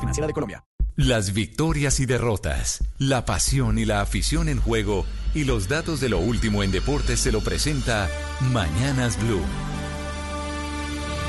Financiera de Colombia. Las victorias y derrotas, la pasión y la afición en juego y los datos de lo último en deportes se lo presenta Mañanas Blue.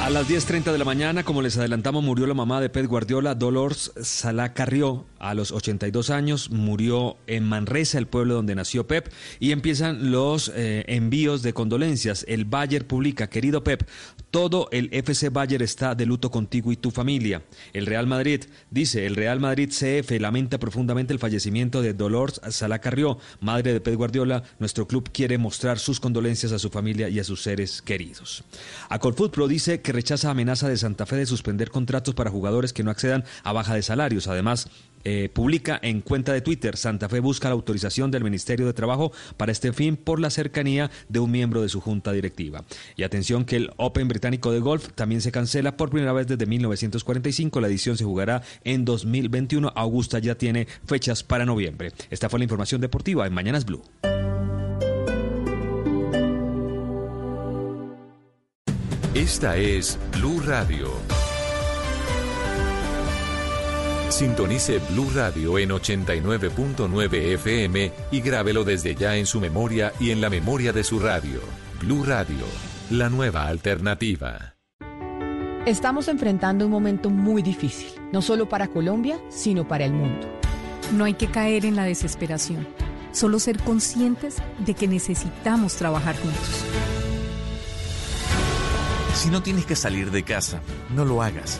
A las 10.30 de la mañana, como les adelantamos, murió la mamá de Pep Guardiola, Dolores Salá Carrió. A los 82 años murió en Manresa, el pueblo donde nació Pep, y empiezan los eh, envíos de condolencias. El Bayer publica, querido Pep, todo el FC Bayer está de luto contigo y tu familia. El Real Madrid dice, el Real Madrid CF lamenta profundamente el fallecimiento de Dolores Salá Carrió, madre de Pep Guardiola. Nuestro club quiere mostrar sus condolencias a su familia y a sus seres queridos. A Pro dice que rechaza amenaza de Santa Fe de suspender contratos para jugadores que no accedan a baja de salarios. Además, eh, publica en cuenta de Twitter, Santa Fe busca la autorización del Ministerio de Trabajo para este fin por la cercanía de un miembro de su junta directiva. Y atención que el Open británico de golf también se cancela por primera vez desde 1945. La edición se jugará en 2021. Augusta ya tiene fechas para noviembre. Esta fue la información deportiva en Mañanas Blue. Esta es Blue Radio. Sintonice Blue Radio en 89.9 FM y grábelo desde ya en su memoria y en la memoria de su radio. Blue Radio, la nueva alternativa. Estamos enfrentando un momento muy difícil, no solo para Colombia, sino para el mundo. No hay que caer en la desesperación, solo ser conscientes de que necesitamos trabajar juntos. Si no tienes que salir de casa, no lo hagas.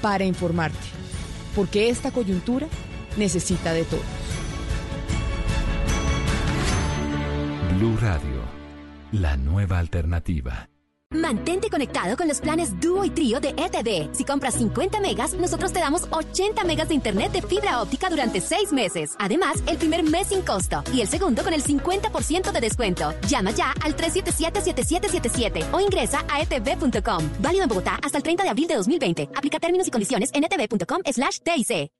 para informarte, porque esta coyuntura necesita de todos. Blue Radio, la nueva alternativa. Mantente conectado con los planes Duo y Trío de ETV. Si compras 50 megas, nosotros te damos 80 megas de internet de fibra óptica durante 6 meses. Además, el primer mes sin costo y el segundo con el 50% de descuento. Llama ya al 377-7777 o ingresa a etv.com. Válido en Bogotá hasta el 30 de abril de 2020. Aplica términos y condiciones en etv.com slash TIC.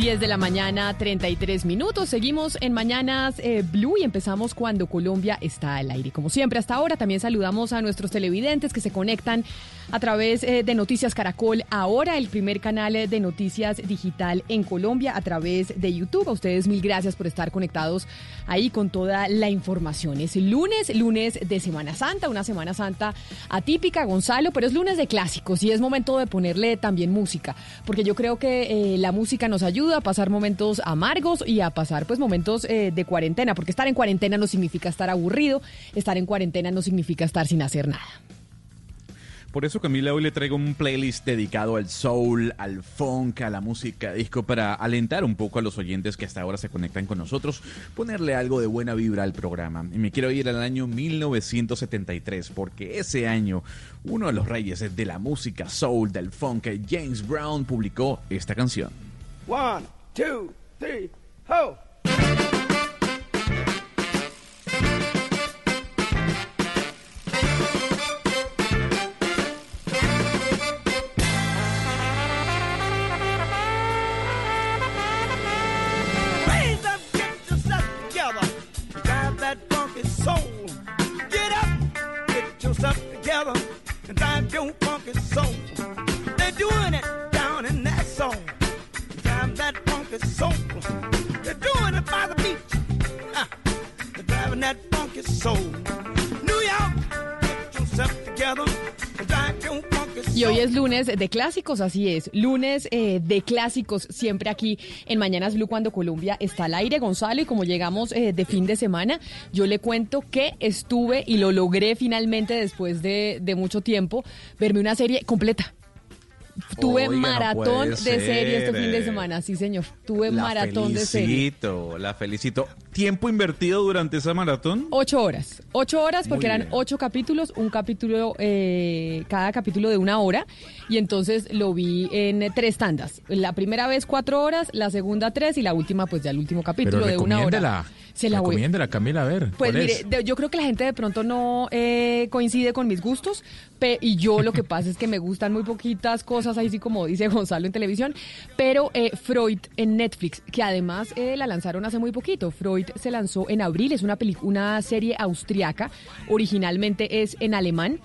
10 de la mañana, 33 minutos. Seguimos en Mañanas eh, Blue y empezamos cuando Colombia está al aire. Como siempre, hasta ahora también saludamos a nuestros televidentes que se conectan a través eh, de Noticias Caracol, ahora el primer canal eh, de noticias digital en Colombia a través de YouTube. A ustedes mil gracias por estar conectados ahí con toda la información. Es lunes, lunes de Semana Santa, una Semana Santa atípica, Gonzalo, pero es lunes de clásicos y es momento de ponerle también música, porque yo creo que la música nos ayuda a pasar momentos amargos y a pasar pues momentos eh, de cuarentena, porque estar en cuarentena no significa estar aburrido, estar en cuarentena no significa estar sin hacer nada. Por eso Camila hoy le traigo un playlist dedicado al soul, al funk, a la música disco para alentar un poco a los oyentes que hasta ahora se conectan con nosotros, ponerle algo de buena vibra al programa. Y me quiero ir al año 1973 porque ese año uno de los reyes de la música soul, del funk, James Brown, publicó esta canción. One, two, three, ho! Raise up, get yourself together. Drive that funky soul. Get up, get yourself together. And drive your funky soul. They're doing it down in that song. Funky soul. They're doing it by the beach. Ah, they're driving that funky soul. New York, get yourself together. Y hoy es lunes de clásicos, así es. Lunes eh, de clásicos, siempre aquí en Mañanas Blue cuando Colombia está al aire. Gonzalo, y como llegamos eh, de fin de semana, yo le cuento que estuve y lo logré finalmente después de, de mucho tiempo, verme una serie completa. Tuve Oiga, maratón de serie este fin de eh. semana, sí señor. Tuve La maratón de serie. felicito, la felicito. ¿Tiempo invertido durante esa maratón? Ocho horas. Ocho horas porque eran ocho capítulos, un capítulo, eh, cada capítulo de una hora. Y entonces lo vi en eh, tres tandas. La primera vez cuatro horas, la segunda tres y la última pues ya el último capítulo de una hora. Se la recomiéndela, Camila, a ver. Pues ¿cuál mire, es? yo creo que la gente de pronto no eh, coincide con mis gustos pe- y yo lo que pasa es que me gustan muy poquitas cosas, así como dice Gonzalo en televisión, pero eh, Freud en Netflix, que además eh, la lanzaron hace muy poquito. Freud se lanzó en abril, es una, una serie austriaca, originalmente es en alemán.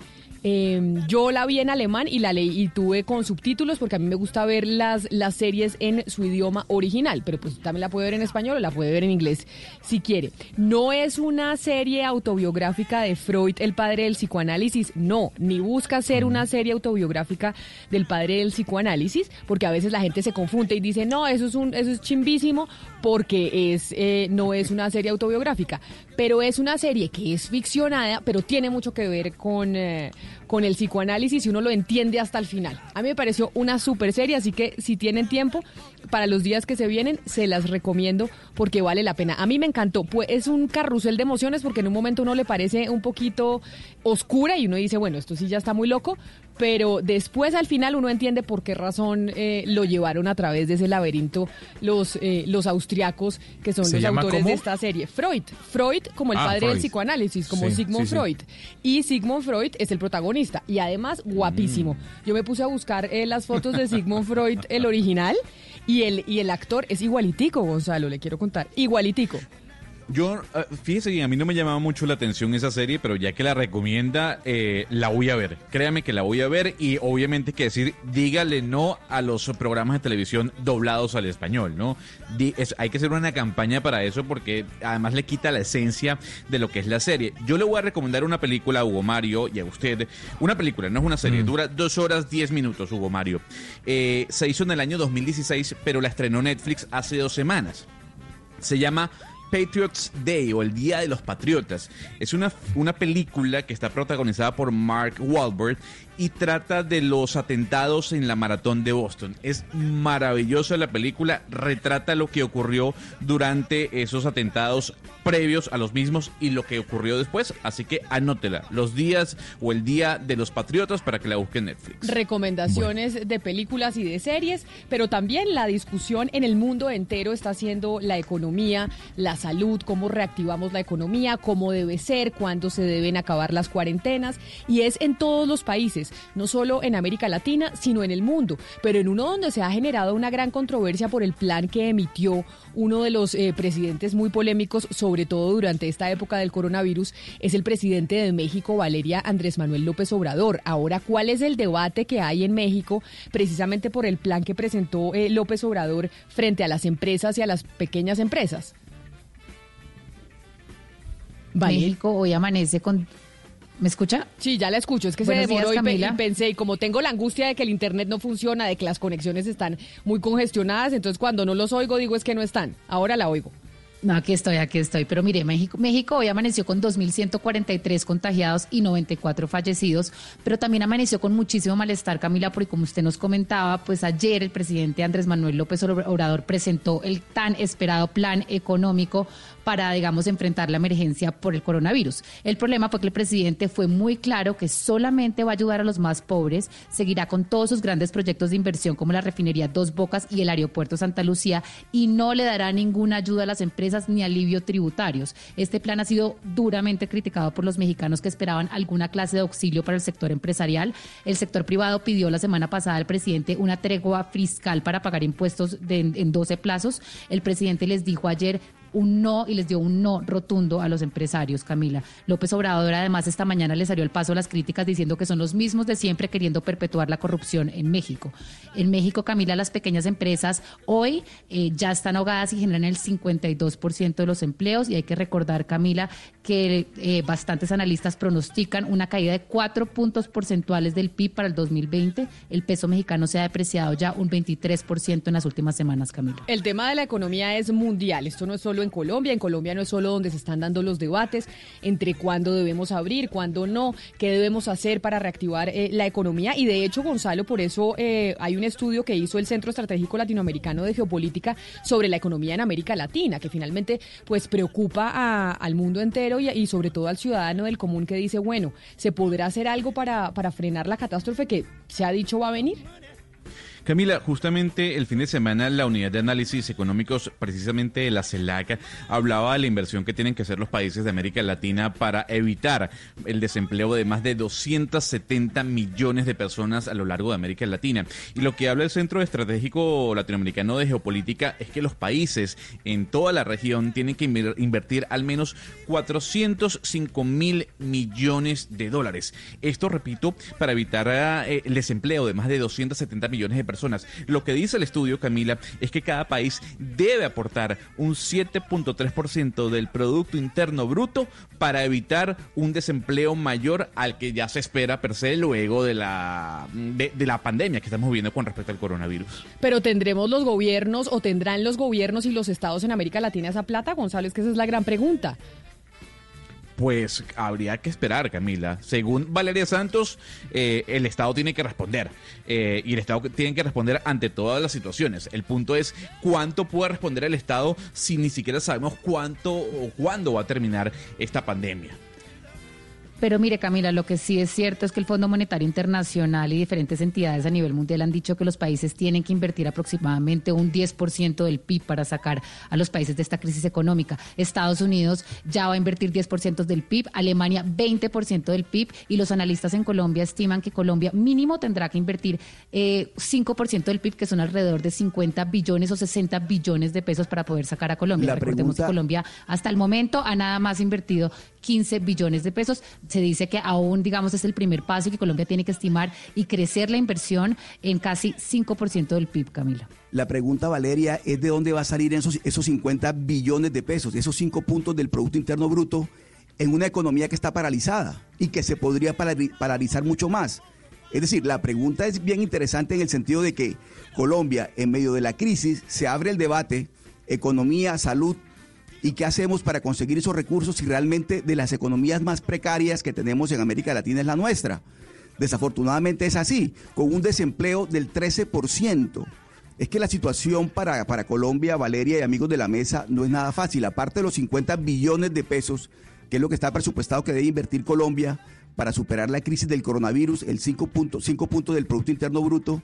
Eh, yo la vi en alemán y la leí y tuve con subtítulos porque a mí me gusta ver las, las series en su idioma original, pero pues también la puede ver en español o la puede ver en inglés si quiere. No es una serie autobiográfica de Freud, el padre del psicoanálisis, no, ni busca ser una serie autobiográfica del padre del psicoanálisis, porque a veces la gente se confunde y dice, no, eso es, un, eso es chimbísimo porque es, eh, no es una serie autobiográfica, pero es una serie que es ficcionada, pero tiene mucho que ver con, eh, con el psicoanálisis y uno lo entiende hasta el final. A mí me pareció una super serie, así que si tienen tiempo, para los días que se vienen, se las recomiendo porque vale la pena. A mí me encantó, pues es un carrusel de emociones porque en un momento uno le parece un poquito oscura y uno dice, bueno, esto sí ya está muy loco, pero después al final uno entiende por qué razón eh, lo llevaron a través de ese laberinto los, eh, los austriacos que son ¿Se los autores cómo? de esta serie. Freud, Freud como el Ah, padre del psicoanálisis, como Sí, Sigmund sí, sí. Freud. Y Sigmund Freud es el protagonista y además guapísimo. Mm. Yo me puse a buscar eh, las fotos de Sigmund Freud, el original, y el, y el actor es igualitico, Gonzalo, le quiero contar. Igualitico. Yo, eh, fíjese que a mí no me llamaba mucho la atención esa serie, pero ya que la recomienda, eh, la voy a ver. Créame que la voy a ver y obviamente que decir, dígale no a los programas de televisión doblados al español, ¿no? Di- es- hay que hacer una campaña para eso porque además le quita la esencia de lo que es la serie. Yo le voy a recomendar una película a Hugo Mario y a usted. Una película, no es una serie, dura dos horas diez minutos, Hugo Mario. Eh, se hizo en el año 2016, pero la estrenó Netflix hace dos semanas se llama Patriots Day o el Día de los Patriotas. Es una, una película que está protagonizada por Mark Wahlberg y trata de los atentados en la maratón de Boston. Es maravillosa la película, retrata lo que ocurrió durante esos atentados previos a los mismos y lo que ocurrió después, así que anótela, los días o el Día de los Patriotas para que la busque en Netflix. recomendaciones de películas y de series, pero también la discusión en el mundo entero está haciendo la economía, la salud, cómo reactivamos la economía, cómo debe ser, cuándo se deben acabar las cuarentenas, y es en todos los países, no solo en América Latina, sino en el mundo, pero en uno donde se ha generado una gran controversia por el plan que emitió uno de los eh, presidentes muy polémicos, sobre todo durante esta época del coronavirus, es el presidente de México, Valeria Andrés Manuel López Obrador. Ahora, ¿cuál es el debate que hay en México precisamente por el plan que presentó eh, López Obrador frente a las empresas y a las pequeñas empresas? México hoy amanece con... ¿Me escucha? Sí, ya la escucho. Es que Buenos se demoró días, y y pensé, y como tengo la angustia de que el internet no funciona, de que las conexiones están muy congestionadas, entonces cuando no los oigo digo es que no están. Ahora la oigo. No, aquí estoy, aquí estoy. Pero mire, México, México hoy amaneció con 2.143 contagiados y 94 fallecidos, pero también amaneció con muchísimo malestar, Camila, porque como usted nos comentaba, pues ayer el presidente Andrés Manuel López Obrador presentó el tan esperado plan económico para, digamos, enfrentar la emergencia por el coronavirus. El problema fue que el presidente fue muy claro que solamente va a ayudar a los más pobres, seguirá con todos sus grandes proyectos de inversión como la refinería Dos Bocas y el aeropuerto Santa Lucía y no le dará ninguna ayuda a las empresas ni alivio tributarios. Este plan ha sido duramente criticado por los mexicanos que esperaban alguna clase de auxilio para el sector empresarial. El sector privado pidió la semana pasada al presidente una tregua fiscal para pagar impuestos en 12 plazos. El presidente les dijo ayer un no y les dio un no rotundo a los empresarios, Camila. López Obrador además esta mañana le salió al paso las críticas diciendo que son los mismos de siempre queriendo perpetuar la corrupción en México. En México, Camila, las pequeñas empresas hoy eh, ya están ahogadas y generan el 52% de los empleos y hay que recordar, Camila, que eh, bastantes analistas pronostican una caída de cuatro puntos porcentuales del PIB para el 2020. El peso mexicano se ha depreciado ya un 23% en las últimas semanas, Camila. El tema de la economía es mundial. Esto no es solo en Colombia. En Colombia no es solo donde se están dando los debates entre cuándo debemos abrir, cuándo no, qué debemos hacer para reactivar eh, la economía. Y de hecho, Gonzalo, por eso eh, hay un estudio que hizo el Centro Estratégico Latinoamericano de Geopolítica sobre la economía en América Latina, que finalmente pues preocupa al mundo entero y, y, sobre todo al ciudadano del común que dice, bueno, ¿se podrá hacer algo para, para frenar la catástrofe que se ha dicho va a venir? Camila, justamente el fin de semana la unidad de análisis económicos, precisamente de la CELAC, hablaba de la inversión que tienen que hacer los países de América Latina para evitar el desempleo de más de 270 millones de personas a lo largo de América Latina. Y lo que habla el Centro Estratégico Latinoamericano de Geopolítica es que los países en toda la región tienen que invertir al menos 405 mil millones de dólares. Esto, repito, para evitar eh, el desempleo de más de 270 millones de personas lo que dice el estudio, Camila, es que cada país debe aportar un 7.3% del Producto Interno Bruto para evitar un desempleo mayor al que ya se espera per se luego de la, de, la pandemia que estamos viviendo con respecto al coronavirus. Pero tendremos los gobiernos o tendrán los gobiernos y los estados en América Latina esa plata, González, que esa es la gran pregunta. Pues habría que esperar, Camila. Según Valeria Santos, eh, el Estado tiene que responder. Eh, y el Estado tiene que responder ante todas las situaciones. El punto es cuánto puede responder el Estado si ni siquiera sabemos cuánto o cuándo va a terminar esta pandemia. Pero mire, Camila, lo que sí es cierto es que el Fondo Monetario Internacional y diferentes entidades a nivel mundial han dicho que los países tienen que invertir aproximadamente un 10% del PIB para sacar a los países de esta crisis económica. Estados Unidos ya va a invertir 10% del PIB, Alemania 20% del PIB y los analistas en Colombia estiman que Colombia mínimo tendrá que invertir eh, 5% del PIB, que son alrededor de 50 billones o 60 billones de pesos para poder sacar a Colombia. Recordemos que Colombia hasta el momento ha nada más invertido 15 billones de pesos. Se dice que aún, digamos, es el primer paso y que Colombia tiene que estimar y crecer la inversión en casi 5% del PIB, Camila. La pregunta, Valeria, es de dónde va a salir esos, esos 50 billones de pesos, esos 5 puntos del Producto Interno Bruto en una economía que está paralizada y que se podría paralizar mucho más. Es decir, la pregunta es bien interesante en el sentido de que Colombia, en medio de la crisis, se abre el debate, economía, salud, ¿Y qué hacemos para conseguir esos recursos si realmente de las economías más precarias que tenemos en América Latina es la nuestra? Desafortunadamente es así, con un desempleo del 13%. Es que la situación para, para Colombia, Valeria y amigos de la mesa, no es nada fácil. Aparte de los 50 billones de pesos, que es lo que está presupuestado que debe invertir Colombia para superar la crisis del coronavirus, el 5 puntos, 5 puntos del Producto Interno Bruto,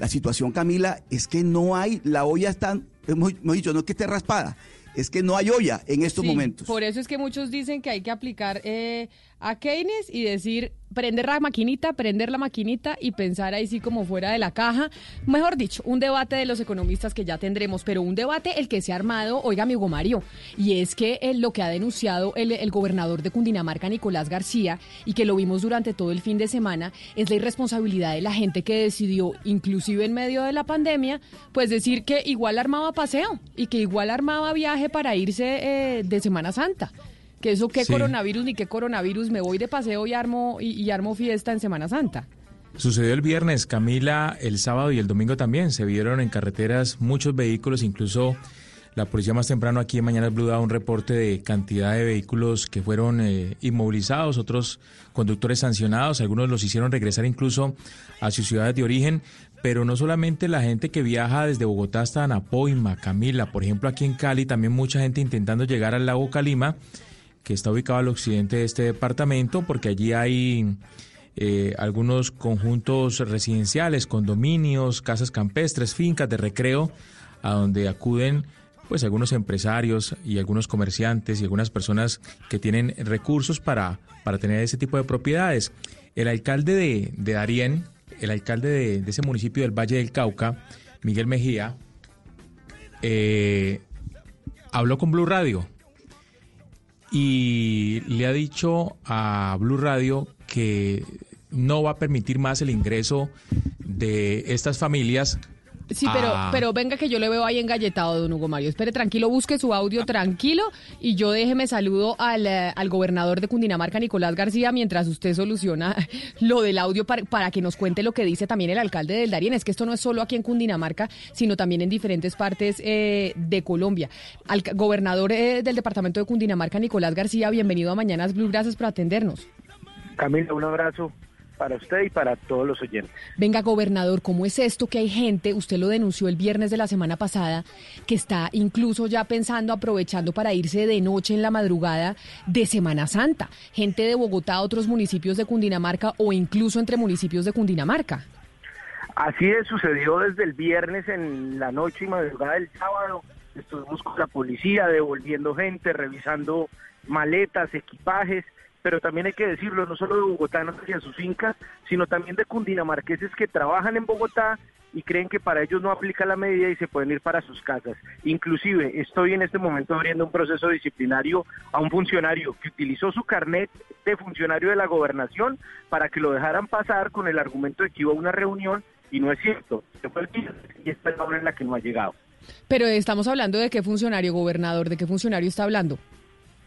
la situación, Camila, es que no hay, la olla está, hemos, hemos dicho, no es que esté raspada, es que no hay olla en estos momentos. Por eso es que muchos dicen que hay que aplicar eh, a Keynes y decir prender la maquinita, prender la maquinita y pensar ahí sí como fuera de la caja. Mejor dicho, un debate de los economistas que ya tendremos, pero un debate el que se ha armado, oiga amigo Mario, y es que eh, lo que ha denunciado el, el, gobernador de Cundinamarca, Nicolás García, y que lo vimos durante todo el fin de semana, es la irresponsabilidad de la gente que decidió, inclusive en medio de la pandemia, pues decir que igual armaba paseo y que igual armaba viaje para irse eh, de Semana Santa que eso qué coronavirus ni qué coronavirus, me voy de paseo y armo, y, armo fiesta en Semana Santa. Sucedió el viernes, Camila, el sábado y el domingo también. Se vieron en carreteras muchos vehículos, incluso La policía más temprano aquí en Mañana Blue daba un reporte de cantidad de vehículos que fueron eh, inmovilizados, otros conductores sancionados, algunos los hicieron regresar incluso a sus ciudades de origen, pero no solamente la gente que viaja desde Bogotá hasta Anapoima, Camila, por ejemplo aquí en Cali, también mucha gente intentando llegar al lago Calima, que está ubicado al occidente de este departamento, porque allí hay eh, algunos conjuntos residenciales, condominios, casas campestres, fincas de recreo, a donde acuden pues algunos empresarios y algunos comerciantes y algunas personas que tienen recursos para, para tener ese tipo de propiedades. El alcalde de, de Darién, el alcalde de, de, ese municipio del Valle del Cauca, Miguel Mejía, eh, habló con Blue Radio y le ha dicho a Blue Radio que no va a permitir más el ingreso de estas familias Sí, pero, Ah. pero venga que yo le veo ahí engalletado, don Hugo Mario. Espere, tranquilo, busque su audio tranquilo y yo déjeme saludo al, eh, al gobernador de Cundinamarca, Nicolás García, mientras usted soluciona lo del audio para, para que nos cuente lo que dice también el alcalde del Darién. Es que esto no es solo aquí en Cundinamarca, sino también en diferentes partes eh, de Colombia. Al gobernador eh, del departamento de Cundinamarca, Nicolás García, bienvenido a Mañanas Blue, gracias por atendernos. Camila, un abrazo para usted y para todos los oyentes. Venga, gobernador, ¿cómo es esto que hay gente, usted lo denunció el viernes de la semana pasada, que está incluso ya pensando, aprovechando para irse de noche en la madrugada de Semana Santa? Gente de Bogotá a otros municipios de Cundinamarca o incluso entre municipios de Cundinamarca. Así es, sucedió desde el viernes en la noche y madrugada del sábado. Estuvimos con la policía devolviendo gente, revisando maletas, equipajes, pero también hay que decirlo, no solo de bogotanos hacia sus fincas, sino también de cundinamarqueses que trabajan en Bogotá y creen que para ellos no aplica la medida y se pueden ir para sus casas. Inclusive estoy en este momento abriendo un proceso disciplinario a un funcionario que utilizó su carnet de funcionario de la gobernación para que lo dejaran pasar con el argumento de que iba a una reunión y no es cierto. Se fue y esta es la hora en la que no ha llegado. Pero estamos hablando de qué funcionario, gobernador, de qué funcionario está hablando.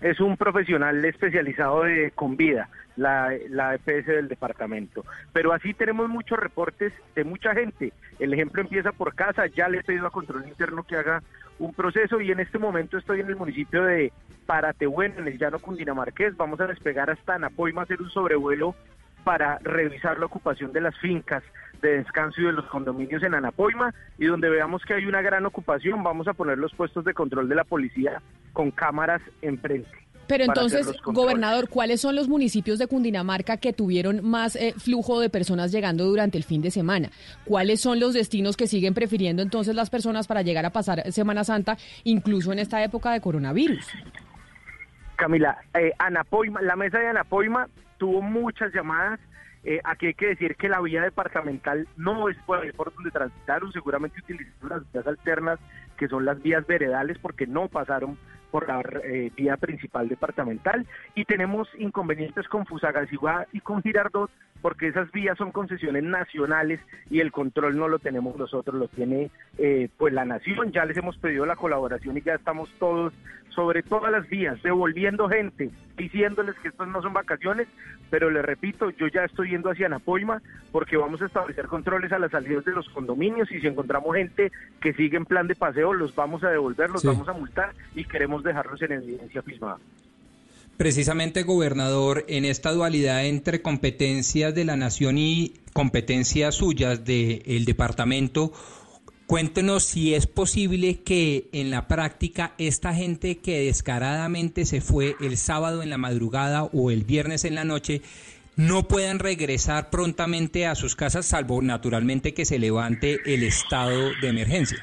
Es un profesional especializado de Convida, la, la EPS del departamento. Pero así tenemos muchos reportes de mucha gente. El ejemplo empieza por casa, ya le he pedido a Control Interno que haga un proceso y en este momento estoy en el municipio de Paratehueno, en el llano cundinamarqués. Vamos a despegar hasta Anapoima a hacer un sobrevuelo para revisar la ocupación de las fincas de descanso y de los condominios en Anapoima y donde veamos que hay una gran ocupación vamos a poner los puestos de control de la policía con cámaras enfrente. Pero entonces, gobernador, ¿cuáles son los municipios de Cundinamarca que tuvieron más eh, flujo de personas llegando durante el fin de semana? ¿Cuáles son los destinos que siguen prefiriendo entonces las personas para llegar a pasar Semana Santa, incluso en esta época de coronavirus? Camila, eh, Anapoima, la mesa de Anapoima tuvo muchas llamadas. Eh, aquí hay que decir que la vía departamental no es por, ahí por donde transitaron, seguramente utilizaron las vías alternas, que son las vías veredales, porque no pasaron por la eh, vía principal departamental. Y tenemos inconvenientes con Fusagasugá y con Girardot, porque esas vías son concesiones nacionales y el control no lo tenemos nosotros, lo tiene eh, pues la nación. Ya les hemos pedido la colaboración y ya estamos todos sobre todas las vías, devolviendo gente, diciéndoles que estas no son vacaciones, pero les repito, yo ya estoy yendo hacia Anapoima porque vamos a establecer controles a las salidas de los condominios y si encontramos gente que sigue en plan de paseo, los vamos a devolver, los Sí. vamos a multar y queremos dejarlos en evidencia firmada. Precisamente, gobernador, en esta dualidad entre competencias de la nación y competencias suyas del departamento, cuéntenos si es posible que en la práctica esta gente que descaradamente se fue el sábado en la madrugada o el viernes en la noche no puedan regresar prontamente a sus casas, salvo naturalmente que se levante el estado de emergencia.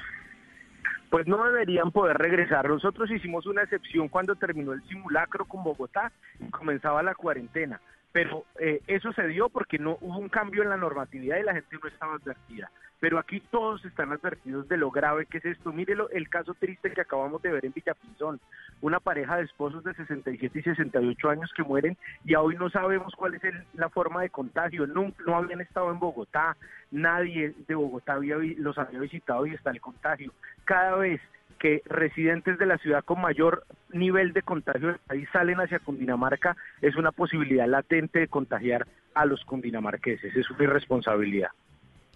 pues no deberían poder regresar. Nosotros hicimos una excepción cuando terminó el simulacro con Bogotá y comenzaba la cuarentena, pero eh, eso se dio porque no hubo un cambio en la normatividad y la gente no estaba advertida. Pero aquí todos están advertidos de lo grave que es esto. Mírelo, el caso triste que acabamos de ver en Villapinzón, una pareja de esposos de 67 y 68 años que mueren y hoy no sabemos cuál es el- la forma de contagio. No, no habían estado en Bogotá, nadie de Bogotá había, los había visitado y está el contagio. Cada vez que residentes de la ciudad con mayor nivel de contagio del país salen hacia Cundinamarca, es una posibilidad latente de contagiar a los cundinamarqueses. Es una irresponsabilidad.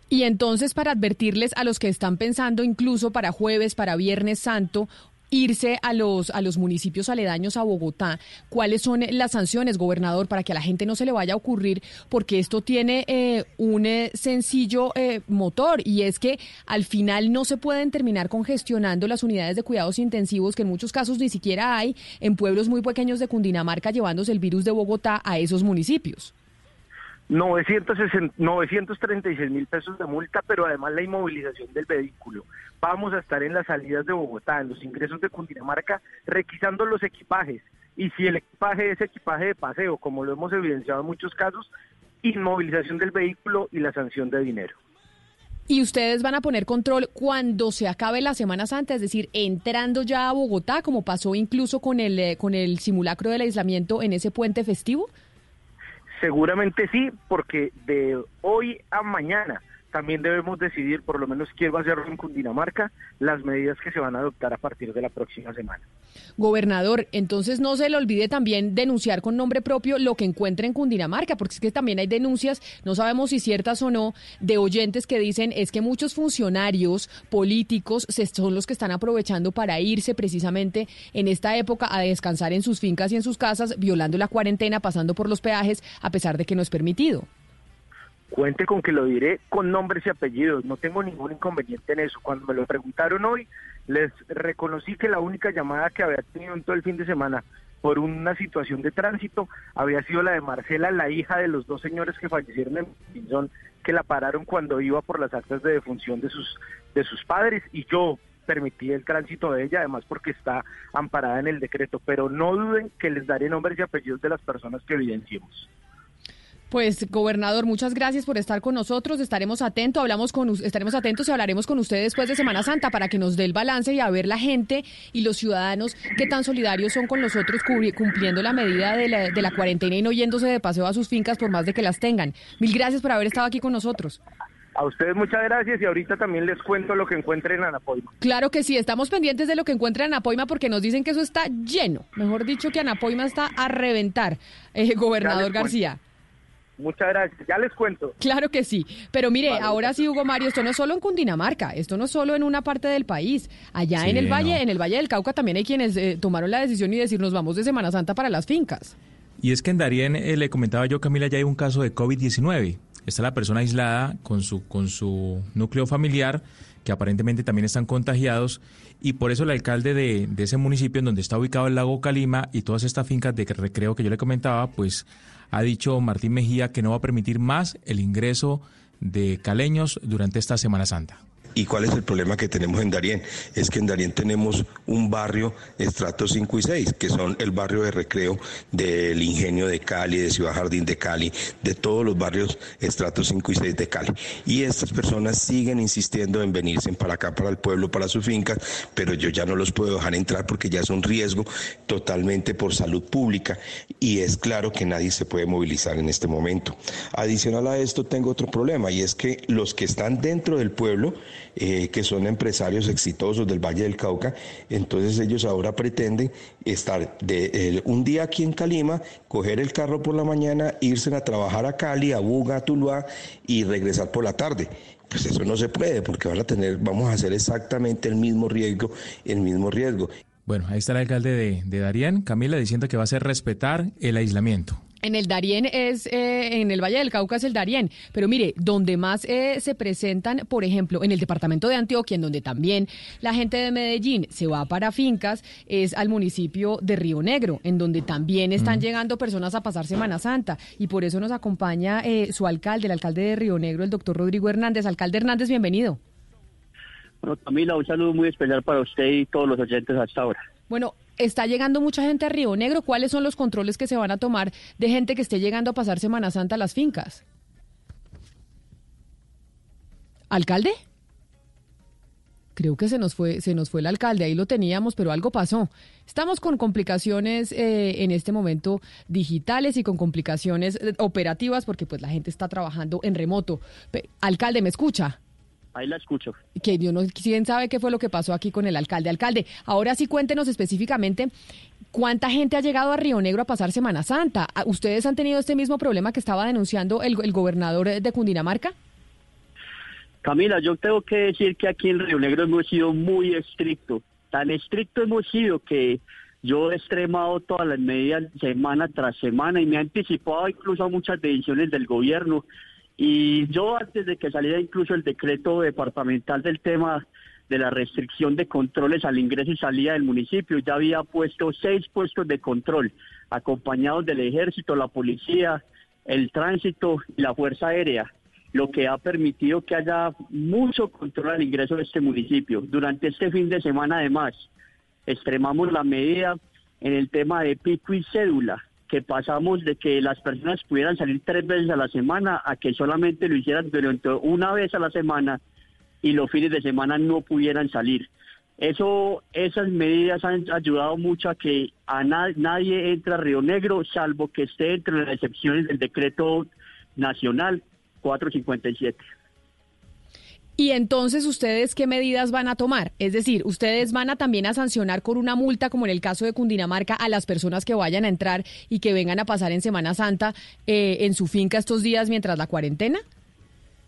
Y entonces para advertirles a los que están pensando incluso para jueves, para Viernes Santo irse a los, a los municipios aledaños a Bogotá, ¿cuáles son las sanciones, gobernador, para que a la gente no se le vaya a ocurrir? Porque esto tiene eh, un eh, sencillo eh, motor y es que al final no se pueden terminar congestionando las unidades de cuidados intensivos, que en muchos casos ni siquiera hay, en pueblos muy pequeños de Cundinamarca, llevándose el virus de Bogotá a esos municipios. 960 936 mil pesos de multa, pero además la inmovilización del vehículo. Vamos a estar en las salidas de Bogotá, en los ingresos de Cundinamarca, requisando los equipajes. Y si el equipaje es equipaje de paseo, como lo hemos evidenciado en muchos casos, inmovilización del vehículo y la sanción de dinero. Y ustedes van a poner control cuando se acabe la Semana Santa, es decir, entrando ya a Bogotá, como pasó incluso con el, eh, con el simulacro del aislamiento en ese puente festivo. Seguramente sí, porque de hoy a mañana también debemos decidir, por lo menos quién va a ser en Cundinamarca, las medidas que se van a adoptar a partir de la próxima semana. Gobernador, entonces no se le olvide también denunciar con nombre propio lo que encuentre en Cundinamarca, porque es que también hay denuncias, no sabemos si ciertas o no, de oyentes que dicen es que muchos funcionarios políticos son los que están aprovechando para irse precisamente en esta época a descansar en sus fincas y en sus casas, violando la cuarentena, pasando por los peajes, a pesar de que no es permitido. Cuente con que lo diré con nombres y apellidos, no tengo ningún inconveniente en eso. Cuando me lo preguntaron hoy, les reconocí que la única llamada que había tenido en todo el fin de semana por una situación de tránsito había sido la de Marcela, la hija de los dos señores que fallecieron en Pinzón, que la pararon cuando iba por las actas de defunción de sus, de sus padres y yo permití el tránsito de ella, además porque está amparada en el decreto, pero no duden que les daré nombres y apellidos de las personas que evidenciemos. Pues, gobernador, muchas gracias por estar con nosotros. Estaremos atentos, hablamos con, estaremos atentos y hablaremos con usted después de Semana Santa para que nos dé el balance y a ver la gente y los ciudadanos qué tan solidarios son con nosotros cumpliendo la medida de la, de la cuarentena y no yéndose de paseo a sus fincas por más de que las tengan. Mil gracias por haber estado aquí con nosotros. A ustedes muchas gracias y ahorita también les cuento lo que encuentren en Anapoima. Claro que sí, estamos pendientes de lo que encuentren en Anapoima porque nos dicen que eso está lleno. Mejor dicho, que Anapoima está a reventar, eh, gobernador García. Muchas gracias, ya les cuento. Claro que sí, pero mire, ahora sí, Hugo Mario, esto no es solo en Cundinamarca, esto no es solo en una parte del país. Allá en el Valle, en el Valle del Cauca también hay quienes eh, tomaron la decisión y decir nos vamos de Semana Santa para las fincas. Y es que en Darien, eh, le comentaba yo, Camila, ya hay un caso de COVID-19. Está la persona aislada con su, con su núcleo familiar, que aparentemente también están contagiados, y por eso el alcalde de, de ese municipio en donde está ubicado el lago Calima y todas estas fincas de recreo que yo le comentaba, pues ha dicho Martín Mejía que no va a permitir más el ingreso de caleños durante esta Semana Santa. ¿Y cuál es el problema que tenemos en Darién? Es que en Darién tenemos un barrio estrato 5 y 6, que son el barrio de recreo del Ingenio de Cali, de Ciudad Jardín de Cali, de todos los barrios estratos 5 y 6 de Cali. Y estas personas siguen insistiendo en venirse para acá, para el pueblo, para sus fincas, pero yo ya no los puedo dejar entrar porque ya es un riesgo totalmente por salud pública y es claro que nadie se puede movilizar en este momento. Adicional a esto tengo otro problema y es que los que están dentro del pueblo, eh, que son empresarios exitosos del Valle del Cauca. Entonces ellos ahora pretenden estar de, un día aquí en Calima, coger el carro por la mañana, irse a trabajar a Cali, a Buga, a Tuluá y regresar por la tarde. Pues eso no se puede porque van a tener, vamos a hacer exactamente el mismo riesgo, el mismo riesgo. Bueno, ahí está el alcalde de, de Darien, Camila, diciendo que va a hacer respetar el aislamiento. En el Darién es, eh, en el Valle del Cauca es el Darién, pero mire, donde más eh, se presentan, por ejemplo, en el departamento de Antioquia, en donde también la gente de Medellín se va para fincas, es al municipio de Río Negro, en donde también están llegando personas a pasar Semana Santa, y por eso nos acompaña eh, su alcalde, el alcalde de Río Negro, el doctor Rodrigo Hernández. Alcalde Hernández, bienvenido. Bueno, Camila, un saludo muy especial para usted y todos los oyentes hasta ahora. Bueno, está llegando mucha gente a Río Negro. ¿Cuáles son los controles que se van a tomar de gente que esté llegando a pasar Semana Santa a las fincas? ¿Alcalde? Creo que se nos fue, se nos fue el alcalde, ahí lo teníamos, pero algo pasó. Estamos con complicaciones eh, en este momento digitales y con complicaciones eh, operativas porque pues la gente está trabajando en remoto. alcalde, ¿me escucha? Ahí la escucho. Que Dios no, quién sabe qué fue lo que pasó aquí con el alcalde. Alcalde, ahora sí cuéntenos específicamente cuánta gente ha llegado a Río Negro a pasar Semana Santa. Ah, ¿Ustedes han tenido este mismo problema que estaba denunciando el, el gobernador de Cundinamarca? Camila, yo tengo que decir que aquí en Río Negro hemos sido muy estrictos Tan estricto hemos sido que yo he extremado todas las medidas semana tras semana y me he anticipado incluso a muchas decisiones del gobierno. Y yo antes de que saliera incluso el decreto departamental del tema de la restricción de controles al ingreso y salida del municipio, ya había puesto seis puestos de control, acompañados del ejército, la policía, el tránsito y la fuerza aérea lo que ha permitido que haya mucho control al ingreso de este municipio. Durante este fin de semana, además, extremamos la medida en el tema de pico y cédula, que pasamos de que las personas pudieran salir tres veces a la semana a que solamente lo hicieran durante una vez a la semana y los fines de semana no pudieran salir. Eso, esas medidas han ayudado mucho a que a nadie entre a Río Negro, salvo que esté entre las excepciones del decreto nacional 457. Y entonces, ¿ustedes qué medidas van a tomar? Es decir, ¿ustedes van a también a sancionar con una multa, como en el caso de Cundinamarca, a las personas que vayan a entrar y que vengan a pasar en Semana Santa eh, en su finca estos días mientras la cuarentena?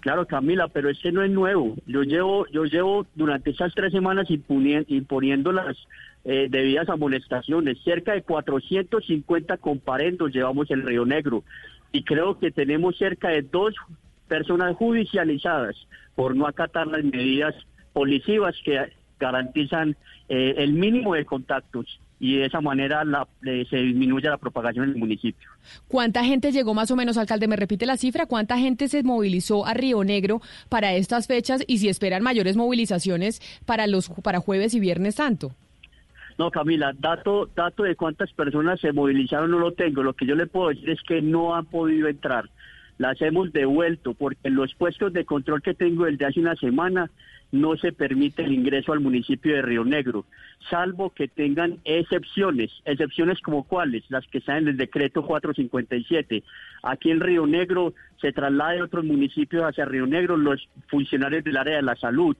Claro, Camila, pero este no es nuevo. Yo llevo, yo llevo durante esas tres semanas imponiendo las eh, debidas amonestaciones. Cerca de 450 comparendos llevamos el Río Negro y creo que tenemos cerca de dos personas judicializadas por no acatar las medidas policivas que garantizan eh, el mínimo de contactos y de esa manera la, se disminuye la propagación en el municipio. ¿Cuánta gente llegó más o menos, alcalde? ¿Me repite la cifra? ¿Cuánta gente se movilizó a Río Negro para estas fechas y si esperan mayores movilizaciones para los para jueves y viernes santo? No, Camila, dato, dato de cuántas personas se movilizaron no lo tengo. Lo que yo le puedo decir es que no han podido entrar las hemos devuelto porque los puestos de control que tengo desde hace una semana no se permite el ingreso al municipio de Río Negro, salvo que tengan excepciones, excepciones como cuáles, las que están en el decreto 457. Aquí en Río Negro se traslada de otros municipios hacia Río Negro los funcionarios del área de la salud,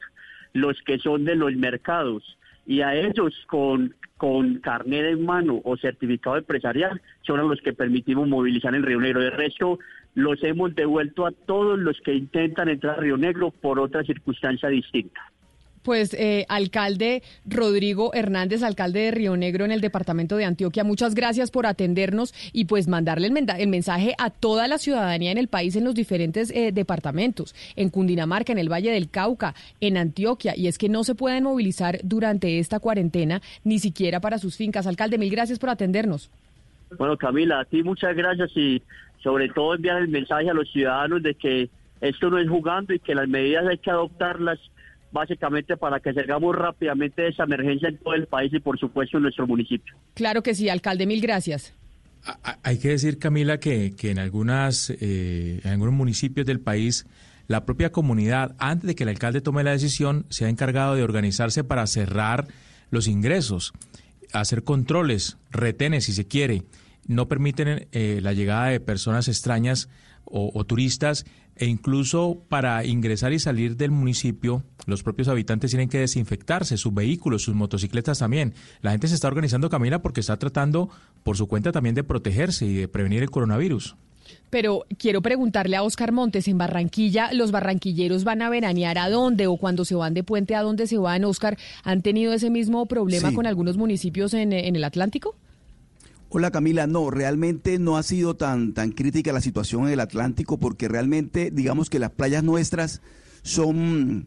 los que son de los mercados, y a ellos con, con carnet en mano o certificado empresarial son los que permitimos movilizar en Río Negro. De resto, los hemos devuelto a todos los que intentan entrar a Río Negro por otra circunstancia distinta. Pues, eh, alcalde Rodrigo Hernández, alcalde de Río Negro en el departamento de Antioquia, muchas gracias por atendernos y pues mandarle el, mensaje a toda la ciudadanía en el país en los diferentes eh, departamentos, en Cundinamarca, en el Valle del Cauca, en Antioquia, y es que no se pueden movilizar durante esta cuarentena, ni siquiera para sus fincas. Alcalde, mil gracias por atendernos. Bueno, Camila, a ti muchas gracias y sobre todo enviar el mensaje a los ciudadanos de que esto no es jugando y que las medidas hay que adoptarlas básicamente para que salgamos rápidamente de esa emergencia en todo el país y por supuesto en nuestro municipio. Claro que sí, alcalde, mil gracias. Hay que decir, Camila, que, que en, algunas, eh, en algunos municipios del país la propia comunidad, antes de que el alcalde tome la decisión, se ha encargado de organizarse para cerrar los ingresos, hacer controles, retenes si se quiere no permiten eh, la llegada de personas extrañas o, turistas e incluso para ingresar y salir del municipio los propios habitantes tienen que desinfectarse, sus vehículos, sus motocicletas también. La gente se está organizando, Camila, porque está tratando por su cuenta también de protegerse y de prevenir el coronavirus. Pero quiero preguntarle a Oscar Montes, en Barranquilla, ¿los barranquilleros van a veranear a dónde o cuando se van de puente a dónde se van, Oscar? ¿Han tenido ese mismo problema con algunos municipios en el Atlántico? Hola Camila, no, realmente no ha sido tan, tan crítica la situación en el Atlántico porque realmente digamos que las playas nuestras son,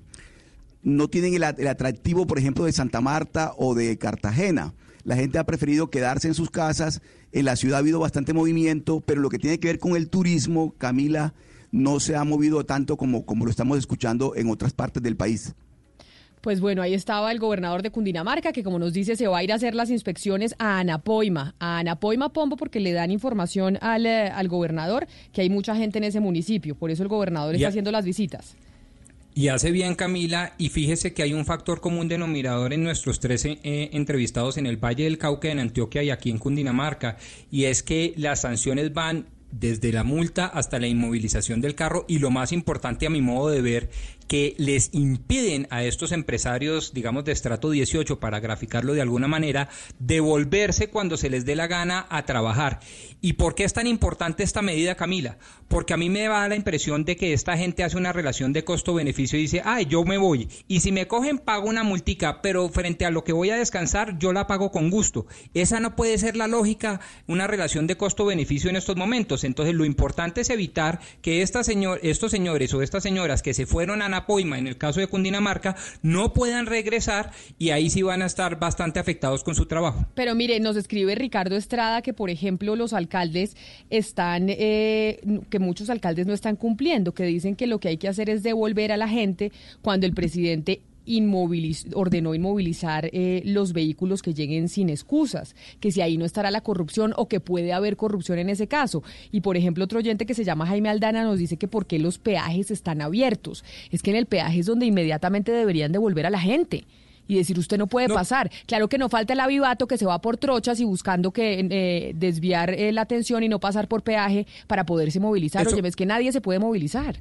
no tienen el, atractivo, por ejemplo, de Santa Marta o de Cartagena. La gente ha preferido quedarse en sus casas, en la ciudad ha habido bastante movimiento, pero lo que tiene que ver con el turismo, Camila, no se ha movido tanto como, como lo estamos escuchando en otras partes del país. Pues bueno, ahí estaba el gobernador de Cundinamarca, que como nos dice, se va a ir a hacer las inspecciones a Anapoima, a Anapoima Pombo, porque le dan información al, eh, al gobernador que hay mucha gente en ese municipio. Por eso el gobernador está haciendo las visitas. Y hace bien Camila, y fíjese que hay un factor común denominador en nuestros tres eh, entrevistados en el Valle del Cauca, en Antioquia y aquí en Cundinamarca, y es que las sanciones van desde la multa hasta la inmovilización del carro y lo más importante a mi modo de ver, que les impiden a estos empresarios, digamos, de estrato 18, para graficarlo de alguna manera, devolverse cuando se les dé la gana a trabajar. ¿Y por qué es tan importante esta medida, Camila? Porque a mí me da la impresión de que esta gente hace una relación de costo-beneficio y dice, ay, yo me voy. Y si me cogen, pago una multica, pero frente a lo que voy a descansar, yo la pago con gusto. Esa no puede ser la lógica, una relación de costo-beneficio en estos momentos. Entonces, lo importante es evitar que esta señor, estos señores o estas señoras que se fueron a Napoima, en el caso de Cundinamarca, no puedan regresar y ahí sí van a estar bastante afectados con su trabajo. Pero mire, nos escribe Ricardo Estrada que, por ejemplo, los alcaldes están, eh, que muchos alcaldes no están cumpliendo, que dicen que lo que hay que hacer es devolver a la gente cuando el presidente ordenó inmovilizar eh, los vehículos que lleguen sin excusas, que si ahí no estará la corrupción o que puede haber corrupción en ese caso. Y por ejemplo, otro oyente que se llama Jaime Aldana nos dice que por qué los peajes están abiertos. Es que en el peaje es donde inmediatamente deberían devolver a la gente y decir usted no puede pasar. Claro que no falta el avivato que se va por trochas y buscando que eh, desviar eh, la atención y no pasar por peaje para poderse movilizar. Oye, es que nadie se puede movilizar.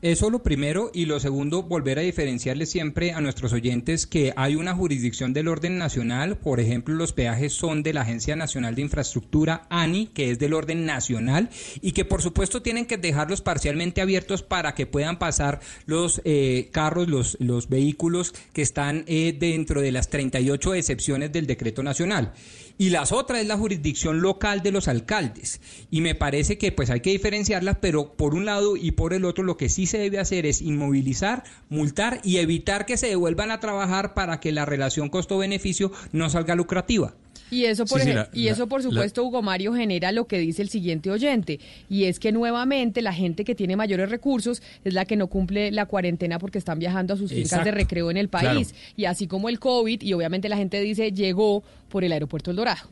Eso lo primero y lo segundo, volver a diferenciarle siempre a nuestros oyentes que hay una jurisdicción del orden nacional, por ejemplo, los peajes son de la Agencia Nacional de Infraestructura, ANI, que es del orden nacional y que por supuesto tienen que dejarlos parcialmente abiertos para que puedan pasar los eh, carros, los, los vehículos que están eh, dentro de las 38 excepciones del decreto nacional y las otras es la jurisdicción local de los alcaldes. Y me parece que pues hay que diferenciarlas, pero por un lado y por el otro lo que sí se debe hacer es inmovilizar, multar y evitar que se devuelvan a trabajar para que la relación costo-beneficio no salga lucrativa. Y eso, por, y eso por supuesto, Hugo Mario, genera lo que dice el siguiente oyente, y es que nuevamente la gente que tiene mayores recursos es la que no cumple la cuarentena porque están viajando a sus fincas de recreo en el país. Y así como el COVID, y obviamente la gente dice, llegó por el aeropuerto El Dorado.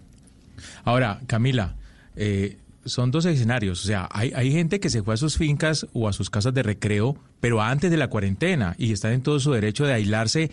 Ahora, Camila, eh, son dos escenarios. O sea, hay, hay gente que se fue a sus fincas o a sus casas de recreo, pero antes de la cuarentena y están en todo su derecho de aislarse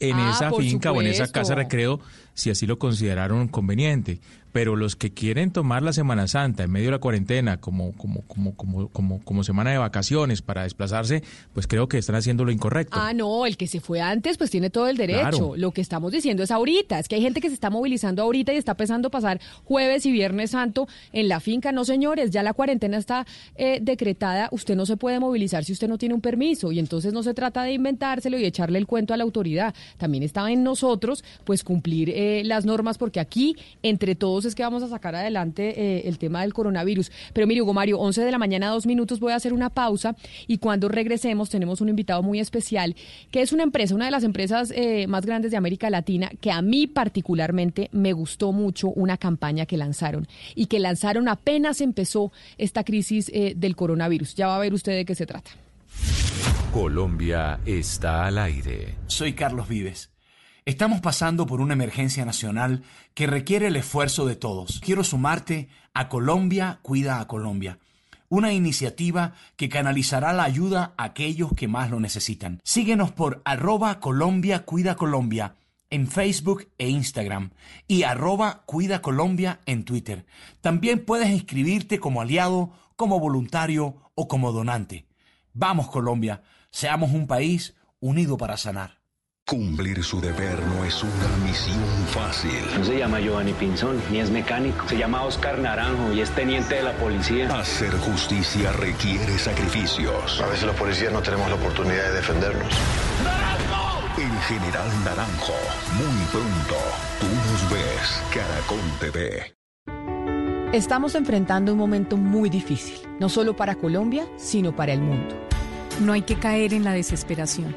en ah, esa finca o en esa casa recreo si así lo consideraron conveniente pero los que quieren tomar la Semana Santa en medio de la cuarentena como, como, como, como, como, como semana de vacaciones para desplazarse, pues creo que están haciendo lo incorrecto. Ah, no, el que se fue antes, pues tiene todo el derecho. Lo que estamos diciendo es ahorita, es que hay gente que se está movilizando ahorita y está pensando pasar jueves y viernes santo en la finca. No, señores, ya la cuarentena está eh, decretada, usted no se puede movilizar si usted no tiene un permiso y entonces no se trata de inventárselo y echarle el cuento a la autoridad. También está en nosotros, pues cumplir eh, las normas porque aquí, entre todos, es que vamos a sacar adelante eh, el tema del coronavirus. Pero mire, Hugo Mario, 11 de la mañana, dos minutos, voy a hacer una pausa y cuando regresemos tenemos un invitado muy especial, que es una empresa, una de las empresas eh, más grandes de América Latina, que a mí particularmente me gustó mucho una campaña que lanzaron y que lanzaron apenas empezó esta crisis eh, del coronavirus. Ya va a ver usted de qué se trata. Colombia está al aire. Soy Carlos Vives. Estamos pasando por una emergencia nacional que requiere el esfuerzo de todos. Quiero sumarte a Colombia Cuida a Colombia, una iniciativa que canalizará la ayuda a aquellos que más lo necesitan. Síguenos por arroba Colombia Cuida Colombia en Facebook e Instagram y arroba Cuida Colombia en Twitter. También puedes inscribirte como aliado, como voluntario o como donante. Vamos Colombia, seamos un país unido para sanar. Cumplir su deber no es una misión fácil. No se llama Giovanni Pinzón, ni es mecánico. Se llama Oscar Naranjo y es teniente de la policía. Hacer justicia requiere sacrificios. A veces los policías no tenemos la oportunidad de defendernos. ¡Naranjo! El general Naranjo. Muy pronto. Tú nos ves. Caracol TV. Estamos enfrentando un momento muy difícil, no solo para Colombia, sino para el mundo. No hay que caer en la desesperación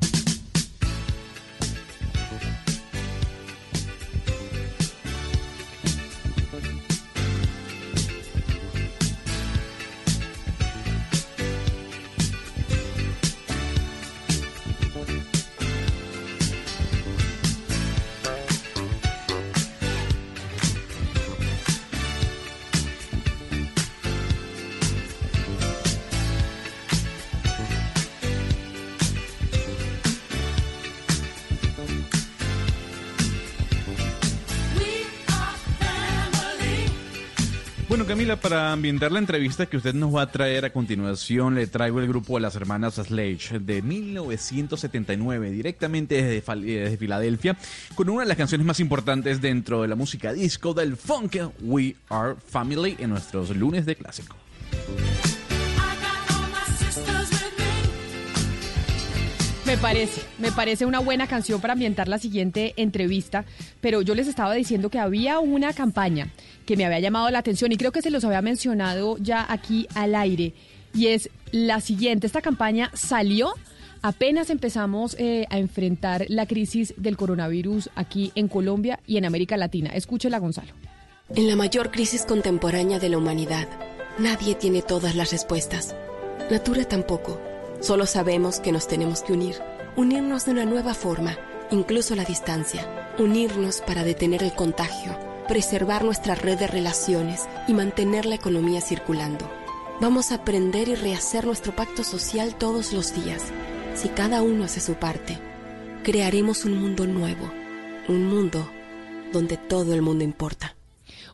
Para ambientar la entrevista que usted nos va a traer a continuación, le traigo el grupo de las hermanas Sledge de 1979, directamente desde, desde Filadelfia, con una de las canciones más importantes dentro de la música disco del funk, We Are Family, en nuestros lunes de clásico. Me parece, me parece una buena canción para ambientar la siguiente entrevista, pero yo les estaba diciendo que había una campaña que me había llamado la atención y creo que se los había mencionado ya aquí al aire y es la siguiente. Esta campaña salió apenas empezamos eh, a enfrentar la crisis del coronavirus aquí en Colombia y en América Latina. Escúchela, Gonzalo. En la mayor crisis contemporánea de la humanidad, nadie tiene todas las respuestas. Natura tampoco. Solo sabemos que nos tenemos que unir. Unirnos de una nueva forma, incluso a la distancia. Unirnos para detener el contagio, preservar nuestra red de relaciones y mantener la economía circulando. Vamos a aprender y rehacer nuestro pacto social todos los días. Si cada uno hace su parte, crearemos un mundo nuevo. Un mundo donde todo el mundo importa.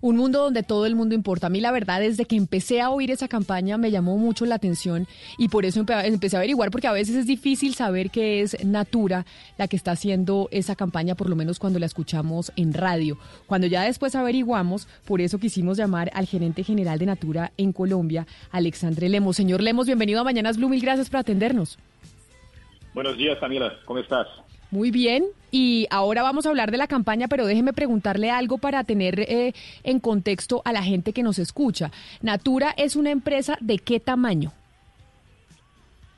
Un mundo donde todo el mundo importa. A mí la verdad, desde que empecé a oír esa campaña me llamó mucho la atención y por eso empe- empecé a averiguar, porque a veces es difícil saber que es Natura la que está haciendo esa campaña, por lo menos cuando la escuchamos en radio. Cuando ya después averiguamos, por eso quisimos llamar al gerente general de Natura en Colombia, Alexandre Lemos. Señor Lemos, bienvenido a Mañanas Blue, mil gracias por atendernos. Buenos días, Camila. ¿Cómo estás? Muy bien, y ahora vamos a hablar de la campaña, pero déjeme preguntarle algo para tener eh, en contexto a la gente que nos escucha. Natura es una empresa de qué tamaño?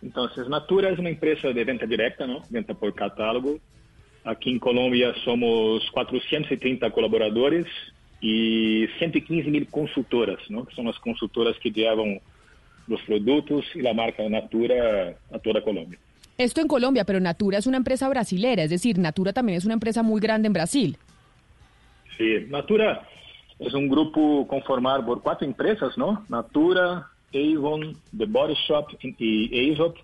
Entonces, Natura es una empresa de venta directa, ¿no? Venta por catálogo. Aquí en Colombia somos 430 colaboradores y 115 mil consultoras, ¿no? Que son las consultoras que llevan los productos y la marca Natura a toda Colombia. Esto en Colombia, pero Natura es una empresa brasilera, es decir, Natura también es una empresa muy grande en Brasil. Sí, Natura es un grupo conformado por cuatro empresas, ¿no? Natura, Avon, The Body Shop y Aesop.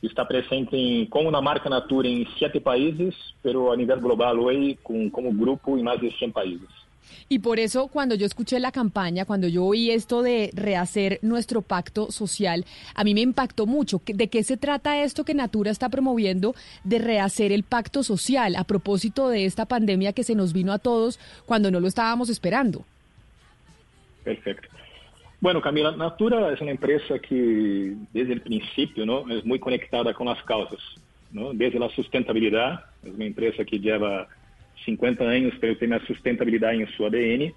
Está presente en- con una marca Natura en siete países, pero a nivel global hoy con, como grupo en más de 100 países. Y por eso cuando yo escuché la campaña, cuando yo oí esto de rehacer nuestro pacto social, a mí me impactó mucho. ¿De qué se trata esto que Natura está promoviendo de rehacer el pacto social a propósito de esta pandemia que se nos vino a todos cuando no lo estábamos esperando? Perfecto. Bueno, Camila, Natura es una empresa que desde el principio ¿no? es muy conectada con las causas. ¿no? Desde la sustentabilidad, es una empresa que lleva 50 años, pero tiene la sustentabilidad en su ADN.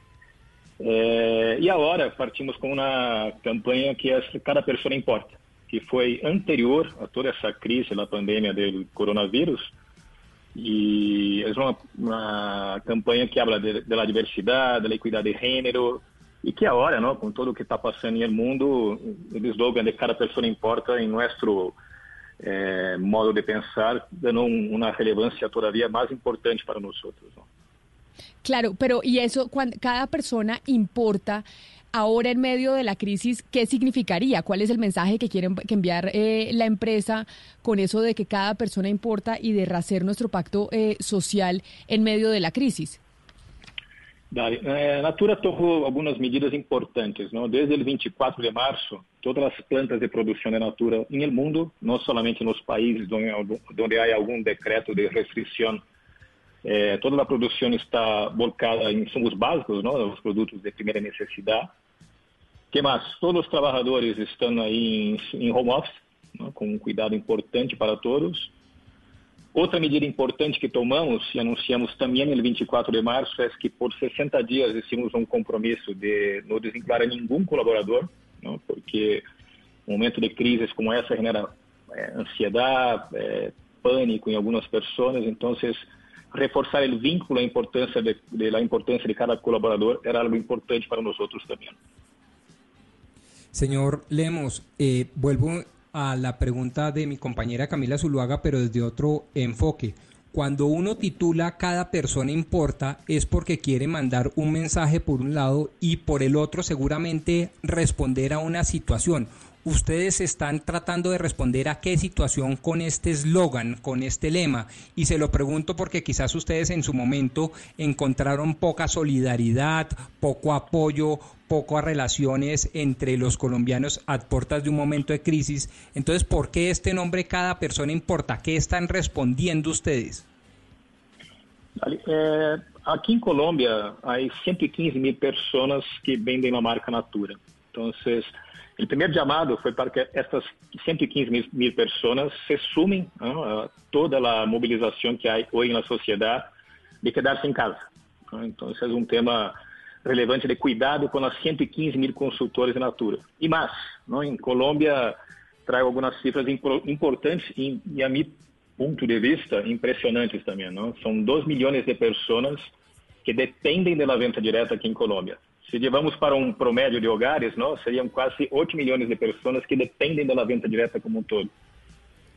Eh, y ahora partimos con una campaña que es Cada Persona Importa, que fue anterior a toda esa crisis, la pandemia del coronavirus. Y es una, una campaña que habla de, de la diversidad, de la equidad de género, y que ahora, ¿no? con todo lo que está pasando en el mundo, el eslogan de Cada Persona Importa en nuestro eh, modo de pensar, dando un- una relevancia todavía más importante para nosotros. ¿no? Claro, pero y eso, cuando cada persona importa ahora en medio de la crisis, ¿qué significaría? ¿Cuál es el mensaje que quiere que enviar eh, la empresa con eso de que cada persona importa y de rehacer nuestro pacto eh, social en medio de la crisis? Dale. Eh, Natura tomou algumas medidas importantes. ¿no? Desde el 24 de marzo, todas las plantas de producción de Natura en el mundo, no solamente en los países donde, donde hay algún decreto de restricción, eh, toda la producción está volcada en insumos básicos, ¿no? los productos de primera necesidad. ¿Qué más? Todos los trabajadores están ahí en, en home office, ¿no? con un cuidado importante para todos. Outra medida importante que tomamos e anunciamos também no 24 de março é que por 60 dias hicimos um compromisso de não desvincular a nenhum colaborador, não? porque um momento de crises como essa genera é, ansiedade, é, pânico em algumas pessoas, então reforçar o vínculo, a importância de, de, a importância de cada colaborador era algo importante para nós outros também. Señor Lemos, eh, vuelvo a la pregunta de mi compañera Camila Zuluaga, pero desde otro enfoque. Cuando uno titula cada persona importa es porque quiere mandar un mensaje por un lado y por el otro seguramente responder a una situación. Ustedes están tratando de responder a qué situación con este eslogan, con este lema. Y se lo pregunto porque quizás ustedes en su momento encontraron poca solidaridad, poco apoyo, poco a relaciones entre los colombianos a puertas de un momento de crisis. Entonces, ¿por qué este nombre cada persona importa? ¿Qué están respondiendo ustedes? Eh, aqui em Colômbia, há 115 mil pessoas que vendem a marca Natura. Então, o primeiro chamado foi para que estas 115 mil, mil pessoas se sumem a toda a mobilização que há hoje na sociedade de quedar-se em casa. Então, esse é um tema relevante de cuidado com as 115 mil consultores de Natura. E mais, não? em Colômbia, trago algumas cifras importantes e, e, a meu ponto de vista, impressionantes também. Não? São 2 milhões de pessoas que dependem da venda direta aqui em Colômbia. Se levamos para um promédio de hogares, não, seriam quase 8 milhões de pessoas que dependem da venda direta como um todo.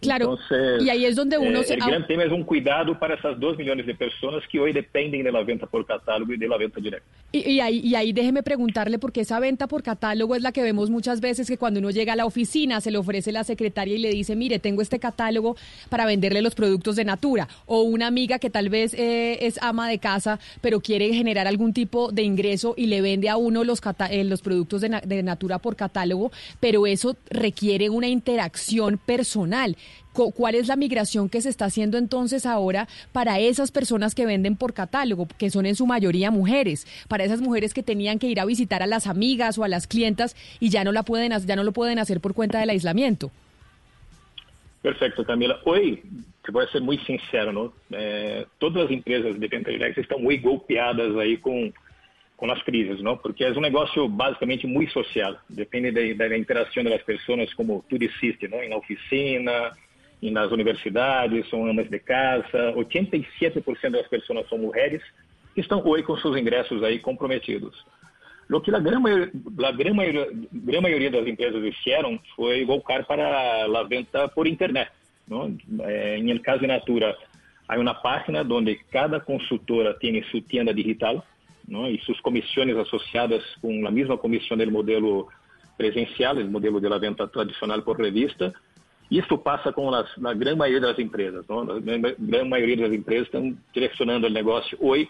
Claro, y ahí es donde uno eh, se... El gran tema es un cuidado para esas dos millones de personas que hoy dependen de la venta por catálogo y de la venta directa. Y, y, ahí, y ahí déjeme preguntarle, porque esa venta por catálogo es la que vemos muchas veces que cuando uno llega a la oficina se le ofrece la secretaria y le dice, mire, tengo este catálogo para venderle los productos de Natura. O una amiga que tal vez eh, es ama de casa, pero quiere generar algún tipo de ingreso y le vende a uno los, eh, los productos de, de Natura por catálogo, pero eso requiere una interacción personal. ¿Cuál es la migración que se está haciendo entonces ahora para esas personas que venden por catálogo, que son en su mayoría mujeres, para esas mujeres que tenían que ir a visitar a las amigas o a las clientas y ya no la pueden ya no lo pueden hacer por cuenta del aislamiento? Perfecto, Camila. Hoy, te voy a ser muy sincero, ¿no? Eh, todas las empresas de directa están muy golpeadas ahí con com as crises, não? Porque é um negócio basicamente muito social. Depende da, da interação das pessoas, como tu disseste, não? Na oficina, e nas universidades, são amas de casa, 87% das pessoas são mulheres que estão hoje com seus ingressos aí comprometidos. O que a grande maioria, maioria das empresas fizeram foi voltar para a venda por internet. Não? É, em caso de Natura, há uma página onde cada consultora tem sua tienda digital não? e suas comissões associadas com a mesma comissão do modelo presencial, o modelo de venda tradicional por revista, isso passa com a, a grande maioria das empresas. Não? A grande maioria das empresas estão direcionando o negócio hoje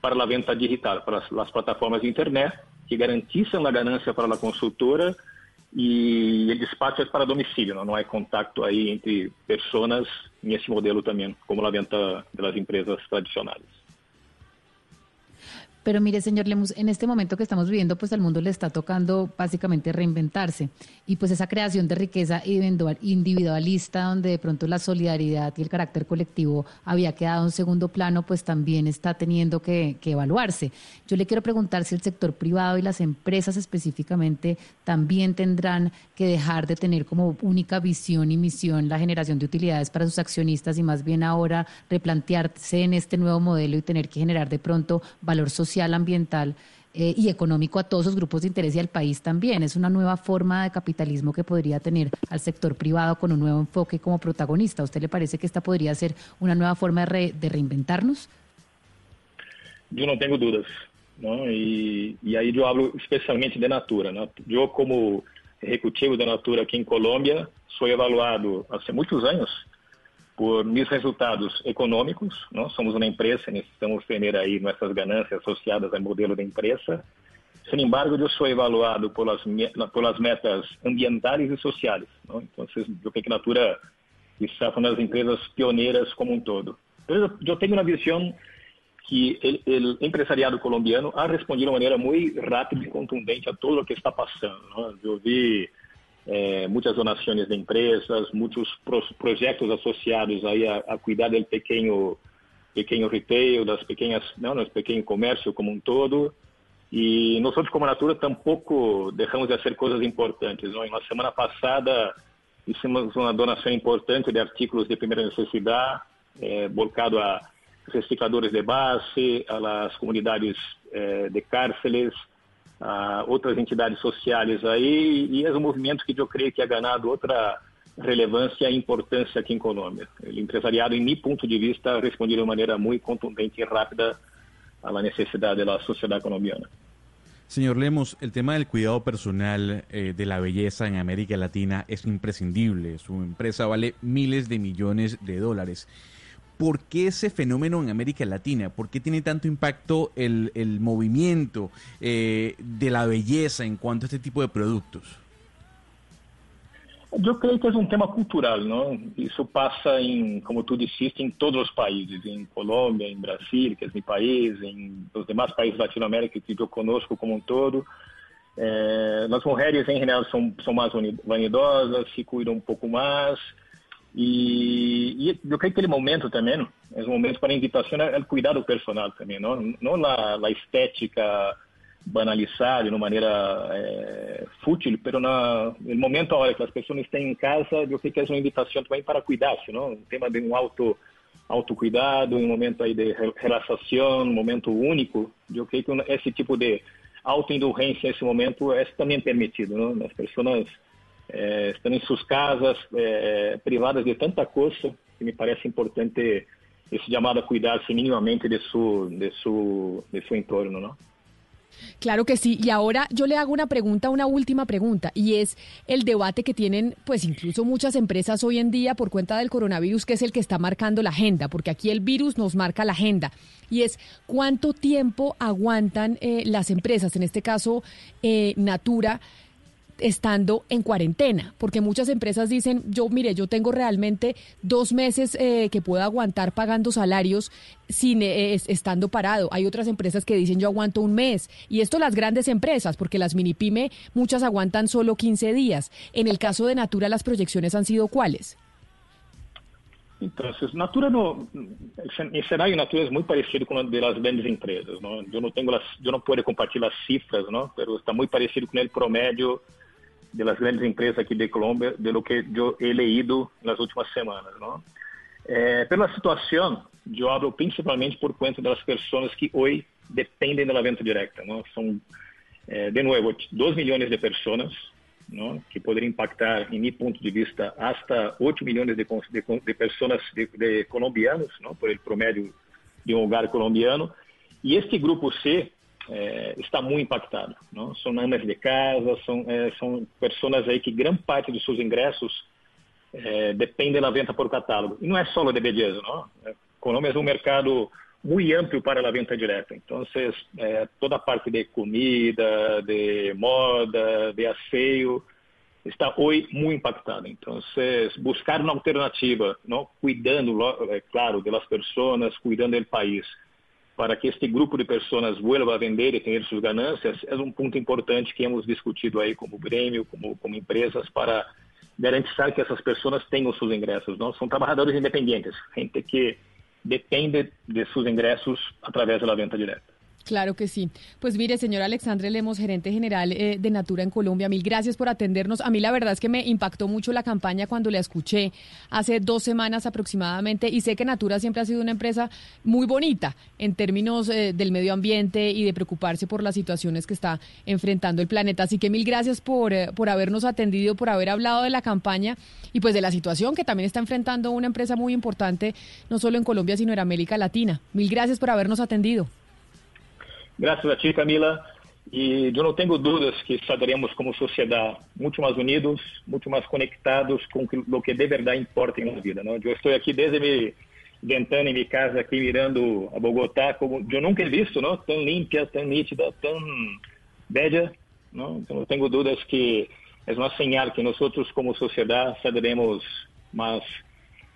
para a venda digital, para as, as plataformas de internet, que garantissem a ganância para a consultora e o despacho é para domicílio, não, não há contato aí entre pessoas nesse modelo também, como a venda das empresas tradicionais. Pero mire, señor Lemus, en este momento que estamos viviendo, pues al mundo le está tocando básicamente reinventarse. Y pues esa creación de riqueza individualista, donde de pronto la solidaridad y el carácter colectivo había quedado en segundo plano, pues también está teniendo que, evaluarse. Yo le quiero preguntar si el sector privado y las empresas específicamente también tendrán que dejar de tener como única visión y misión la generación de utilidades para sus accionistas y más bien ahora replantearse en este nuevo modelo y tener que generar de pronto valor social social, ambiental eh, y económico a todos los grupos de interés y al país también. Es una nueva forma de capitalismo que podría tener al sector privado con un nuevo enfoque como protagonista. ¿A usted le parece que esta podría ser una nueva forma de, de reinventarnos? Yo no tengo dudas. ¿no? Y, y, ahí yo hablo especialmente de Natura. ¿no? Yo como ejecutivo de Natura aquí en Colombia soy evaluado hace muchos años por mis resultados econômicos. Não? Somos uma empresa, necessitamos ter aí nossas ganâncias associadas ao modelo de empresa. Sin embargo, eu sou evaluado pelas, pelas metas ambientais e sociais. Não? Então, eu tenho que Natura está uma das empresas pioneiras como um todo. Eu tenho uma visão que o empresariado colombiano ha respondido de maneira muito rápida e contundente a tudo o que está passando. Não? Eu vi eh, muchas donaciones de empresas, muchos pro proyectos asociados ahí a, a, cuidar del pequeño, pequeño retail, das pequeñas, no, del pequeño comercio como un todo. Y nosotros como Natura tampoco dejamos de hacer cosas importantes. ¿no? En la semana pasada hicimos una donación importante de artículos de primera necesidad, eh, volcado a recicladores de base, las comunidades eh, de cárceles, a outras entidades sociais aí, e é um movimento que eu creio que ha ganado outra relevância e importância aqui em Colômbia. O empresariado, em meu ponto de vista, respondido de maneira muito contundente e rápida à necessidade da sociedade colombiana. Señor Lemos, el tema del cuidado personal eh, de la belleza en América Latina es imprescindible. Su empresa vale miles de millones de dólares. ¿Por qué ese fenómeno en América Latina? ¿Por qué tiene tanto impacto el, el movimiento eh, de la belleza en cuanto a este tipo de productos? Eu creio que é um tema cultural, não? Isso passa em, como tu disseste, em todos os países, em Colômbia, em Brasil, que é meu país, em os demais países da Latinoamérica que eu conosco como um todo. É, as mulheres, em geral, são, são vanidosas, se cuidam um pouco mais, e, e, eu creio que aquele momento também é um momento para invitação ao é cuidado personal também, não, não a, a estética banalizada de uma maneira é, fútil, mas no momento agora que as pessoas estão em casa, eu creio que é uma invitação também para cuidar-se, não? Um tema de um auto autocuidado, um momento aí de relaxação, um momento único. Eu creio que esse tipo de autoindulgência nesse momento é também permitido, não? As pessoas eh, estão em suas casas eh, privadas de tanta coisa que me parece importante esse chamado a cuidar-se minimamente de su, de, su, de su entorno, ¿no? Claro que sí. Y ahora yo le hago una pregunta, una última pregunta, y es el debate que tienen, pues incluso muchas empresas hoy en día por cuenta del coronavirus, que es el que está marcando la agenda, porque aquí el virus nos marca la agenda. Y es cuánto tiempo aguantan eh, las empresas, en este caso eh, Natura, estando en cuarentena, porque muchas empresas dicen, yo mire, yo tengo realmente dos meses eh, que puedo aguantar pagando salarios sin eh, estando parado. Hay otras empresas que dicen, yo aguanto un mes. Y esto las grandes empresas, porque las mini pyme, muchas aguantan solo 15 días. En el caso de Natura, las proyecciones han sido cuáles? Entonces, Natura no, el escenario Natura es muy parecido con el de las grandes empresas, ¿no? Yo no tengo las, yo no puedo compartir las cifras, ¿no? Pero está muy parecido con el promedio de las grandes empresas aqui de Colômbia, de lo que eu he leído nas últimas semanas. Eh, pela situação, eu hablo principalmente por conta das pessoas que hoje dependem da venda direta. São, eh, de novo, 2 milhões de pessoas que poderiam impactar, em meu ponto de vista, hasta 8 milhões de, de, de pessoas, de, de colombianos, ¿no? por el promédio de um hogar colombiano. E este grupo C é, está muito impactado. Não? São amas de casa, são, é, são pessoas aí que grande parte dos seus ingressos é, depende da venda por catálogo. E não é só de beleza, não? É, Colômbia é um mercado muito amplo para a venda direta. Então, é, toda a parte de comida, de moda, de asseio, está hoje muito impactada. Então, buscar uma alternativa, não? cuidando, é claro, das pessoas, cuidando do país, para que este grupo de pessoas vuelva a vender e ter suas ganâncias é um ponto importante que hemos discutido aí como grêmio, como, como empresas, para garantizar que essas pessoas tenham seus ingressos. Não são trabalhadores independentes, gente que depende de seus ingressos através da venda direta. Claro que sí. Pues mire, señor Alexandre Lemos, gerente general eh, de Natura en Colombia, mil gracias por atendernos. A mí la verdad es que me impactó mucho la campaña cuando la escuché hace dos semanas aproximadamente y sé que Natura siempre ha sido una empresa muy bonita en términos eh, del medio ambiente y de preocuparse por las situaciones que está enfrentando el planeta. Así que mil gracias por, eh, por habernos atendido, por haber hablado de la campaña y pues de la situación que también está enfrentando una empresa muy importante, no solo en Colombia, sino en América Latina. Mil gracias por habernos atendido. Graças a ti, Camila. E eu não tenho dúvidas que estaremos como sociedade muito mais unidos, muito mais conectados com o que de verdade importa em nossa vida. Não? Eu estou aqui desde me ventando em minha casa aqui mirando a Bogotá como eu nunca he visto, não? Tão limpa, tão nítida, tão bela, não? Então não tenho dúvidas que é uma señal que nós como sociedade estaremos mais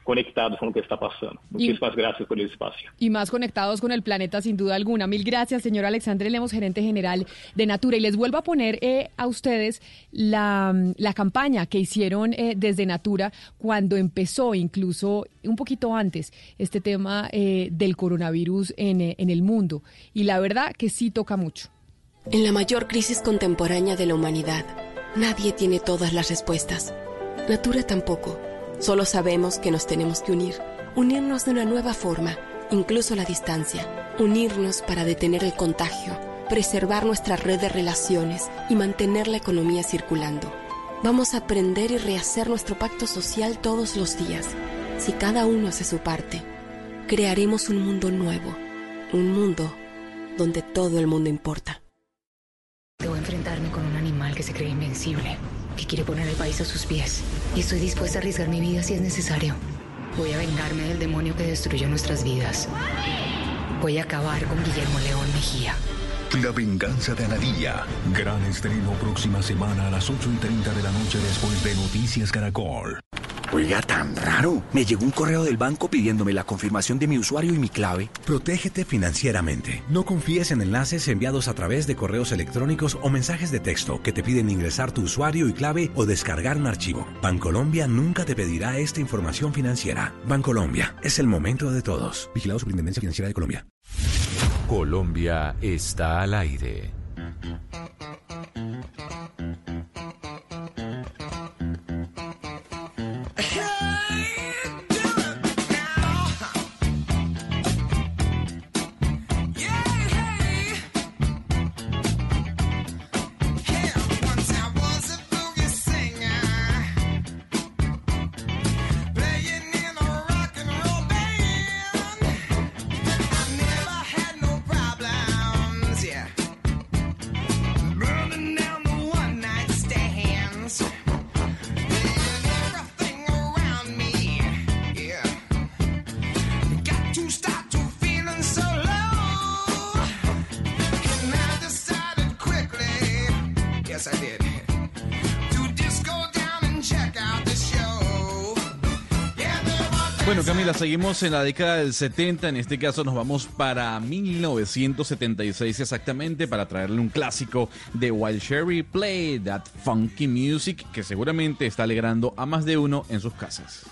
conectados con lo que está pasando. Muchísimas gracias por el espacio. Y más conectados con el planeta, sin duda alguna. Mil gracias, señor Alexandre Lemos, gerente general de Natura. Y les vuelvo a poner eh, a ustedes la, la, campaña que hicieron eh, desde Natura cuando empezó, incluso un poquito antes, este tema eh, del coronavirus en, en el mundo. Y la verdad que sí toca mucho. En la mayor crisis contemporánea de la humanidad, nadie tiene todas las respuestas. Natura tampoco. Solo sabemos que nos tenemos que unir, unirnos de una nueva forma, incluso la distancia, unirnos para detener el contagio, preservar nuestra red de relaciones y mantener la economía circulando. Vamos a aprender y rehacer nuestro pacto social todos los días. Si cada uno hace su parte, crearemos un mundo nuevo, un mundo donde todo el mundo importa. Debo enfrentarme con un animal que se cree invencible que quiere poner el país a sus pies. Y estoy dispuesta a arriesgar mi vida si es necesario. Voy a vengarme del demonio que destruyó nuestras vidas. Voy a acabar con Guillermo León Mejía. La venganza de Anadilla. Gran estreno próxima semana a las 8 y 30 de la noche después de Noticias Caracol. Oiga, tan raro. Me llegó un correo del banco pidiéndome la confirmación de mi usuario y mi clave. Protégete financieramente. No confíes en enlaces enviados a través de correos electrónicos o mensajes de texto que te piden ingresar tu usuario y clave o descargar un archivo. Bancolombia nunca te pedirá esta información financiera. Bancolombia, es el momento de todos. Vigilado Superintendencia Financiera de Colombia. Colombia está al aire. Seguimos en la década del 70. En este caso nos vamos para 1976 exactamente para traerle un clásico de Wild Cherry Play, That Funky Music, que seguramente está alegrando a más de uno en sus casas.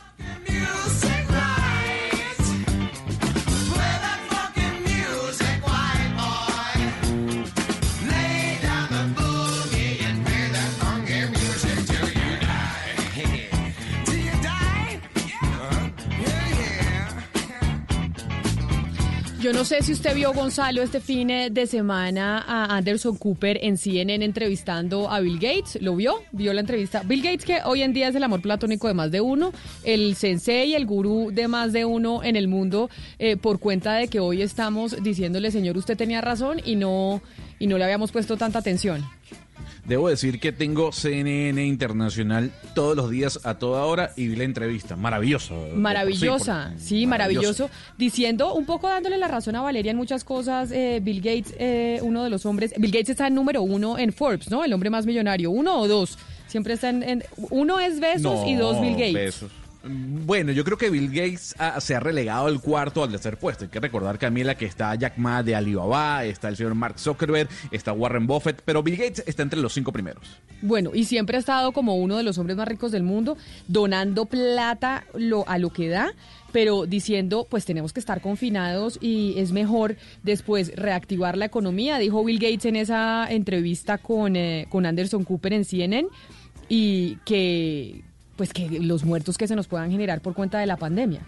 Yo no sé si usted vio, Gonzalo, este fin de semana a Anderson Cooper en CNN entrevistando a Bill Gates. ¿Lo vio? ¿Vio la entrevista? Bill Gates, que hoy en día es el amor platónico de más de uno, el sensei, el gurú de más de uno en el mundo, eh, por cuenta de que hoy estamos diciéndole, señor, usted tenía razón y no, y no le habíamos puesto tanta atención. Debo decir que tengo CNN Internacional todos los días a toda hora y vi la entrevista. Maravilloso. Maravillosa, sí, maravilloso. Diciendo, un poco dándole la razón a Valeria en muchas cosas, eh, Bill Gates, eh, uno de los hombres, Bill Gates está en número uno en Forbes, ¿no? El hombre más millonario, uno o dos. Siempre está en, uno es Besos y dos Bill Gates. Besos. Bueno, yo creo que Bill Gates se ha relegado al cuarto al tercer puesto. Hay que recordar, Camila, que está Jack Ma de Alibaba, está el señor Mark Zuckerberg, está Warren Buffett, pero Bill Gates está entre los cinco primeros. Bueno, y siempre ha estado como uno de los hombres más ricos del mundo, donando plata lo, a lo que da, pero diciendo, pues tenemos que estar confinados y es mejor después reactivar la economía, dijo Bill Gates en esa entrevista con, eh, con Anderson Cooper en CNN, y que pues que los muertos que se nos puedan generar por cuenta de la pandemia.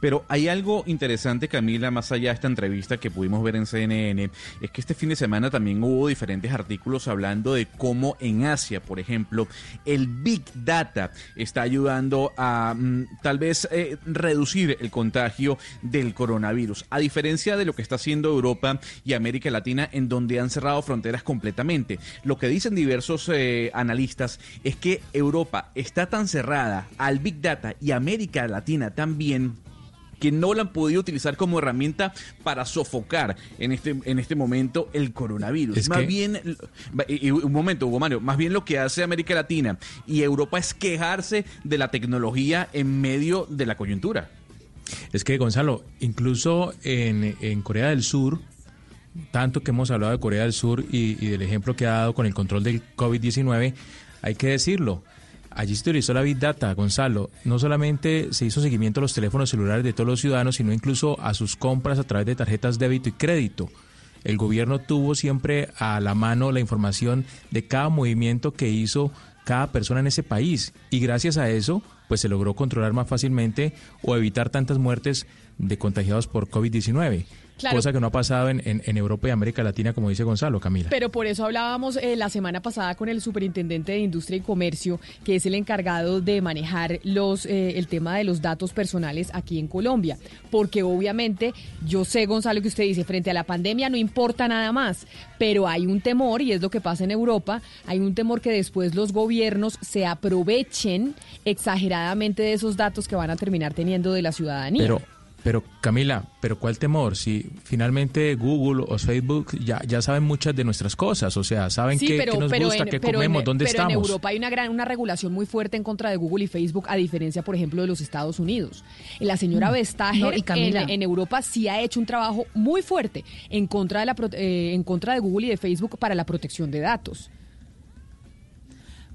Pero hay algo interesante, Camila, más allá de esta entrevista que pudimos ver en CNN, es que este fin de semana también hubo diferentes artículos hablando de cómo en Asia, por ejemplo, el Big Data está ayudando a mm, tal vez eh, reducir el contagio del coronavirus, a diferencia de lo que está haciendo Europa y América Latina, en donde han cerrado fronteras completamente. Lo que dicen diversos eh, analistas es que Europa está tan cerrada al Big Data y América Latina también que no la han podido utilizar como herramienta para sofocar en este, en este momento el coronavirus. Es más que- bien, y un momento, Hugo Mario, más bien lo que hace América Latina y Europa es quejarse de la tecnología en medio de la coyuntura. Es que, Gonzalo, incluso en, en Corea del Sur, tanto que hemos hablado de Corea del Sur y, y del ejemplo que ha dado con el control del COVID-19, hay que decirlo. Allí se utilizó la Big Data, Gonzalo. No solamente se hizo seguimiento a los teléfonos celulares de todos los ciudadanos, sino incluso a sus compras a través de tarjetas débito y crédito. El gobierno tuvo siempre a la mano la información de cada movimiento que hizo cada persona en ese país y gracias a eso pues se logró controlar más fácilmente o evitar tantas muertes de contagiados por COVID-19. Claro. Cosa que no ha pasado en, en- en Europa y América Latina, como dice Gonzalo, Camila. Pero por eso hablábamos eh, la semana pasada con el superintendente de Industria y Comercio, que es el encargado de manejar los eh, el tema de los datos personales aquí en Colombia. Porque obviamente, yo sé, Gonzalo, que usted dice, frente a la pandemia no importa nada más, pero hay un temor, y es lo que pasa en Europa, hay un temor que después los gobiernos se aprovechen exageradamente de esos datos que van a terminar teniendo de la ciudadanía. Pero, pero Camila, pero ¿cuál temor? Si finalmente Google o Facebook ya, ya saben muchas de nuestras cosas, o sea, saben Sí, qué, pero, qué nos gusta, en, qué pero en- comemos, dónde pero en estamos. Europa hay una gran una regulación muy fuerte en contra de Google y Facebook, a diferencia, por ejemplo, de los Estados Unidos. La señora Mm. Vestager No, y Camila. en, en Europa sí ha hecho un trabajo muy fuerte en contra de la eh, en contra de Google y de Facebook para la protección de datos.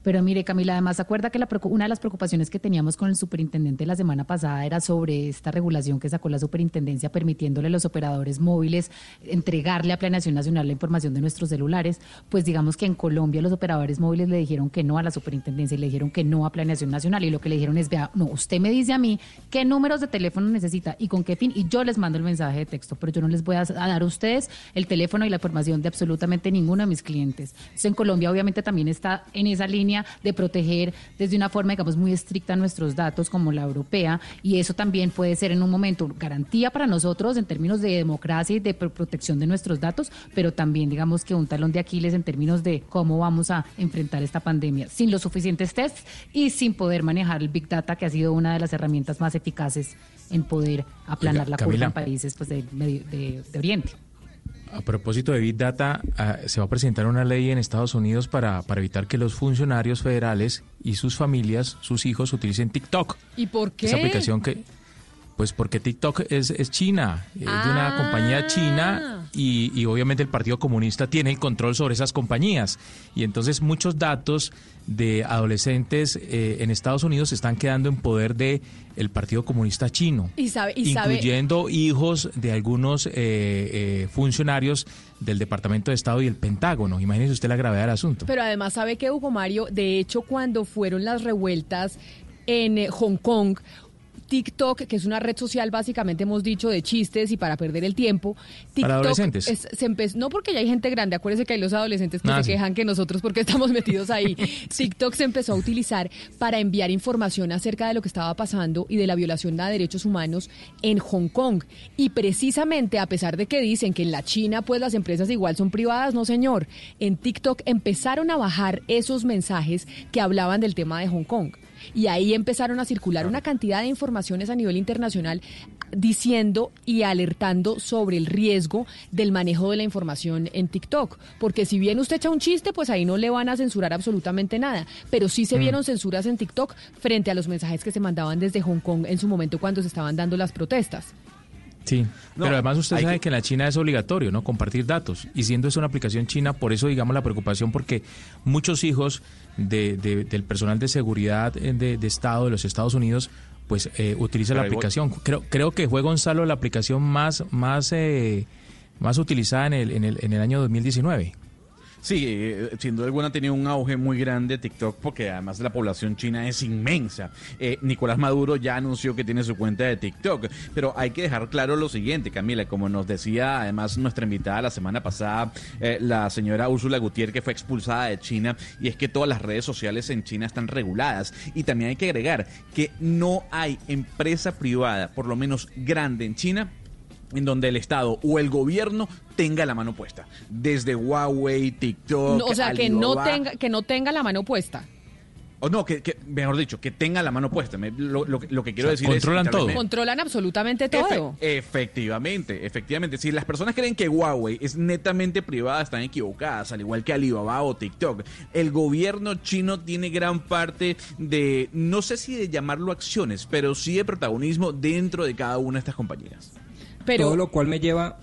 Pero mire, Camila, además, ¿se acuerda que la una de las preocupaciones que teníamos con el superintendente la semana pasada era sobre esta regulación que sacó la superintendencia permitiéndole a los operadores móviles entregarle a Planeación Nacional la información de nuestros celulares? Pues digamos que en Colombia los operadores móviles le dijeron que no a la superintendencia y le dijeron que no a Planeación Nacional y lo que le dijeron es, vea, no, usted me dice a mí qué números de teléfono necesita y con qué fin y yo les mando el mensaje de texto, pero yo no les voy a dar a ustedes el teléfono y la información de absolutamente ninguno de mis clientes. Entonces, en Colombia obviamente también está en esa línea de proteger desde una forma, digamos, muy estricta nuestros datos como la europea y eso también puede ser en un momento garantía para nosotros en términos de democracia y de pro- protección de nuestros datos, pero también digamos que un talón de Aquiles en términos de cómo vamos a enfrentar esta pandemia sin los suficientes tests y sin poder manejar el Big Data, que ha sido una de las herramientas más eficaces en poder aplanar Oiga, la curva en países pues, de, de- de Oriente. A propósito de Big Data, ah, se va a presentar una ley en Estados Unidos para, para evitar que los funcionarios federales y sus familias, sus hijos, utilicen TikTok. ¿Y por qué? Esa aplicación que... Pues porque TikTok es, es China, es de una Ah. compañía china y, y obviamente el Partido Comunista tiene el control sobre esas compañías. Y entonces muchos datos de adolescentes eh, en Estados Unidos se están quedando en poder de el Partido Comunista chino Y sabe, y sabe, incluyendo hijos de algunos eh, eh, funcionarios del Departamento de Estado y el Pentágono. Imagínese usted la gravedad del asunto. Pero además sabe que Hugo Mario, de hecho, cuando fueron las revueltas en eh, Hong Kong, TikTok, que es una red social básicamente hemos dicho de chistes y para perder el tiempo, TikTok Para adolescentes. es- se empezó, no porque ya hay gente grande, acuérdese que hay los adolescentes que Ah, se sí. quejan que nosotros porque estamos metidos ahí. TikTok se empezó a utilizar para enviar información acerca de lo que estaba pasando y de la violación a derechos humanos en Hong Kong. Y precisamente a pesar de que dicen que en la China pues las empresas igual son privadas, no señor, en TikTok empezaron a bajar esos mensajes que hablaban del tema de Hong Kong. Y ahí empezaron a circular una cantidad de informaciones a nivel internacional diciendo y alertando sobre el riesgo del manejo de la información en TikTok. Porque si bien usted echa un chiste, pues ahí no le van a censurar absolutamente nada. Pero sí se Mm. vieron censuras en TikTok frente a los mensajes que se mandaban desde Hong Kong en su momento cuando se estaban dando las protestas. Sí, No, pero además usted sabe que- que... en la China es obligatorio, ¿no? Compartir datos. Y siendo eso una aplicación china, por eso digamos la preocupación, porque muchos hijos de, de- del personal de seguridad eh, de, de Estado de los Estados Unidos, pues eh, utilizan la Pero aplicación. Creo, creo que fue Gonzalo la aplicación más, más, eh, más utilizada en el, en el, en el año 2019. Sí, eh, sin duda alguna ha tenido un auge muy grande TikTok porque además la población china es inmensa. Eh, Nicolás Maduro ya anunció que tiene su cuenta de TikTok, pero hay que dejar claro lo siguiente, Camila, como nos decía además nuestra invitada la semana pasada, eh, la señora Úrsula Gutiérrez, que fue expulsada de China, y es que todas las redes sociales en China están reguladas. Y también hay que agregar que no hay empresa privada, por lo menos grande en China, en donde el Estado o el gobierno tenga la mano puesta. Desde Huawei, TikTok. No, o sea, que no, tenga, que no tenga la mano puesta. o no, que, que, mejor dicho, que tenga la mano puesta. Me- lo, lo que- lo que quiero O sea, decir controlan es... vez todo. Controlan absolutamente Efe- todo. efectivamente, efectivamente. Si las personas creen que Huawei es netamente privada, están equivocadas, al igual que Alibaba o TikTok. El gobierno chino tiene gran parte de, no sé si de llamarlo acciones, pero sí de protagonismo dentro de cada una de estas compañías. Pero todo lo cual me lleva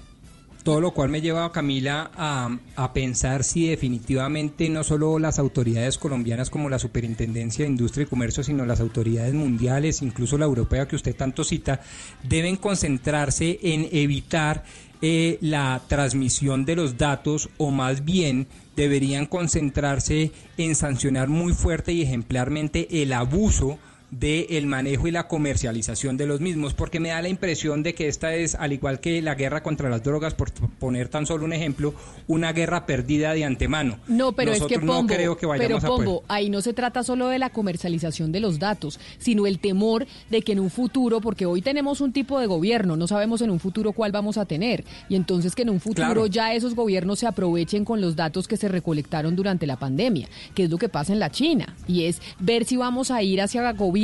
todo lo cual me lleva Camila a, a pensar si definitivamente no solo las autoridades colombianas como la Superintendencia de Industria y Comercio, sino las autoridades mundiales, incluso la europea que usted tanto cita, deben concentrarse en evitar eh, la transmisión de los datos o más bien deberían concentrarse en sancionar muy fuerte y ejemplarmente el abuso del manejo y la comercialización de los mismos, porque me da la impresión de que esta es, al igual que la guerra contra las drogas, por poner tan solo un ejemplo, una guerra perdida de antemano. No, pero es que Pombo, no creo que pero vayamos a poder. Pombo, ahí no se trata solo de la comercialización de los datos, sino el temor de que en un futuro, porque hoy tenemos un tipo de gobierno, no sabemos en un futuro cuál vamos a tener, y entonces que en un futuro Claro. ya esos gobiernos se aprovechen con los datos que se recolectaron durante la pandemia, que es lo que pasa en la China, y es ver si vamos a ir hacia gobiernos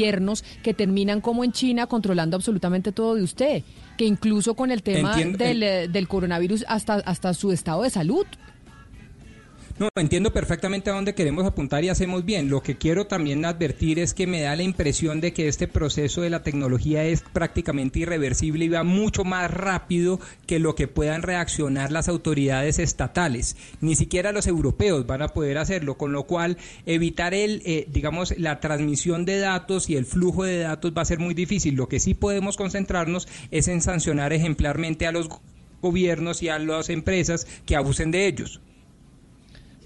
que terminan como en China controlando absolutamente todo de usted, que incluso con el tema Entiendo- del, eh, del coronavirus hasta, hasta su estado de salud. No, entiendo perfectamente a dónde queremos apuntar y hacemos bien. Lo que quiero también advertir es que me da la impresión de que este proceso de la tecnología es prácticamente irreversible y va mucho más rápido que lo que puedan reaccionar las autoridades estatales. Ni siquiera los europeos van a poder hacerlo, con lo cual evitar el, eh, digamos, la transmisión de datos y el flujo de datos va a ser muy difícil. Lo que sí podemos concentrarnos es en sancionar ejemplarmente a los gobiernos y a las empresas que abusen de ellos.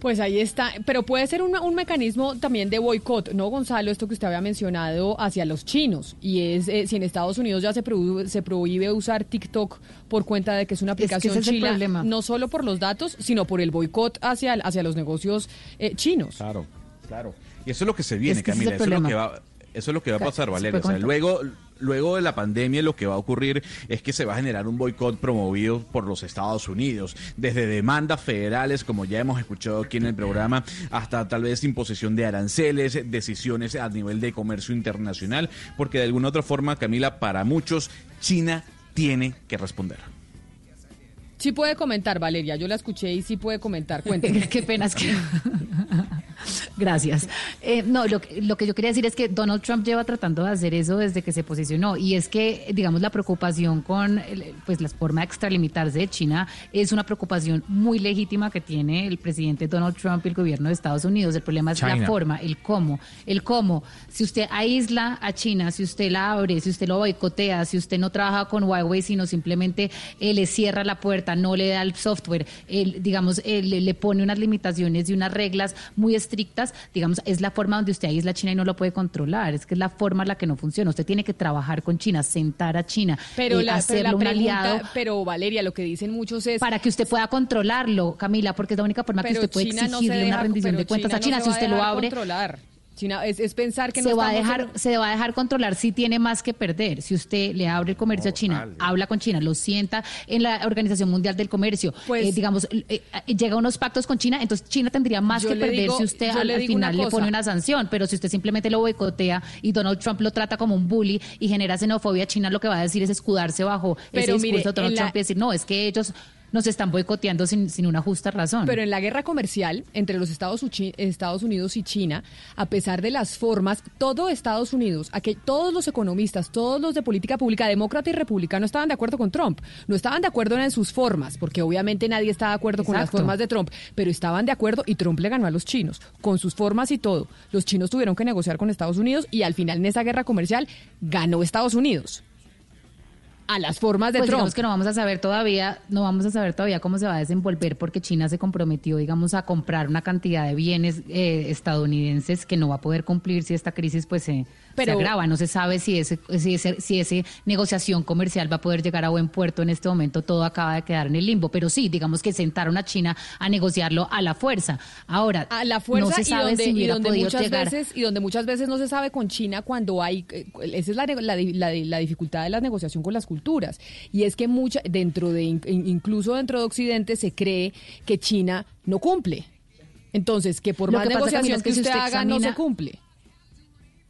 Pues ahí está, pero puede ser una- un mecanismo también de boicot, ¿no, Gonzalo? Esto que usted había mencionado hacia los chinos. Y es eh, si en Estados Unidos ya se, prohíbe- se prohíbe usar TikTok por cuenta de que es una que aplicación es el china, problema. no solo por los datos, sino por el boicot hacia, hacia los negocios eh, chinos. Claro, claro. Y eso es lo que se viene, Es que Camila. Eso es, lo que va, eso es lo que va a pasar, ¿se Valeria. O sea, luego, luego de la pandemia lo que va a ocurrir es que se va a generar un boicot promovido por los Estados Unidos, desde demandas federales, como ya hemos escuchado aquí en el programa, hasta tal vez imposición de aranceles, decisiones a nivel de comercio internacional, porque de alguna otra forma, Camila, para muchos, China tiene que responder. Sí puede comentar, Valeria. Yo la escuché y sí puede comentar. Cuénteme. Qué pena es que... Gracias. Eh, no, lo, que- lo que yo quería decir es que Donald Trump lleva tratando de hacer eso desde que se posicionó y es que, digamos, la preocupación con pues la forma de extralimitarse de China es una preocupación muy legítima que tiene el presidente Donald Trump y el gobierno de Estados Unidos. El problema es la forma, el cómo, el cómo. Si usted aísla a China, si usted la abre, si usted lo boicotea, si usted no trabaja con Huawei, sino simplemente eh, le cierra la puerta, no le da el software, él, digamos, eh, le, le pone unas limitaciones y unas reglas muy estrictas, digamos, es la forma donde usted aísla a China y no lo puede controlar. Es que es la forma en la que no funciona. Usted tiene que trabajar con China, sentar a China, Pero eh, la, pero hacerlo un pregunta, aliado pero Valeria, lo que dicen muchos es para que usted pueda controlarlo, Camila, porque es la única forma que pero usted puede China no se exigirle deja- una rendición pero de cuentas a China no Si usted lo abre, controlar. China es, es pensar que se no va a dejar en- se va a dejar controlar si tiene más que perder. Si usted le abre el comercio a China habla con China lo sienta en la Organización Mundial del Comercio Pues- eh, digamos eh, eh, llega a unos pactos con China entonces China tendría más que perder digo- si usted al, final le pone una sanción. Pero si usted simplemente lo boicotea y Donald Trump lo trata como un bully y genera xenofobia China lo que va a decir es escudarse bajo ese Pero discurso mire, de Donald la- Trump y decir no es que ellos nos están boicoteando sin, sin una justa razón Pero en la guerra comercial entre los Estados, Estados Unidos y China, a pesar de las formas, todo Estados Unidos, aquel- todos los economistas, todos los de política pública, demócrata y republicano, estaban de acuerdo con Trump. No estaban de acuerdo en sus formas, porque obviamente nadie está de acuerdo con las formas de Trump, pero estaban de acuerdo y Trump le ganó a los chinos, con sus formas y todo. Los chinos tuvieron que negociar con Estados Unidos y al final en esa guerra comercial ganó Estados Unidos. A las formas de pues Trump. digamos que no vamos a saber todavía, no vamos a saber todavía cómo se va a desenvolver porque China se comprometió, digamos, a comprar una cantidad de bienes eh, estadounidenses que no va a poder cumplir si esta crisis pues se, Pero- se agrava. No se sabe si ese, si ese, si ese negociación comercial va a poder llegar a buen puerto en este momento. Todo acaba de quedar en el limbo, pero sí, digamos que sentaron a China a negociarlo a la fuerza. Ahora, a la fuerza no se y sabe donde, si y donde muchas llegar. veces y donde muchas veces no se sabe con China cuando hay eh, esa es la, la, la- la dificultad de la negociación con las culturas y es que mucha dentro de in- incluso dentro de Occidente se cree que China no cumple entonces que por Lo más que es que que usted, usted haga no se cumple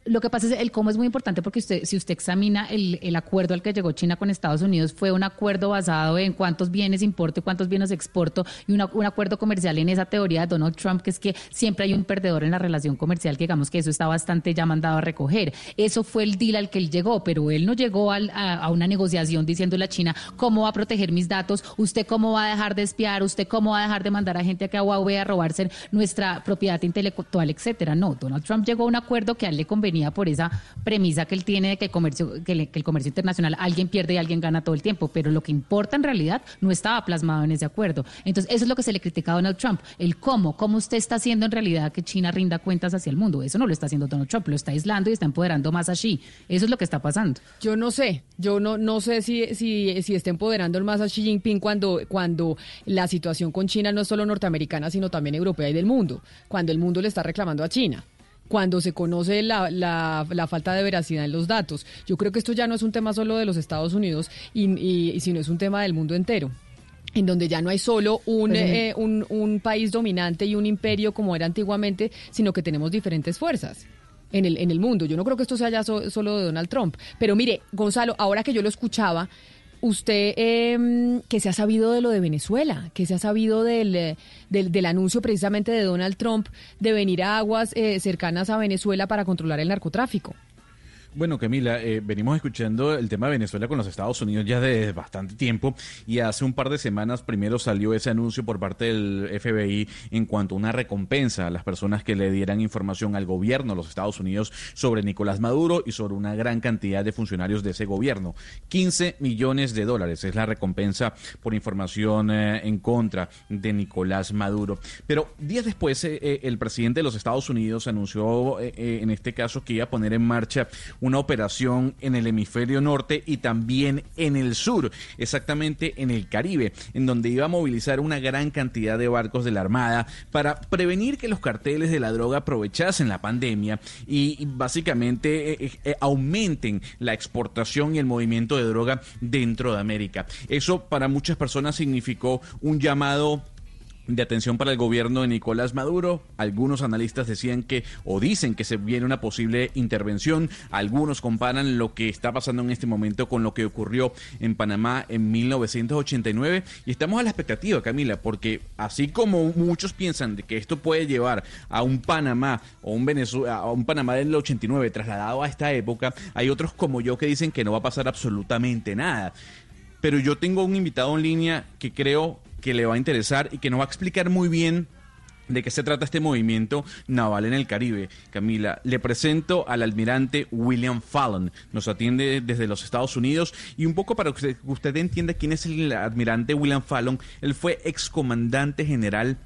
Lo que pasa es el cómo es muy importante porque usted, si usted examina el, el, acuerdo al que llegó China con Estados Unidos, fue un acuerdo basado en cuántos bienes importo y cuántos bienes exporto y una, un acuerdo comercial en esa teoría de Donald Trump, que es que siempre hay un perdedor en la relación comercial, que digamos que eso está bastante ya mandado a recoger. Eso fue el deal al que él llegó, pero él no llegó al, a, una negociación diciéndole a China cómo va a proteger mis datos, usted cómo va a dejar de espiar, usted cómo va a dejar de mandar a gente a que Huawei a robarse nuestra propiedad intelectual, etcétera. No, Donald Trump llegó a un acuerdo que a él le convenía por esa premisa que él tiene de que el comercio, que, le, que, el comercio internacional alguien pierde y alguien gana todo el tiempo, pero lo que importa en realidad no estaba plasmado en ese acuerdo. Entonces, eso es lo que se le critica a Donald Trump, el cómo, cómo usted está haciendo en realidad que China rinda cuentas hacia el mundo. Eso no lo está haciendo Donald Trump, lo está aislando y está empoderando más a Xi. Eso es lo que está pasando. Yo no sé, yo no, no sé si, si, si está empoderando más a Xi Jinping cuando, cuando la situación con China no es solo norteamericana, sino también europea y del mundo, cuando el mundo le está reclamando a China cuando se conoce la, la, la, falta de veracidad en los datos. Yo creo que esto ya no es un tema solo de los Estados Unidos, y, y, y sino es un tema del mundo entero en donde ya no hay solo un, pues, eh, un, un, país dominante y un imperio como era antiguamente, sino que tenemos diferentes fuerzas. En el, en el mundo. Yo no creo que esto sea ya so, solo de Donald Trump. Pero mire, Gonzalo, ahora que yo lo escuchaba, usted eh, que se ha sabido de lo de Venezuela, que se ha sabido del, del, del anuncio precisamente de Donald Trump de venir a aguas eh, cercanas a Venezuela para controlar el narcotráfico. Bueno, Camila, eh, venimos escuchando el tema de Venezuela con los Estados Unidos ya de bastante tiempo y hace un par de semanas primero salió ese anuncio por parte del FBI en cuanto a una recompensa a las personas que le dieran información al gobierno de los Estados Unidos sobre Nicolás Maduro y sobre una gran cantidad de funcionarios de ese gobierno. 15 millones de dólares es la recompensa por información eh, en contra de Nicolás Maduro. Pero días después eh, el presidente de los Estados Unidos anunció en este caso que iba a poner en marcha una operación en el hemisferio norte y también en el sur, exactamente en el Caribe, en donde iba a movilizar una gran cantidad de barcos de la Armada para prevenir que los carteles de la droga aprovechasen la pandemia y, básicamente eh, eh, aumenten la exportación y el movimiento de droga dentro de América. Eso para muchas personas significó un llamado de atención para el gobierno de Nicolás Maduro. Algunos analistas decían que o dicen que se viene una posible intervención. Algunos comparan lo que está pasando en este momento con lo que ocurrió en Panamá en 1989 y estamos a la expectativa, Camila, porque así como muchos piensan que esto puede llevar a un Panamá o un Venezuela, a un Panamá del 89 trasladado a esta época, hay otros como yo que dicen que no va a pasar absolutamente nada. Pero yo tengo un invitado en línea que creo que le va a interesar y que nos va a explicar muy bien de qué se trata este movimiento naval en el Caribe. Camila, le presento al almirante William Fallon. Nos atiende desde los Estados Unidos y un poco para que usted entienda quién es el almirante William Fallon. Él fue excomandante general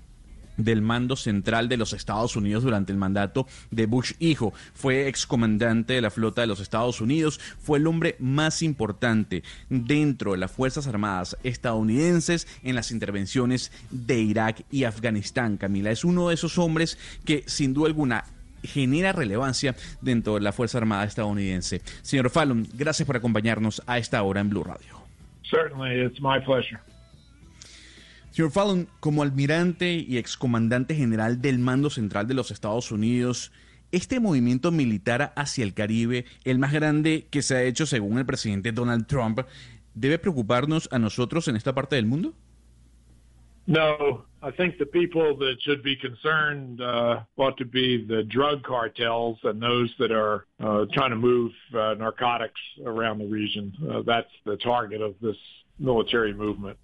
del mando central de los Estados Unidos durante el mandato de Bush hijo. Fue excomandante de la flota de los Estados Unidos, fue el hombre más importante dentro de las Fuerzas Armadas estadounidenses en las intervenciones de Irak y Afganistán. Camila es uno de esos hombres que sin duda alguna genera relevancia dentro de la Fuerza Armada estadounidense. Señor Fallon, gracias por acompañarnos a esta hora en Blue Radio. Certainly, it's my pleasure. Señor Fallon, como almirante y excomandante general del mando central de los Estados Unidos, este movimiento militar hacia el Caribe, el más grande que se ha hecho según el presidente Donald Trump, ¿debe preocuparnos a nosotros en esta parte del mundo? No, I think the people that should be concerned uh, ought to be the drug cartels and those that are uh, trying to move uh, narcotics around the region. Uh, that's the target of this military movement.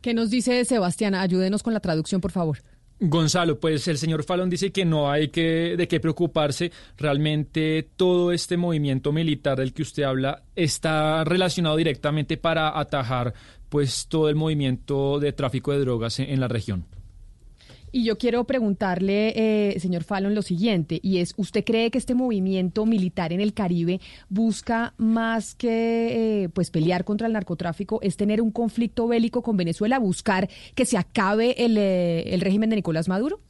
¿Qué nos dice Sebastián? Ayúdenos con la traducción, por favor. Gonzalo, pues el señor Fallon dice que no hay que, de qué preocuparse. Realmente todo este movimiento militar del que usted habla está relacionado directamente para atajar pues todo el movimiento de tráfico de drogas en, en la región. Y yo quiero preguntarle, eh, señor Fallon, lo siguiente, y es, ¿usted cree que este movimiento militar en el Caribe busca más que eh, pues pelear contra el narcotráfico, es tener un conflicto bélico con Venezuela, buscar que se acabe el, eh, el régimen de Nicolás Maduro?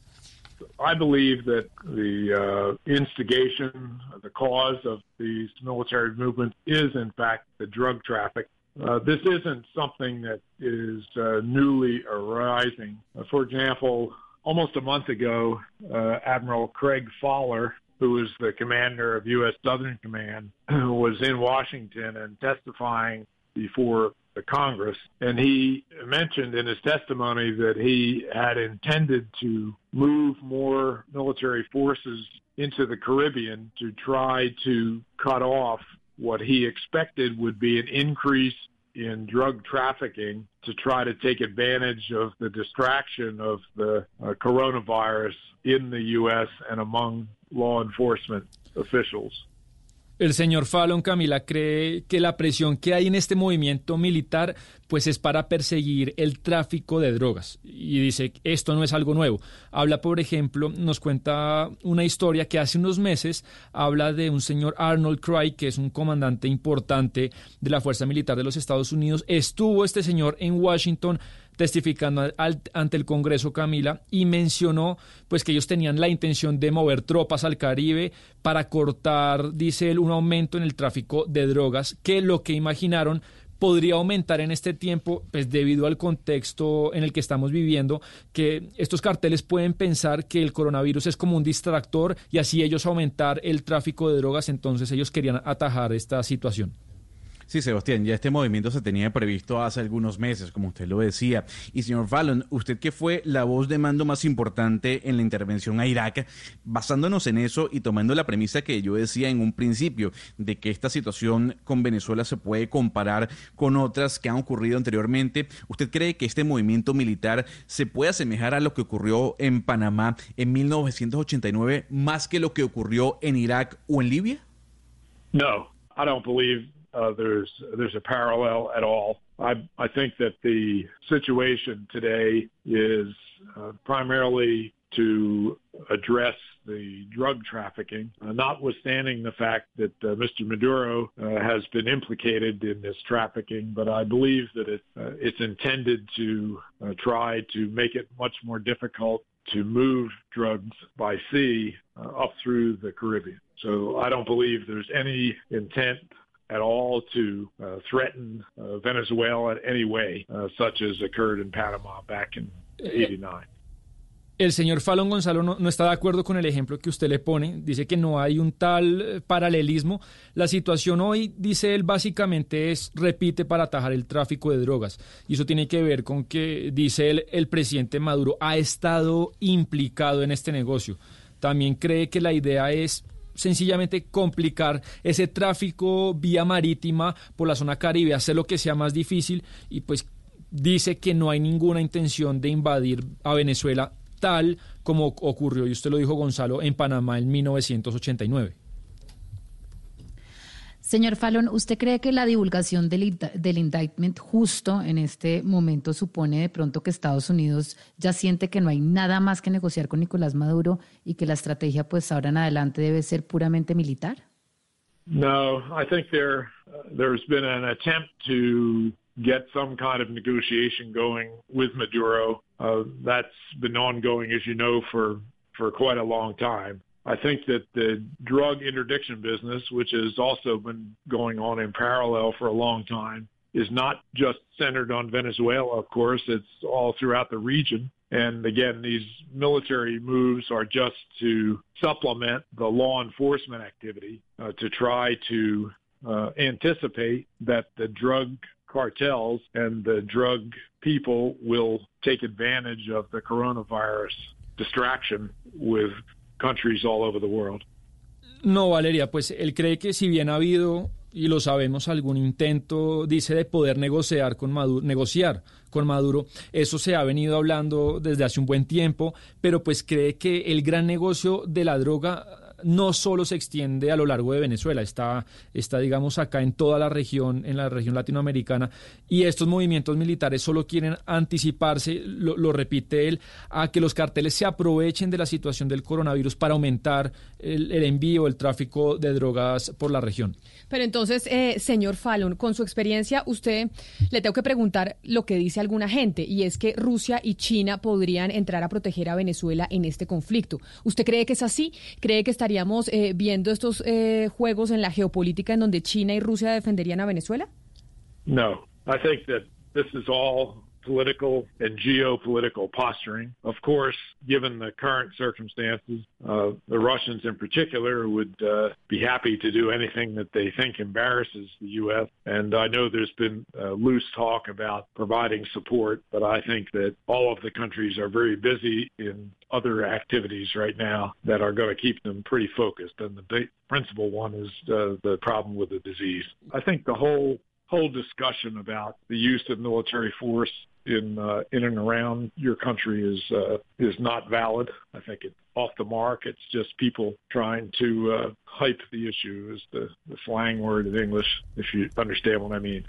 I believe that the uh, instigation, the cause of these military movements is, in fact, the drug traffic. Uh, this isn't something that is uh, newly arising. Uh, for example, almost a month ago, uh, Admiral Craig Fowler who was the commander of U.S. Southern Command, was in Washington and testifying before the Congress. And he mentioned in his testimony that he had intended to move more military forces into the Caribbean to try to cut off what he expected would be an increase in drug trafficking to try to take advantage of the distraction of the uh, coronavirus in the U.S. and among law enforcement officials. El señor Fallon, Camila, cree que la presión que hay en este movimiento militar pues es para perseguir el tráfico de drogas. Y dice, esto no es algo nuevo. Habla, por ejemplo, nos cuenta una historia que hace unos meses habla de un señor Arnold Craig, que es un comandante importante de la Fuerza Militar de los Estados Unidos. Estuvo este señor en Washington testificando ante el Congreso Camila y mencionó pues que ellos tenían la intención de mover tropas al Caribe para cortar, dice él, un aumento en el tráfico de drogas que lo que imaginaron podría aumentar en este tiempo, pues debido al contexto en el que estamos viviendo, que estos carteles pueden pensar que el coronavirus es como un distractor y así ellos aumentar el tráfico de drogas, entonces ellos querían atajar esta situación. Sí, Sebastián, ya este movimiento se tenía previsto hace algunos meses, como usted lo decía. Y señor Fallon, usted que fue la voz de mando más importante en la intervención a Irak, basándonos en eso y tomando la premisa que yo decía en un principio, de que esta situación con Venezuela se puede comparar con otras que han ocurrido anteriormente, ¿usted cree que este movimiento militar se puede asemejar a lo que ocurrió en Panamá en 1989 más que lo que ocurrió en Irak o en Libia? No, I don't believe uh, there's there's a parallel at all. I I think that the situation today is uh, primarily to address the drug trafficking, uh, notwithstanding the fact that uh, Mr. Maduro uh, has been implicated in this trafficking. But I believe that it, uh, it's intended to uh, try to make it much more difficult to move drugs by sea uh, up through the Caribbean. So I don't believe there's any intent at all to uh, threaten uh, Venezuela in any way, uh, such as occurred in Panama back in 89. El señor Fallon Gonzalo no, no, está de acuerdo con el ejemplo que usted le pone. Dice que no hay un tal eh, paralelismo. La situación hoy, dice él, básicamente es repite para atajar el tráfico de drogas. Y eso tiene que ver con que, dice él, el presidente Maduro ha estado implicado en este negocio. También cree que la idea es sencillamente complicar ese tráfico vía marítima por la zona caribe, hacer lo que sea más difícil y pues dice que no hay ninguna intención de invadir a Venezuela tal como ocurrió, y usted lo dijo Gonzalo, en Panamá en 1989. Señor Fallon, ¿usted cree que la divulgación del, del, indictment justo en este momento supone de pronto que Estados Unidos ya siente que no hay nada más que negociar con Nicolás Maduro y que la estrategia pues ahora en adelante debe ser puramente militar? No, I think there uh, there's been an attempt to get some kind of negotiation going with Maduro. Uh, that's been ongoing, as you know, for for quite a long time. I think that the drug interdiction business, which has also been going on in parallel for a long time, is not just centered on Venezuela, of course, it's all throughout the region. And again, these military moves are just to supplement the law enforcement activity uh, to try to uh, anticipate that the drug cartels and the drug people will take advantage of the coronavirus distraction with countries all over the world. No, Valeria, pues él cree que si bien ha habido, y lo sabemos, algún intento, dice, de poder negociar con Maduro, negociar con Maduro, eso se ha venido hablando desde hace un buen tiempo, pero pues cree que el gran negocio de la droga no solo se extiende a lo largo de Venezuela, está, está, digamos, acá en toda la región, en la región latinoamericana, y estos movimientos militares solo quieren anticiparse, lo, repite él, a que los carteles se aprovechen de la situación del coronavirus para aumentar el envío, el tráfico de drogas por la región. Pero entonces, eh, señor Fallon, con su experiencia, usted le tengo que preguntar lo que dice alguna gente, y es que Rusia y China podrían entrar a proteger a Venezuela en este conflicto. ¿Usted cree que es así? ¿Cree que estaríamos eh, viendo estos eh, juegos en la geopolítica en donde China y Rusia defenderían a Venezuela? No, I think that this is all political and geopolitical posturing. Of course, given the current circumstances, uh, the Russians in particular would uh, be happy to do anything that they think embarrasses the U.S. And I know there's been uh, loose talk about providing support, but I think that all of the countries are very busy in other activities right now that are going to keep them pretty focused. And the big principal one is uh, the problem with the disease. I think the whole whole discussion about the use of military force in uh, in and around your country is uh, is not valid. I think it's off the mark. It's just people trying to uh, hype the issue, is the, the slang word in English, if you understand what I mean.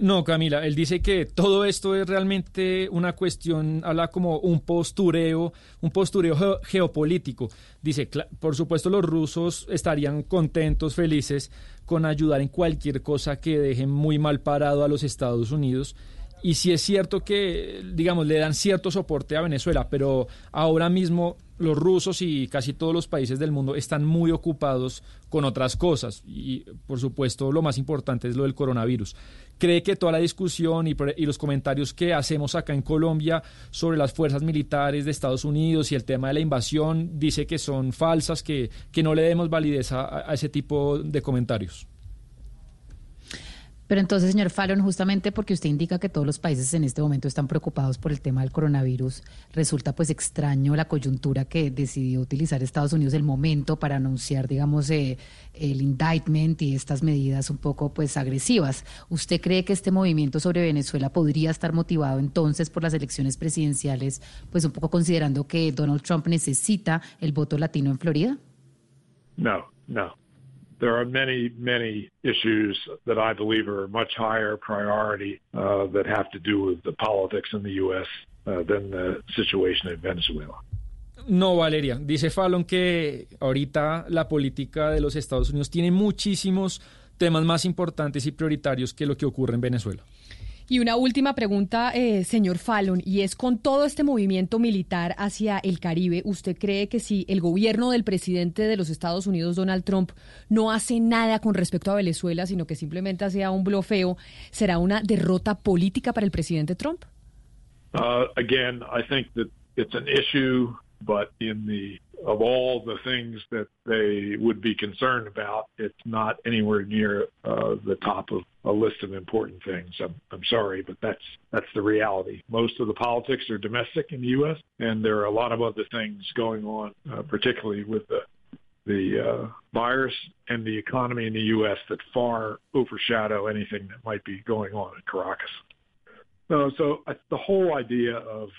No, Camila, él dice que todo esto es realmente una cuestión, habla como un postureo, un postureo ge geopolítico. Dice, por supuesto los rusos estarían contentos, felices con ayudar en cualquier cosa que deje muy mal parado a los Estados Unidos. Y si es cierto que, digamos, le dan cierto soporte a Venezuela, pero ahora mismo los rusos y casi todos los países del mundo están muy ocupados con otras cosas. Y, por supuesto, lo más importante es lo del coronavirus. ¿Cree que toda la discusión y, los comentarios que hacemos acá en Colombia sobre las fuerzas militares de Estados Unidos y el tema de la invasión dice que son falsas, que, que no le demos validez a ese tipo de comentarios? Pero entonces, señor Fallon, justamente porque usted indica que todos los países en este momento están preocupados por el tema del coronavirus, resulta pues extraño la coyuntura que decidió utilizar Estados Unidos el momento para anunciar, digamos, eh, el indictment y estas medidas un poco pues agresivas. ¿Usted cree que este movimiento sobre Venezuela podría estar motivado entonces por las elecciones presidenciales, pues un poco considerando que Donald Trump necesita el voto latino en Florida? No, no. There are many, many issues that I believe are much higher priority uh, that have to do with the politics in the U.S. Uh, than the situation in Venezuela. No, Valeria. Dice Fallon que ahorita la política de los Estados Unidos tiene muchísimos temas más importantes y prioritarios que lo que ocurre en Venezuela. Y una última pregunta, eh, señor Fallon, y es con todo este movimiento militar hacia el Caribe, ¿usted cree que si el gobierno del presidente de los Estados Unidos, Donald Trump, no hace nada con respecto a Venezuela, sino que simplemente hacía un blofeo, será una derrota política para el presidente Trump? Uh, again, I think that it's an issue, but in the of all the things that they would be concerned about, it's not anywhere near uh, the top of a list of important things. I'm, I'm sorry, but that's that's the reality. Most of the politics are domestic in the U.S., and there are a lot of other things going on, uh, particularly with the the uh, virus and the economy in the U.S. that far overshadow anything that might be going on in Caracas. No, so uh, the whole idea of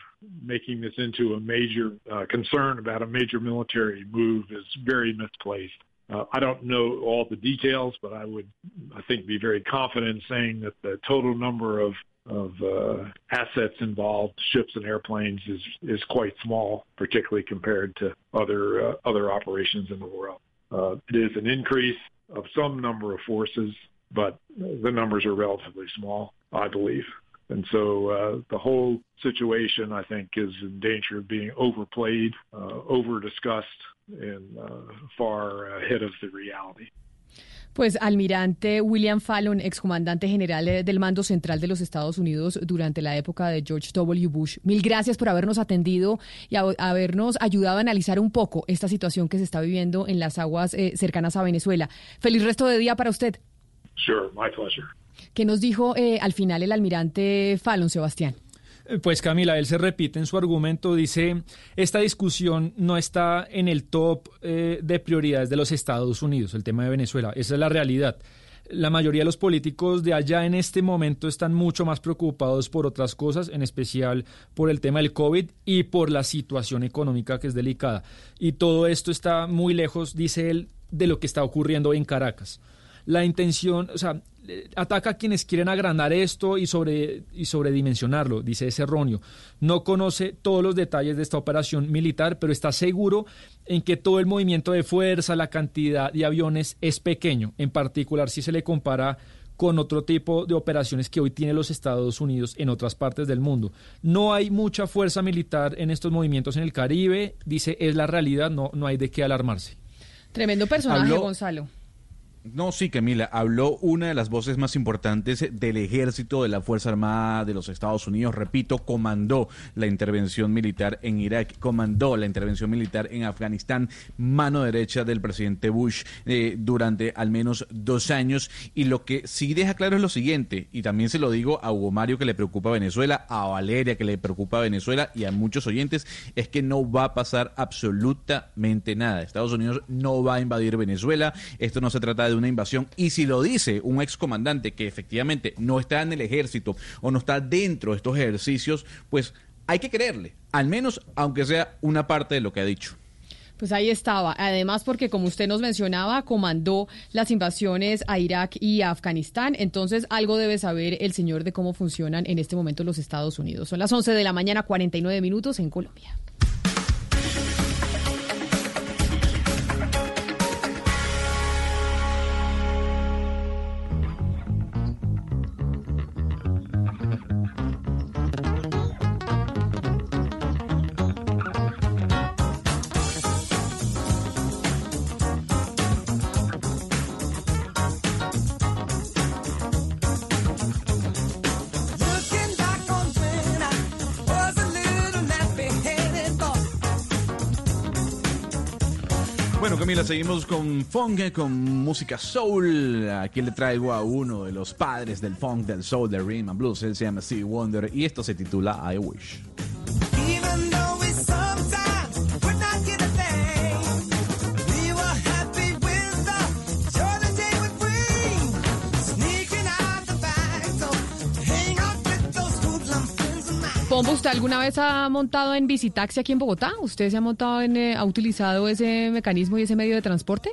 making this into a major uh, concern about a major military move is very misplaced. Uh, I don't know all the details, but I would, I think, be very confident in saying that the total number of of uh, assets involved, ships and airplanes, is is quite small, particularly compared to other uh, other operations in the world. Uh, it is an increase of some number of forces, but the numbers are relatively small, I believe. And so uh, the whole situation, I think, is in danger of being overplayed, uh, over discussed, and uh, far ahead of the reality. Pues almirante William Fallon, excomandante general eh, del mando central de los Estados Unidos durante la época de George W. Bush, mil gracias por habernos atendido y habernos ayudado a analizar un poco esta situación que se está viviendo en las aguas eh, cercanas a Venezuela. Feliz resto de día para usted. Sure, my pleasure. ¿Qué nos dijo eh, al final el almirante Fallon, Sebastián? Eh, pues Camila, él se repite en su argumento, dice, esta discusión no está en el top eh, de prioridades de los Estados Unidos, el tema de Venezuela, esa es la realidad. La mayoría de los políticos de allá en este momento están mucho más preocupados por otras cosas, en especial por el tema del COVID y por la situación económica que es delicada. Y todo esto está muy lejos, dice él, de lo que está ocurriendo en Caracas. La intención, o sea, ataca a quienes quieren agrandar esto y, sobre, y sobredimensionarlo, dice ese erróneo. No conoce todos los detalles de esta operación militar, pero está seguro en que todo el movimiento de fuerza, la cantidad de aviones es pequeño, en particular si se le compara con otro tipo de operaciones que hoy tiene los Estados Unidos en otras partes del mundo. No hay mucha fuerza militar en estos movimientos en el Caribe, dice, es la realidad, no, no hay de qué alarmarse. Tremendo personaje, Gonzalo. No, sí, Camila, habló una de las voces más importantes del ejército de la Fuerza Armada de los Estados Unidos. Repito, comandó la intervención militar en Irak, comandó la intervención militar en Afganistán, mano derecha del presidente Bush eh, durante al menos dos años. Y lo que sí deja claro es lo siguiente, y también se lo digo a Hugo Mario que le preocupa a Venezuela, a Valeria que le preocupa a Venezuela y a muchos oyentes, es que no va a pasar absolutamente nada. Estados Unidos no va a invadir Venezuela. Esto no se trata de una invasión. Y si lo dice un excomandante que efectivamente no está en el ejército o no está dentro de estos ejercicios, pues hay que creerle, al menos aunque sea una parte de lo que ha dicho. Pues ahí estaba. Además, porque como usted nos mencionaba, comandó las invasiones a Irak y a Afganistán. Entonces, algo debe saber el señor de cómo funcionan en este momento los Estados Unidos. Son las 11 de la mañana, 49 minutos en Colombia. Bueno, Camila, seguimos con funk, con música soul. Aquí le traigo a uno de los padres del funk, del soul, del rhythm and blues. Él se llama Steve Wonder y esto se titula I Wish. Pombo, ¿usted alguna vez ha montado en visitaxi aquí en Bogotá? ¿Usted se ha montado en, eh, ha utilizado ese mecanismo y ese medio de transporte?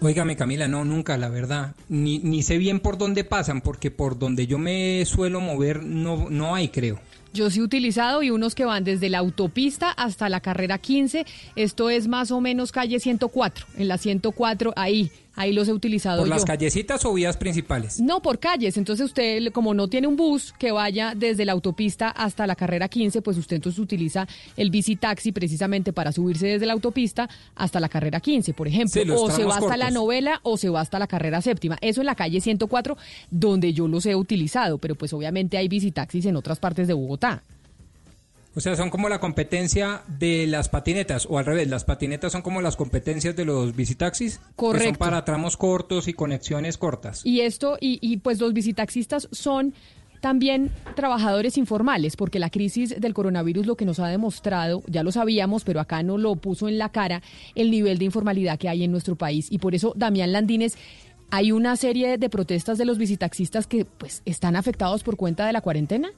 Óigame Camila, no, nunca, la verdad. Ni, ni sé bien por dónde pasan, porque por donde yo me suelo mover no, no hay, creo. Yo sí he utilizado y unos que van desde la autopista hasta la carrera 15. Esto es más o menos calle 104. En la 104, ahí, ahí los he utilizado ¿Por yo. las callecitas o vías principales? No, por calles. Entonces usted, como no tiene un bus que vaya desde la autopista hasta la carrera 15, pues usted entonces utiliza el bici taxi precisamente para subirse desde la autopista hasta la carrera 15, por ejemplo. Sí, o se va hasta la novela o se va hasta la carrera séptima. Eso en la calle 104, donde yo los he utilizado. Pero pues obviamente hay bici taxis en otras partes de Bogotá. O sea, son como la competencia de las patinetas, o al revés, las patinetas son como las competencias de los bicitaxis. Que son Correcto. para tramos cortos y conexiones cortas. Y esto, y, y pues los visitaxistas son también trabajadores informales, porque la crisis del coronavirus lo que nos ha demostrado, ya lo sabíamos, pero acá no lo puso en la cara, el nivel de informalidad que hay en nuestro país. Y por eso, Damián Landines, hay una serie de protestas de los visitaxistas que pues están afectados por cuenta de la cuarentena.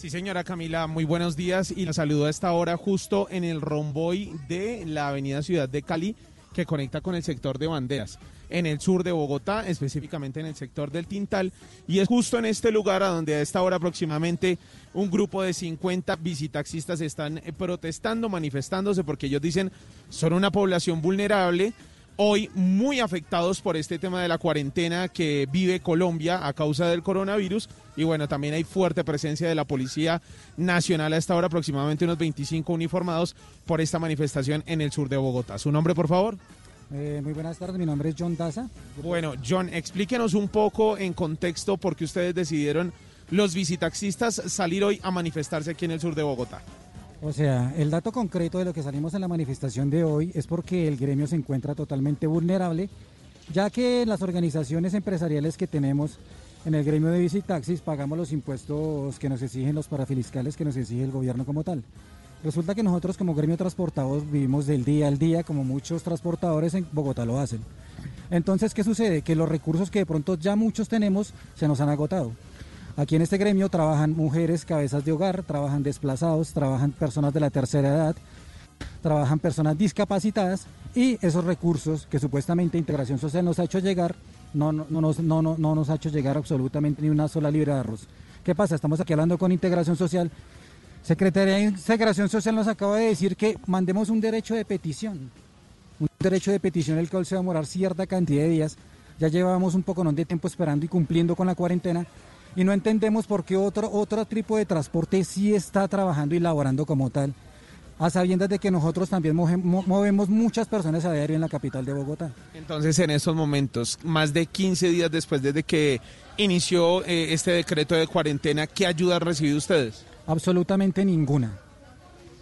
Sí, señora Camila, muy buenos días y la saludo a esta hora justo en el romboy de la avenida Ciudad de Cali que conecta con el sector de Banderas, en el sur de Bogotá, específicamente en el sector del Tintal, y es justo en este lugar a donde a esta hora aproximadamente un grupo de 50 visitaxistas están protestando, manifestándose, porque ellos dicen son una población vulnerable, hoy muy afectados por este tema de la cuarentena que vive Colombia a causa del coronavirus. Y bueno, también hay fuerte presencia de la Policía Nacional a esta hora, aproximadamente unos 25 uniformados por esta manifestación en el sur de Bogotá. ¿Su nombre, por favor? Eh, muy buenas tardes, mi nombre es John Daza. Bueno, John, explíquenos un poco en contexto por qué ustedes decidieron los visitaxistas salir hoy a manifestarse aquí en el sur de Bogotá. O sea, el dato concreto de lo que salimos en la manifestación de hoy es porque el gremio se encuentra totalmente vulnerable, ya que las organizaciones empresariales que tenemos en el gremio de visitaxis pagamos los impuestos que nos exigen los parafiscales que nos exige el gobierno como tal. Resulta que nosotros como gremio transportados vivimos del día al día como muchos transportadores en Bogotá lo hacen. Entonces, ¿qué sucede? Que los recursos que de pronto ya muchos tenemos se nos han agotado. Aquí en este gremio trabajan mujeres cabezas de hogar, trabajan desplazados, trabajan personas de la tercera edad, trabajan personas discapacitadas y esos recursos que supuestamente Integración Social nos ha hecho llegar, no, no, no, no, no, no nos ha hecho llegar absolutamente ni una sola libra de arroz. ¿Qué pasa? Estamos aquí hablando con Integración Social. Secretaría de Integración Social nos acaba de decir que mandemos un derecho de petición. Un derecho de petición el cual se va a demorar cierta cantidad de días. Ya llevábamos un poco de tiempo esperando y cumpliendo con la cuarentena y no entendemos por qué otro, otro tipo de transporte sí está trabajando y laborando como tal. a sabiendas de que nosotros también movemos muchas personas a diario en la capital de Bogotá. Entonces, en estos momentos, más de 15 días después desde que inició eh, este decreto de cuarentena, ¿qué ayuda han recibido ustedes? Absolutamente ninguna.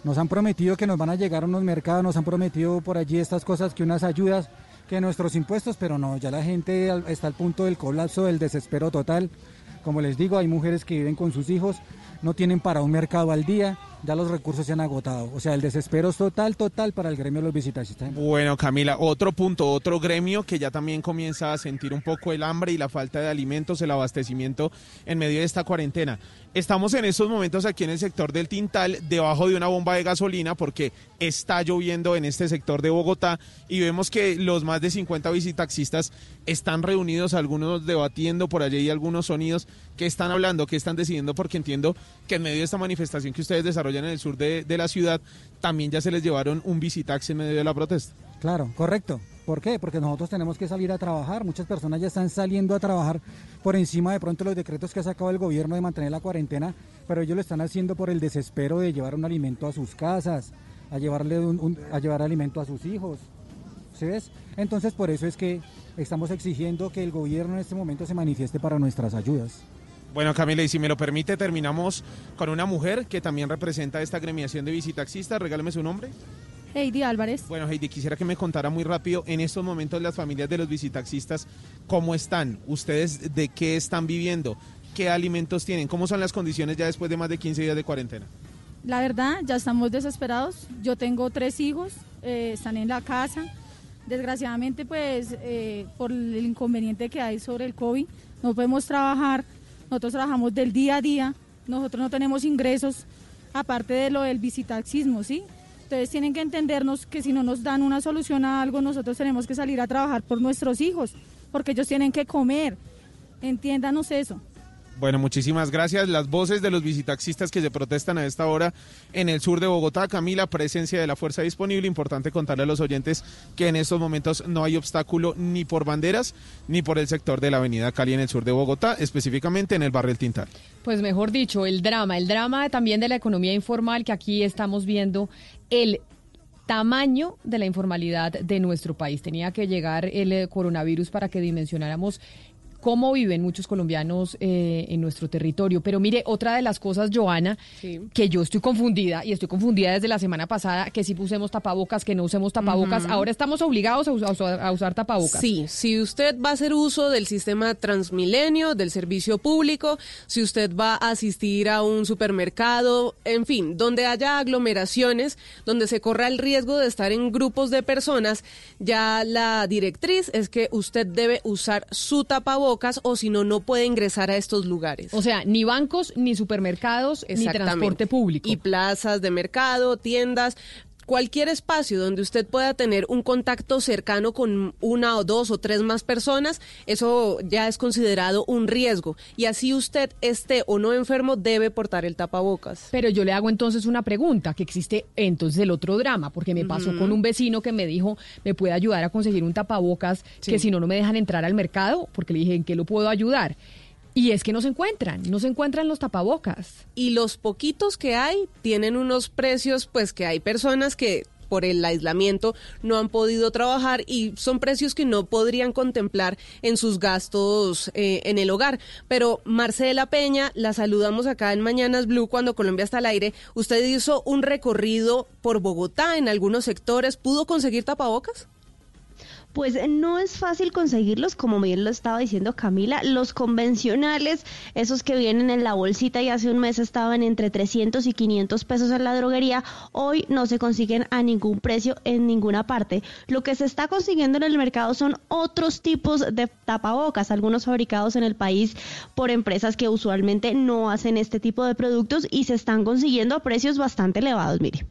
Nos han prometido que nos van a llegar a unos mercados, nos han prometido por allí estas cosas, que unas ayudas, que nuestros impuestos, pero no, ya la gente está al punto del colapso, del desespero total. Como les digo, hay mujeres que viven con sus hijos, no tienen para un mercado al día, ya los recursos se han agotado. O sea, el desespero es total, total para el gremio de los visitaxistas. Bueno, Camila, otro punto, otro gremio que ya también comienza a sentir un poco el hambre y la falta de alimentos, el abastecimiento en medio de esta cuarentena. Estamos en estos momentos aquí en el sector del Tintal, debajo de una bomba de gasolina, porque está lloviendo en este sector de Bogotá y vemos que los más de 50 visitaxistas están reunidos, algunos debatiendo por allí y algunos sonidos que están hablando, que están decidiendo, porque entiendo que en medio de esta manifestación que ustedes desarrollan en el sur de, la ciudad, también ya se les llevaron un visitaxi en medio de la protesta. Claro, correcto. ¿Por qué? Porque nosotros tenemos que salir a trabajar. Muchas personas ya están saliendo a trabajar por encima de pronto los decretos que ha sacado el gobierno de mantener la cuarentena, pero ellos lo están haciendo por el desespero de llevar un alimento a sus casas, a llevarle a llevar alimento a sus hijos. ¿Sí ves? Entonces por eso es que estamos exigiendo que el gobierno en este momento se manifieste para nuestras ayudas. Bueno, Camila, y si me lo permite, terminamos con una mujer que también representa esta gremiación de visitaxistas. Regáleme su nombre. Heidi Álvarez. Bueno, Heidi, quisiera que me contara muy rápido en estos momentos las familias de los visitaxistas, ¿cómo están? ¿Ustedes de qué están viviendo? ¿Qué alimentos tienen? ¿Cómo son las condiciones ya después de más de 15 días de cuarentena? La verdad, ya estamos desesperados. Yo tengo tres hijos, eh, están en la casa. Desgraciadamente, pues, eh, por el inconveniente que hay sobre el COVID, no podemos trabajar. Nosotros trabajamos del día a día. Nosotros no tenemos ingresos, aparte de lo del visitaxismo, ¿sí? Entonces tienen que entendernos que si no nos dan una solución a algo, nosotros tenemos que salir a trabajar por nuestros hijos, porque ellos tienen que comer. Entiéndanos eso. Bueno, muchísimas gracias. Las voces de los visitaxistas que se protestan a esta hora en el sur de Bogotá. Camila, presencia de la fuerza disponible. Importante contarle a los oyentes que en estos momentos no hay obstáculo ni por banderas ni por el sector de la avenida Cali en el sur de Bogotá, específicamente en el barrio El Tintal. Pues mejor dicho, el drama, el drama también de la economía informal que aquí estamos viendo, el tamaño de la informalidad de nuestro país. Tenía que llegar el eh, coronavirus para que dimensionáramos cómo viven muchos colombianos eh, en nuestro territorio. Pero mire, otra de las cosas, Joana, que yo estoy confundida y estoy confundida desde la semana pasada, que si pusemos tapabocas, que no usemos tapabocas, ahora estamos obligados a usar- a usar tapabocas. Sí, si usted va a hacer uso del sistema Transmilenio, del servicio público, si usted va a asistir a un supermercado, en fin, donde haya aglomeraciones, donde se corra el riesgo de estar en grupos de personas, ya la directriz es que usted debe usar su tapabocas o si no, no puede ingresar a estos lugares. O sea, ni bancos, ni supermercados, ni transporte público. Y plazas de mercado, tiendas. Cualquier espacio donde usted pueda tener un contacto cercano con una o dos o tres más personas, eso ya es considerado un riesgo. Y así usted esté o no enfermo, debe portar el tapabocas. Pero yo le hago entonces una pregunta, que existe entonces el otro drama, porque me pasó con un vecino que me dijo, me puede ayudar a conseguir un tapabocas, Sí. que si no, no me dejan entrar al mercado, porque le dije, ¿en qué lo puedo ayudar? Y es que no se encuentran, no se encuentran los tapabocas. Y los poquitos que hay tienen unos precios, pues que hay personas que por el aislamiento no han podido trabajar y son precios que no podrían contemplar en sus gastos eh, en el hogar. Pero Marcela Peña, la saludamos acá en Mañanas Blue cuando Colombia está al aire. Usted hizo un recorrido por Bogotá en algunos sectores. ¿Pudo conseguir tapabocas? Pues eh, no es fácil conseguirlos, como bien lo estaba diciendo Camila. Los convencionales, esos que vienen en la bolsita y hace un mes estaban entre 300 y 500 pesos en la droguería, hoy no se consiguen a ningún precio en ninguna parte. Lo que se está consiguiendo en el mercado son otros tipos de tapabocas, algunos fabricados en el país por empresas que usualmente no hacen este tipo de productos y se están consiguiendo a precios bastante elevados, mire.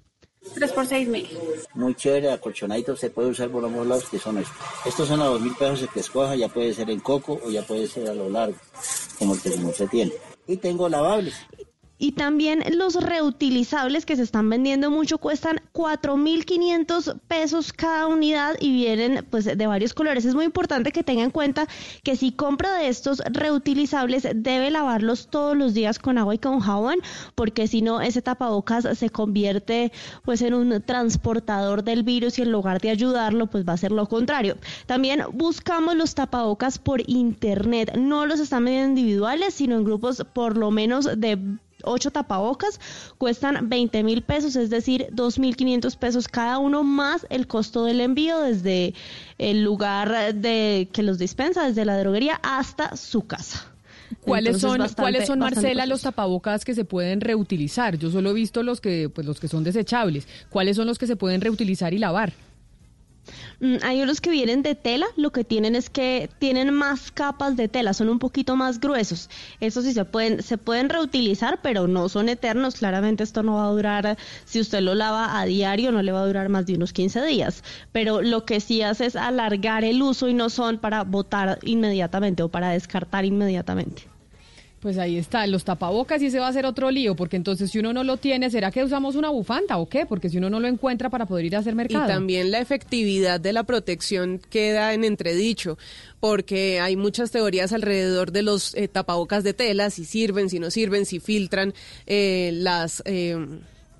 3 por 6 mil. Muy chévere, acolchonadito, se puede usar por ambos lados, que son estos. Estos son a dos mil pesos el que escoja, ya puede ser en coco o ya puede ser a lo largo, como el que se tiene. Y tengo lavables. Y también los reutilizables que se están vendiendo mucho cuestan 4.500 pesos cada unidad y vienen pues de varios colores. Es muy importante que tenga en cuenta que si compra de estos reutilizables debe lavarlos todos los días con agua y con jabón porque si no ese tapabocas se convierte pues en un transportador del virus y en lugar de ayudarlo pues va a ser lo contrario. También buscamos los tapabocas por internet. No los están vendiendo individuales sino en grupos por lo menos de ocho tapabocas cuestan 20 mil pesos, es decir, 2.500 pesos cada uno más el costo del envío desde el lugar de que los dispensa, desde la droguería hasta su casa. ¿Cuáles Entonces, son, bastante- ¿cuáles son Marcela, los tapabocas que se pueden reutilizar? Yo solo he visto los que, pues, los que son desechables. ¿Cuáles son los que se pueden reutilizar y lavar? Mm, Hay unos que vienen de tela, lo que tienen es que tienen más capas de tela, son un poquito más gruesos. Eso sí se pueden, se pueden reutilizar, pero no son eternos. Claramente esto no va a durar, si usted lo lava a diario, no le va a durar más de unos 15 días. Pero lo que sí hace es alargar el uso y no son para botar inmediatamente o para descartar inmediatamente. Pues ahí está, los tapabocas y ese va a ser otro lío, porque entonces si uno no lo tiene, ¿será que usamos una bufanda o qué? Porque si uno no lo encuentra para poder ir a hacer mercado. Y también la efectividad de la protección queda en entredicho, porque hay muchas teorías alrededor de los eh, tapabocas de tela, si sirven, si no sirven, si filtran eh, las... eh,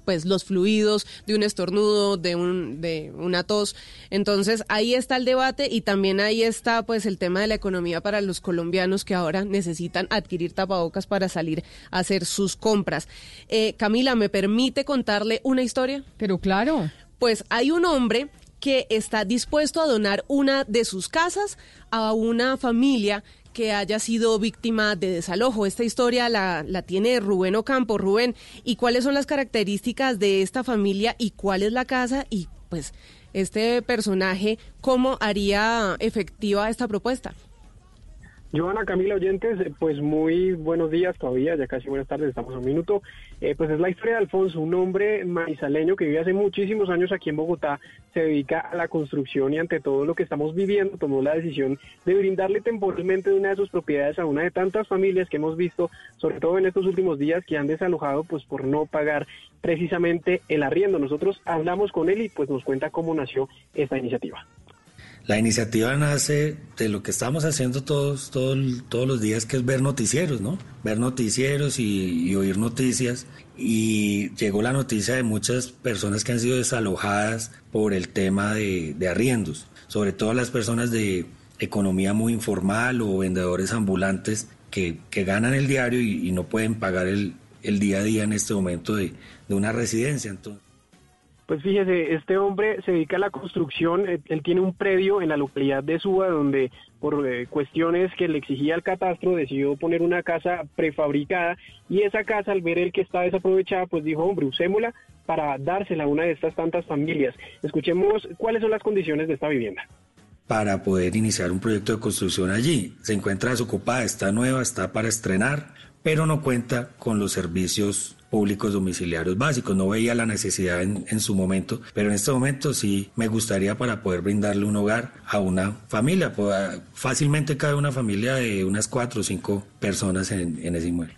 pues los fluidos de un estornudo, de un de una tos. Entonces, ahí está el debate y también ahí está pues el tema de la economía para los colombianos que ahora necesitan adquirir tapabocas para salir a hacer sus compras. Eh, Camila, ¿me permite contarle una historia? Pero claro. Pues hay un hombre que está dispuesto a donar una de sus casas a una familia que haya sido víctima de desalojo. Esta historia la, la tiene Rubén Ocampo. Rubén, ¿y cuáles son las características de esta familia y cuál es la casa? Y pues este personaje, ¿cómo haría efectiva esta propuesta? Joana Camila Oyentes, eh, pues muy buenos días todavía, ya casi buenas tardes, estamos a un minuto. Eh, pues es la historia de Alfonso, un hombre manizaleño que vive hace muchísimos años aquí en Bogotá, se dedica a la construcción y ante todo lo que estamos viviendo tomó la decisión de brindarle temporalmente una de sus propiedades a una de tantas familias que hemos visto, sobre todo en estos últimos días, que han desalojado pues por no pagar precisamente el arriendo. Nosotros hablamos con él y pues nos cuenta cómo nació esta iniciativa. La iniciativa nace de lo que estamos haciendo todos, todo el- todos los días, que es ver noticieros, ¿no? Ver noticieros y, oír noticias. Y llegó la noticia de muchas personas que han sido desalojadas por el tema de, arriendos, sobre todo las personas de economía muy informal o vendedores ambulantes que, ganan el diario y, no pueden pagar el, el día a día en este momento de, de una residencia. Entonces, Pues fíjese, este hombre se dedica a la construcción, eh, él tiene un predio en la localidad de Suba donde por eh, cuestiones que le exigía el catastro decidió poner una casa prefabricada y esa casa al ver el que está desaprovechada pues dijo, hombre, usémosla para dársela a una de estas tantas familias. Escuchemos cuáles son las condiciones de esta vivienda. para poder iniciar un proyecto de construcción allí. Se encuentra desocupada, está nueva, está para estrenar, pero no cuenta con los servicios públicos domiciliarios básicos. No veía la necesidad en, en su momento, pero en este momento sí me gustaría para poder brindarle un hogar a una familia. Fácilmente cabe una familia de unas cuatro o cinco personas en, en ese inmueble.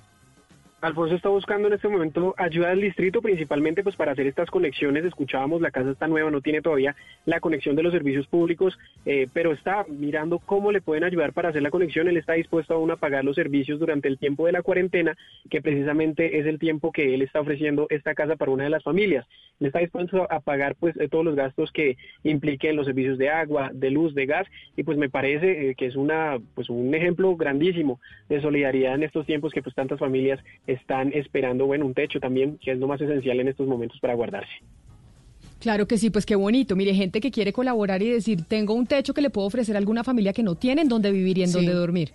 Alfonso está buscando en este momento ayuda del distrito, principalmente pues para hacer estas conexiones. Escuchábamos, la casa está nueva, no tiene todavía la conexión de los servicios públicos, eh, pero está mirando cómo le pueden ayudar para hacer la conexión. Él está dispuesto aún a pagar los servicios durante el tiempo de la cuarentena, que precisamente es el tiempo que él está ofreciendo esta casa para una de las familias. Él está dispuesto a pagar pues eh, todos los gastos que impliquen los servicios de agua, de luz, de gas, y pues me parece eh, que es una pues un ejemplo grandísimo de solidaridad en estos tiempos que pues tantas familias están esperando, bueno, un techo también, que es lo más esencial en estos momentos para guardarse. Claro que sí, pues qué bonito. Mire, gente que quiere colaborar y decir, tengo un techo que le puedo ofrecer a alguna familia que no tiene en dónde vivir y en Sí. dónde dormir.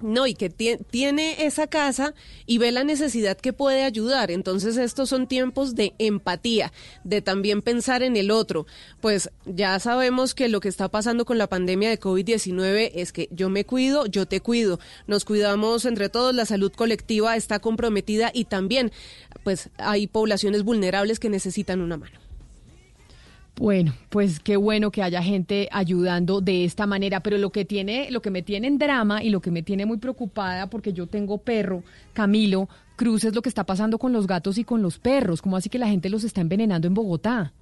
No, y que tie- tiene esa casa y ve la necesidad que puede ayudar. Entonces estos son tiempos de empatía, de también pensar en el otro. Pues ya sabemos que lo que está pasando con la pandemia de COVID-19 es que yo me cuido, yo te cuido. Nos cuidamos entre todos, la salud colectiva está comprometida y también pues hay poblaciones vulnerables que necesitan una mano. Bueno, pues qué bueno que haya gente ayudando de esta manera, pero lo que tiene, lo que me tiene en drama y lo que me tiene muy preocupada porque yo tengo perro, Camilo, Cruz es lo que está pasando con los gatos y con los perros. ¿Cómo así que la gente los está envenenando en Bogotá?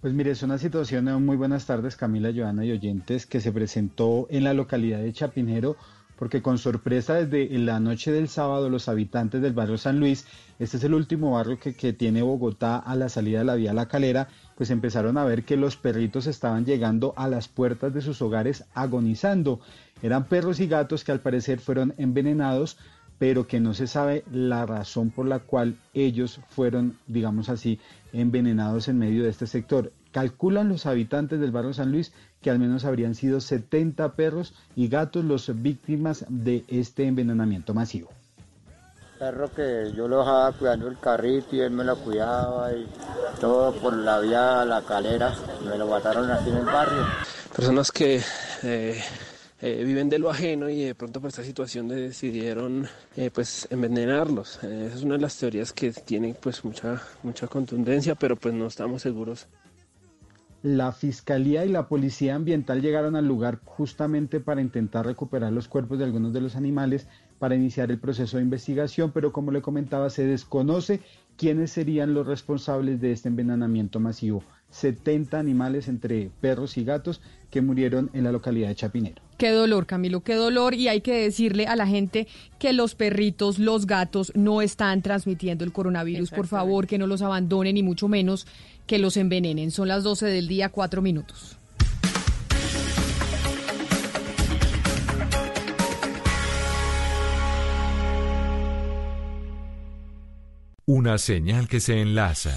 Pues mire, es una situación, eh, muy buenas tardes Camila, Joana y oyentes, que se presentó en la localidad de Chapinero, porque con sorpresa desde la noche del sábado los habitantes del barrio San Luis, este es el último barrio que, que tiene Bogotá a la salida de la vía La Calera, pues empezaron a ver que los perritos estaban llegando a las puertas de sus hogares agonizando. Eran perros y gatos que al parecer fueron envenenados pero que no se sabe la razón por la cual ellos fueron, digamos así, envenenados en medio de este sector. Calculan los habitantes del barrio San Luis que al menos habrían sido 70 perros y gatos los víctimas de este envenenamiento masivo. Perro que yo lo dejaba cuidando el carrito y él me lo cuidaba y todo por la vía La Calera. Me lo mataron aquí en el barrio. Personas que eh, eh, viven de lo ajeno y de pronto por esta situación decidieron eh, pues envenenarlos. Eh, esa es una de las teorías que tienen pues mucha, mucha contundencia, pero pues no estamos seguros. La Fiscalía y la Policía Ambiental llegaron al lugar justamente para intentar recuperar los cuerpos de algunos de los animales para iniciar el proceso de investigación, pero como le comentaba, se desconoce quiénes serían los responsables de este envenenamiento masivo. 70 animales entre perros y gatos que murieron en la localidad de Chapinero. Qué dolor, Camilo, qué dolor. Y hay que decirle a la gente que los perritos, los gatos no están transmitiendo el coronavirus. Por favor, que no los abandonen y mucho menos que los envenenen. Son las 12 del día, cuatro minutos. Una señal que se enlaza.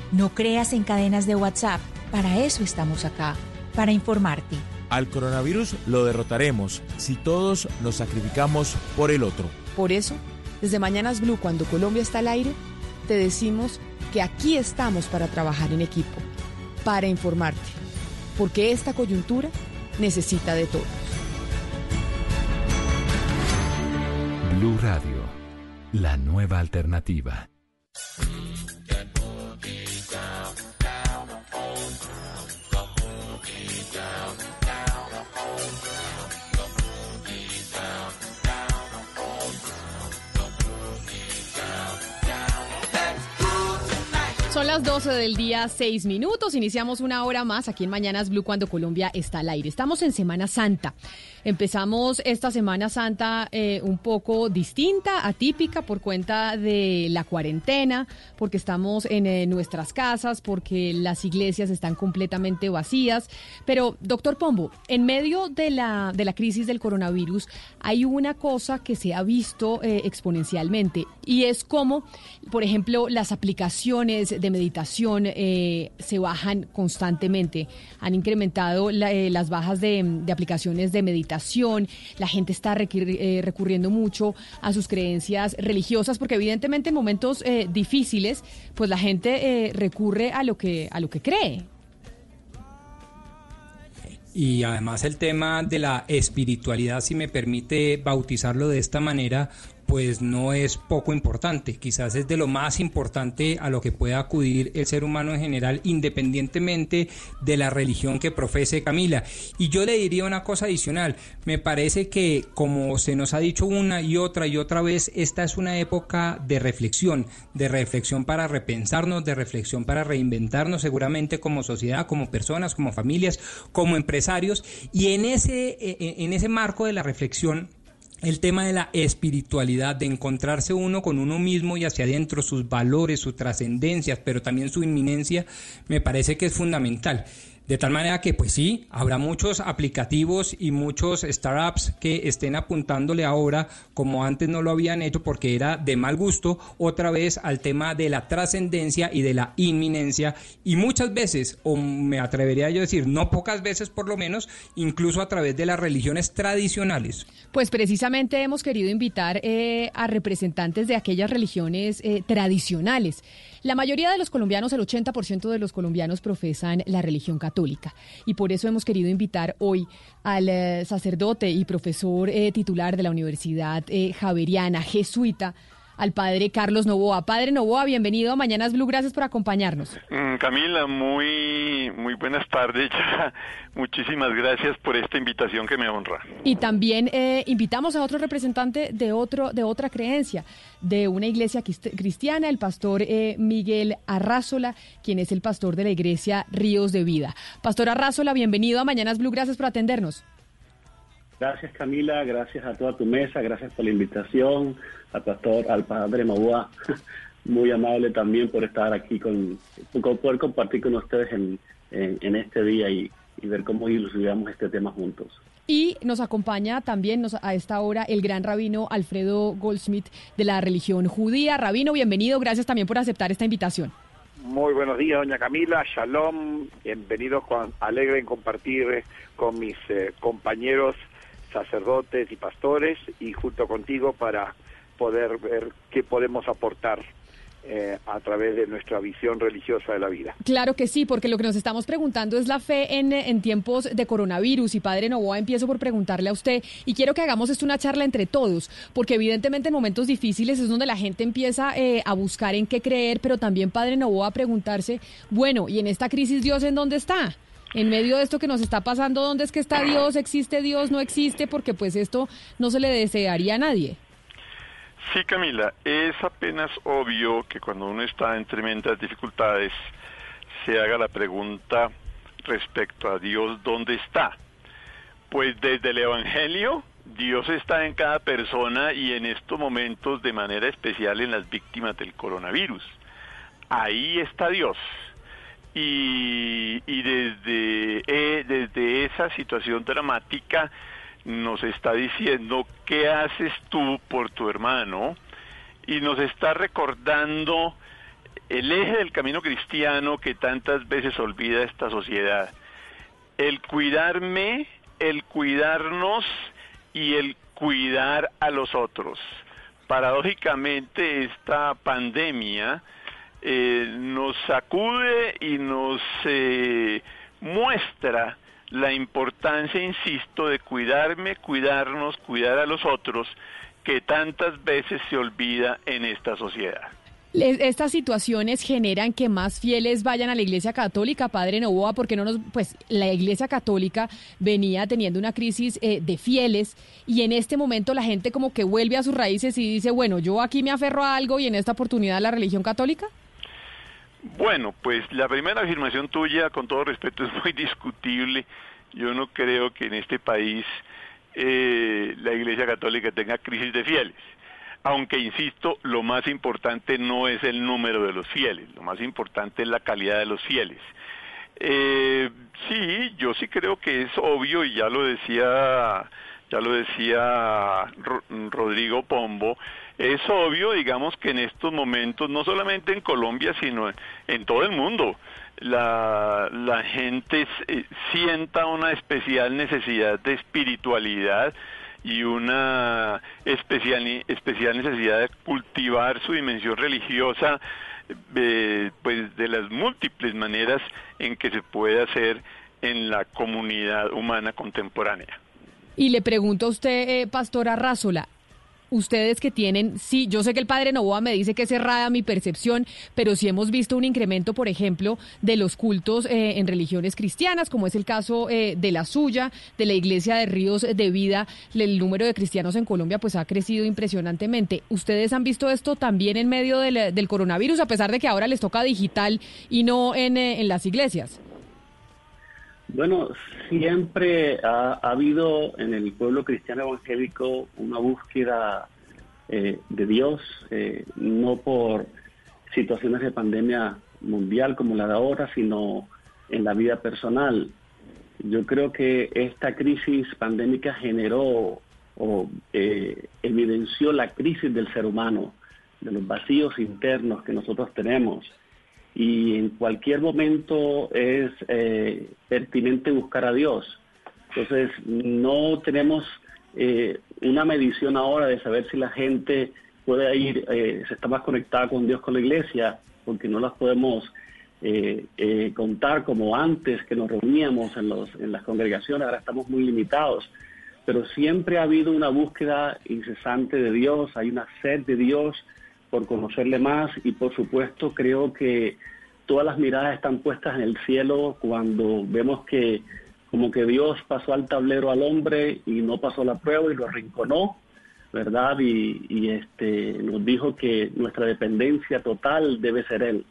No creas en cadenas de WhatsApp. Para eso estamos acá, para informarte. Al coronavirus lo derrotaremos si todos nos sacrificamos por el otro. Por eso, desde Mañanas Blue, cuando Colombia está al aire, te decimos que aquí estamos para trabajar en equipo, para informarte, porque esta coyuntura necesita de todos. Blue Radio, la nueva alternativa. Las 12 del día, 6 minutos. Iniciamos una hora más aquí en Mañanas Blue cuando Colombia está al aire. Estamos en Semana Santa. Empezamos esta Semana Santa eh, un poco distinta, atípica, por cuenta de la cuarentena, porque estamos en eh, nuestras casas, porque las iglesias están completamente vacías. Pero, doctor Pombo, en medio de la, de la crisis del coronavirus hay una cosa que se ha visto eh, exponencialmente y es como, por ejemplo, las aplicaciones de meditación se bajan constantemente. Han incrementado la- las bajas de aplicaciones de meditación. La gente está eh, recurriendo mucho a sus creencias religiosas porque evidentemente en momentos eh, difíciles, pues la gente eh, recurre a lo que a lo que cree. Y además el tema de la espiritualidad, si me permite bautizarlo de esta manera, pues no es poco importante, quizás es de lo más importante a lo que pueda acudir el ser humano en general, independientemente de la religión que profese Camila. Y yo le diría una cosa adicional, me parece que como se nos ha dicho una y otra y otra vez, esta es una época de reflexión, de reflexión para repensarnos, de reflexión para reinventarnos seguramente como sociedad, como personas, como familias, como empresarios, y en ese, eh, en ese marco de la reflexión, el tema de la espiritualidad, de encontrarse uno con uno mismo y hacia adentro, sus valores, sus trascendencias, pero también su inminencia, me parece que es fundamental. De tal manera que, pues sí, habrá muchos aplicativos y muchos startups que estén apuntándole ahora, como antes no lo habían hecho porque era de mal gusto, otra vez al tema de la trascendencia y de la inminencia. Y muchas veces, o me atrevería yo a decir, no pocas veces por lo menos, incluso a través de las religiones tradicionales. Pues precisamente hemos querido invitar eh, a representantes de aquellas religiones eh, tradicionales. La mayoría de los colombianos, el 80% de los colombianos profesan la religión católica. Y por eso hemos querido invitar hoy al eh, sacerdote y profesor eh, titular de la Universidad eh, Javeriana, jesuita, al padre Carlos Novoa. Padre Novoa, bienvenido a Mañanas Blue, gracias por acompañarnos. Mm, Camila, muy, muy buenas tardes. Muchísimas gracias por esta invitación que me honra. Y también eh, invitamos a otro representante de otro de otra creencia, de una iglesia crist- cristiana, el pastor eh, Miguel Arrázola, quien es el pastor de la iglesia Ríos de Vida. Pastor Arrázola, bienvenido a Mañanas Blue, gracias por atendernos. Gracias Camila, gracias a toda tu mesa, gracias por la invitación, al pastor, al padre Maboa, muy amable también por estar aquí con, por poder compartir con ustedes en, en, en este día y, y ver cómo ilustramos este tema juntos. Y nos acompaña también nos- a esta hora el gran rabino Alfredo Goldsmith de la religión judía. Rabino, bienvenido, gracias también por aceptar esta invitación. Muy buenos días, doña Camila. Shalom. Bienvenidos. Con, alegre en compartir eh, con mis eh, compañeros sacerdotes y pastores y junto contigo para poder ver qué podemos aportar eh, a través de nuestra visión religiosa de la vida. Claro que sí, porque lo que nos estamos preguntando es la fe en, tiempos de coronavirus. Y Padre Novoa, empiezo por preguntarle a usted, y quiero que hagamos esto una charla entre todos, porque evidentemente en momentos difíciles es donde la gente empieza eh, a buscar en qué creer, pero también Padre Novoa a preguntarse, bueno, ¿y en esta crisis Dios en dónde está? En medio de esto que nos está pasando, ¿dónde es que está Dios? ¿Existe Dios? ¿No existe? Porque pues esto no se le desearía a nadie. Sí, Camila, es apenas obvio que cuando uno está en tremendas dificultades se haga la pregunta respecto a Dios, ¿dónde está? Pues desde el Evangelio, Dios está en cada persona y en estos momentos de manera especial en las víctimas del coronavirus. Ahí está Dios. Y, y desde, eh, desde esa situación dramática nos está diciendo qué haces tú por tu hermano y nos está recordando el eje del camino cristiano que tantas veces olvida esta sociedad. El cuidarme, el cuidarnos y el cuidar a los otros. Paradójicamente esta pandemia eh, nos sacude y nos eh, muestra la importancia, insisto, de cuidarme, cuidarnos, cuidar a los otros, que tantas veces se olvida en esta sociedad. Estas situaciones generan que más fieles vayan a la Iglesia Católica, Padre Novoa, porque no nos, pues la Iglesia Católica venía teniendo una crisis eh, de fieles y en este momento la gente como que vuelve a sus raíces y dice, bueno, yo aquí me aferro a algo y en esta oportunidad la religión católica. Bueno, pues la primera afirmación tuya, con todo respeto, es muy discutible. Yo no creo que en este país eh, la Iglesia Católica tenga crisis de fieles. Aunque, insisto, lo más importante no es el número de los fieles, lo más importante es la calidad de los fieles. Eh, sí, yo sí creo que es obvio y ya lo decía, ya lo decía Ro- Rodrigo Pombo, es obvio, digamos, que en estos momentos, no solamente en Colombia, sino en, todo el mundo, la, gente eh, sienta una especial necesidad de espiritualidad y una especial, especial necesidad de cultivar su dimensión religiosa eh, pues de las múltiples maneras en que se puede hacer en la comunidad humana contemporánea. Y le pregunto a usted, eh, Pastora Rázola, ustedes que tienen, sí, yo sé que el padre Novoa me dice que es errada mi percepción, pero sí hemos visto un incremento, por ejemplo, de los cultos eh, en religiones cristianas, como es el caso eh, de la suya, de la Iglesia de Ríos de Vida, el número de cristianos en Colombia pues ha crecido impresionantemente. ¿Ustedes han visto esto también en medio del, coronavirus, a pesar de que ahora les toca digital y no en, eh, en las iglesias? Bueno, siempre ha, habido en el pueblo cristiano evangélico una búsqueda eh, de Dios, eh, no por situaciones de pandemia mundial como la de ahora, sino en la vida personal. Yo creo que esta crisis pandémica generó o eh, evidenció la crisis del ser humano, de los vacíos internos que nosotros tenemos. Y en cualquier momento es eh, pertinente buscar a Dios. Entonces, no tenemos eh, una medición ahora de saber si la gente puede ir, se está más conectada con Dios con la iglesia, porque no las podemos contar como antes que nos reuníamos en, los, en las congregaciones, ahora estamos muy limitados pero siempre ha habido una búsqueda incesante de Dios, hay una sed de Dios por conocerle más y por supuesto creo que todas las miradas están puestas en el cielo cuando vemos que como que Dios pasó al tablero al hombre y no pasó la prueba y lo arrinconó, ¿verdad? Y, y este nos dijo que nuestra dependencia total debe ser Él.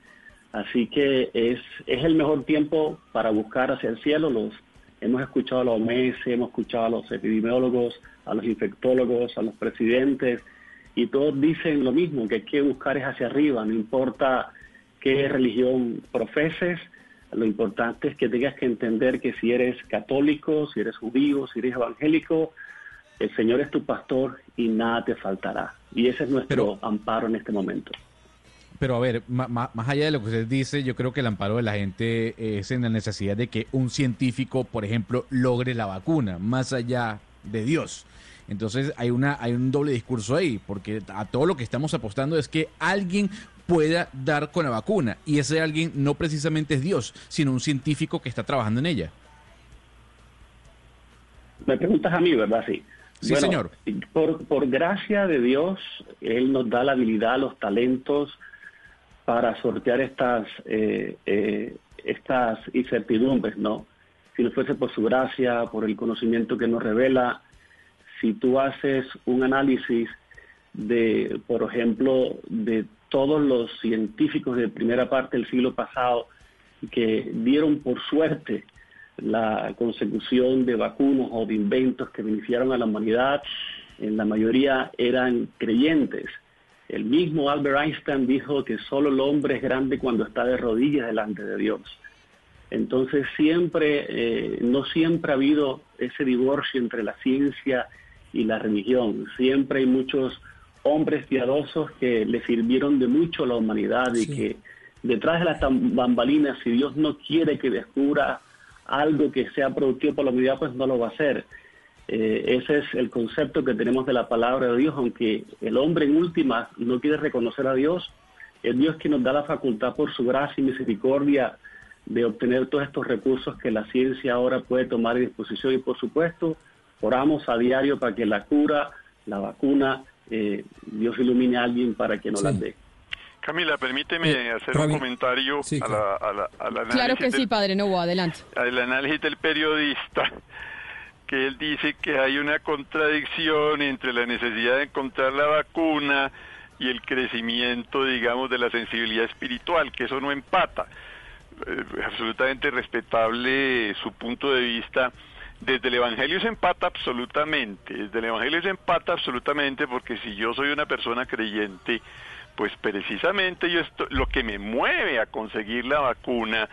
Así que es, es el mejor tiempo para buscar hacia el cielo. Los Hemos escuchado a los OMS, hemos escuchado a los epidemiólogos, a los infectólogos, a los presidentes, y todos dicen lo mismo, que hay que buscar es hacia arriba, no importa qué religión profeses, lo importante es que tengas que entender que si eres católico, si eres judío, si eres evangélico, el Señor es tu pastor y nada te faltará. Y ese es nuestro amparo en este momento. Pero a ver, más, allá de lo que usted dice, yo creo que el amparo de la gente es en la necesidad de que un científico, por ejemplo, logre la vacuna, más allá de Dios. Entonces hay, una, hay un doble discurso ahí, porque a todo lo que estamos apostando es que alguien pueda dar con la vacuna, y ese alguien no precisamente es Dios, sino un científico que está trabajando en ella. Me preguntas a mí, ¿verdad? Sí. Sí, señor. Por, por gracia de Dios, Él nos da la habilidad, los talentos, para sortear estas, eh, eh, estas incertidumbres, ¿no? Si no fuese por su gracia, por el conocimiento que nos revela, si tú haces un análisis de, por ejemplo, de todos los científicos de primera parte del siglo pasado que dieron por suerte la consecución de vacunas o de inventos que beneficiaron a la humanidad, en la mayoría eran creyentes. El mismo Albert Einstein dijo que solo el hombre es grande cuando está de rodillas delante de Dios. Entonces siempre, eh, no siempre ha habido ese divorcio entre la ciencia y la religión. Siempre hay muchos hombres piadosos que le sirvieron de mucho a la humanidad y que detrás de las bambalinas, si Dios no quiere que descubra algo que sea productivo para la humanidad, pues no lo va a hacer. Eh, ese es el concepto que tenemos de la palabra de Dios, aunque el hombre en última no quiere reconocer a Dios, es Dios quien nos da la facultad por su gracia y misericordia de obtener todos estos recursos que la ciencia ahora puede tomar en disposición y por supuesto oramos a diario para que la cura, la vacuna, eh, Dios ilumine a alguien para que no la dé. Camila, permíteme eh, hacer un comentario a la, a la, Claro que sí, padre Novo, adelante. Al análisis del periodista que él dice que hay una contradicción entre la necesidad de encontrar la vacuna y el crecimiento, digamos, de la sensibilidad espiritual, que eso no empata. Eh, absolutamente respetable su punto de vista. Desde el Evangelio se empata absolutamente, desde el Evangelio se empata absolutamente porque si yo soy una persona creyente, pues precisamente yo esto, lo que me mueve a conseguir la vacuna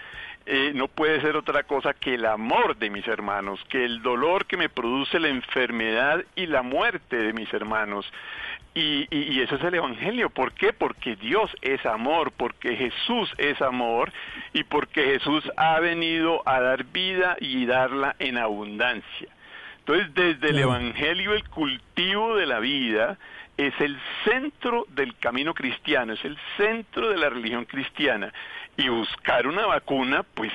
eh, no puede ser otra cosa que el amor de mis hermanos, que el dolor que me produce la enfermedad y la muerte de mis hermanos. Y, y, eso es el Evangelio. ¿Por qué? Porque Dios es amor, porque Jesús es amor y porque Jesús ha venido a dar vida y darla en abundancia. Entonces, desde el Evangelio, el cultivo de la vida es el centro del camino cristiano, es el centro de la religión cristiana y buscar una vacuna, pues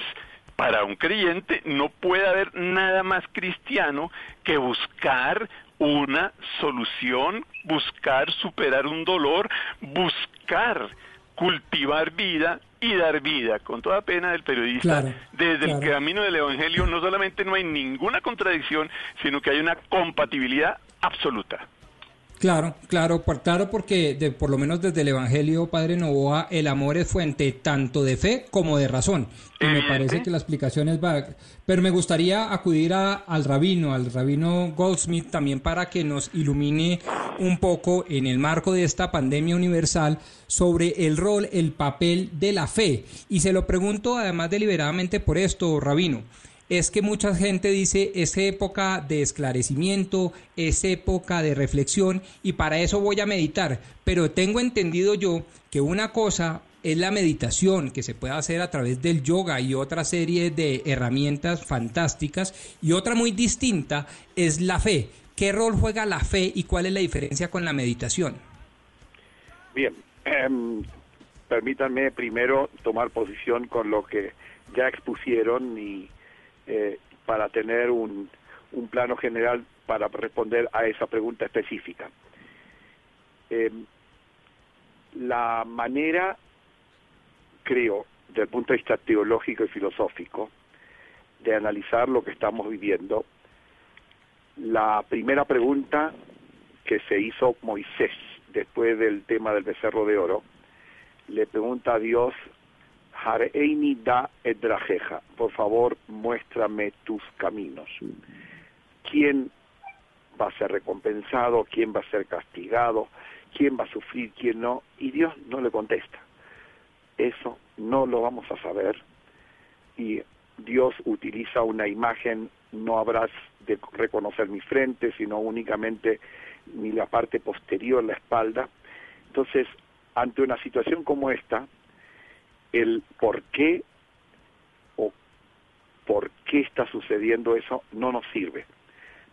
para un creyente no puede haber nada más cristiano que buscar una solución, buscar superar un dolor, buscar cultivar vida y dar vida, con toda pena del periodista, desde el camino del Evangelio no solamente no hay ninguna contradicción, sino que hay una compatibilidad absoluta. Claro, claro, claro, porque de, por lo menos desde el Evangelio, Padre Novoa, el amor es fuente tanto de fe como de razón. Y me parece que la explicación es vaga. Pero me gustaría acudir a, al rabino, al rabino Goldsmith, también para que nos ilumine un poco en el marco de esta pandemia universal sobre el rol, el papel de la fe. Y se lo pregunto además deliberadamente por esto, rabino es que mucha gente dice es época de esclarecimiento, es época de reflexión y para eso voy a meditar. Pero tengo entendido yo que una cosa es la meditación que se puede hacer a través del yoga y otra serie de herramientas fantásticas y otra muy distinta es la fe. ¿Qué rol juega la fe y cuál es la diferencia con la meditación? Bien, em, permítanme primero tomar posición con lo que ya expusieron y eh, para tener un, un, plano general para responder a esa pregunta específica. Eh, la manera, creo, desde el punto de vista teológico y filosófico, de analizar lo que estamos viviendo, la primera pregunta que se hizo Moisés después del tema del becerro de oro, le pregunta a Dios Hareini da edrajeja, por favor muéstrame tus caminos. ¿Quién va a ser recompensado? ¿Quién va a ser castigado? ¿Quién va a sufrir? ¿Quién no? Y Dios no le contesta. Eso no lo vamos a saber. Y Dios utiliza una imagen, no habrás de reconocer mi frente, sino únicamente ni la parte posterior, la espalda. Entonces, ante una situación como esta, el por qué o por qué está sucediendo eso no nos sirve.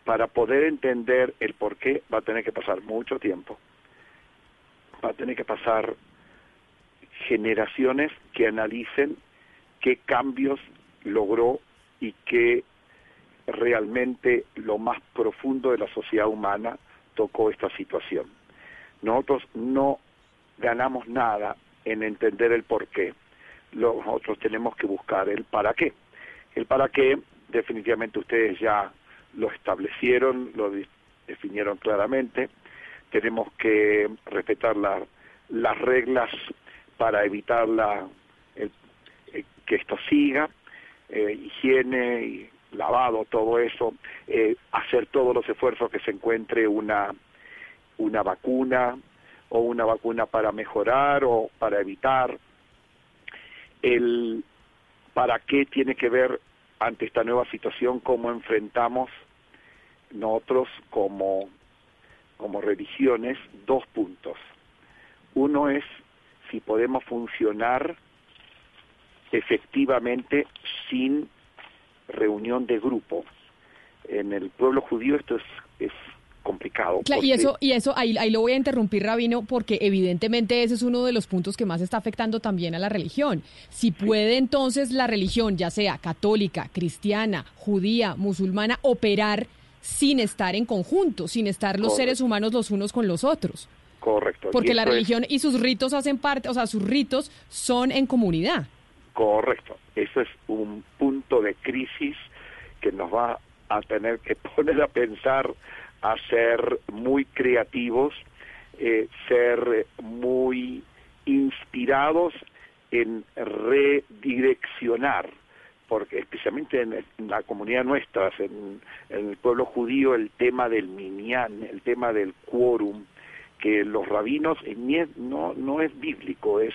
Para poder entender el por qué va a tener que pasar mucho tiempo, va a tener que pasar generaciones que analicen qué cambios logró y qué realmente lo más profundo de la sociedad humana tocó esta situación. Nosotros no ganamos nada en entender el por nosotros tenemos que buscar el para qué. El para qué, definitivamente ustedes ya lo establecieron, lo definieron claramente. Tenemos que respetar las reglas para evitar la, eh, que esto siga, eh, higiene lavado, todo eso, eh, hacer todos los esfuerzos que se encuentre una, una vacuna o una vacuna para mejorar o para evitar el para qué tiene que ver ante esta nueva situación cómo enfrentamos nosotros como, como religiones dos puntos. Uno es si podemos funcionar efectivamente sin reunión de grupo. En el pueblo judío esto es, es complicado. y eso, y eso ahí, ahí lo voy a interrumpir, Rabino, porque evidentemente ese es uno de los puntos que más está afectando también a la religión. Si puede entonces la religión, ya sea católica, cristiana, judía, musulmana, operar sin estar en conjunto, sin estar los seres humanos los unos con los otros. Correcto. Porque la religión y sus ritos hacen parte, o sea, sus ritos son en comunidad. Correcto. Eso es un punto de crisis que nos va a tener que poner a pensar a ser muy creativos, eh, ser muy inspirados en redireccionar, porque especialmente en, la comunidad nuestra, en, el pueblo judío, el tema del minyan, el tema del quórum, que los rabinos, no, no es bíblico, es,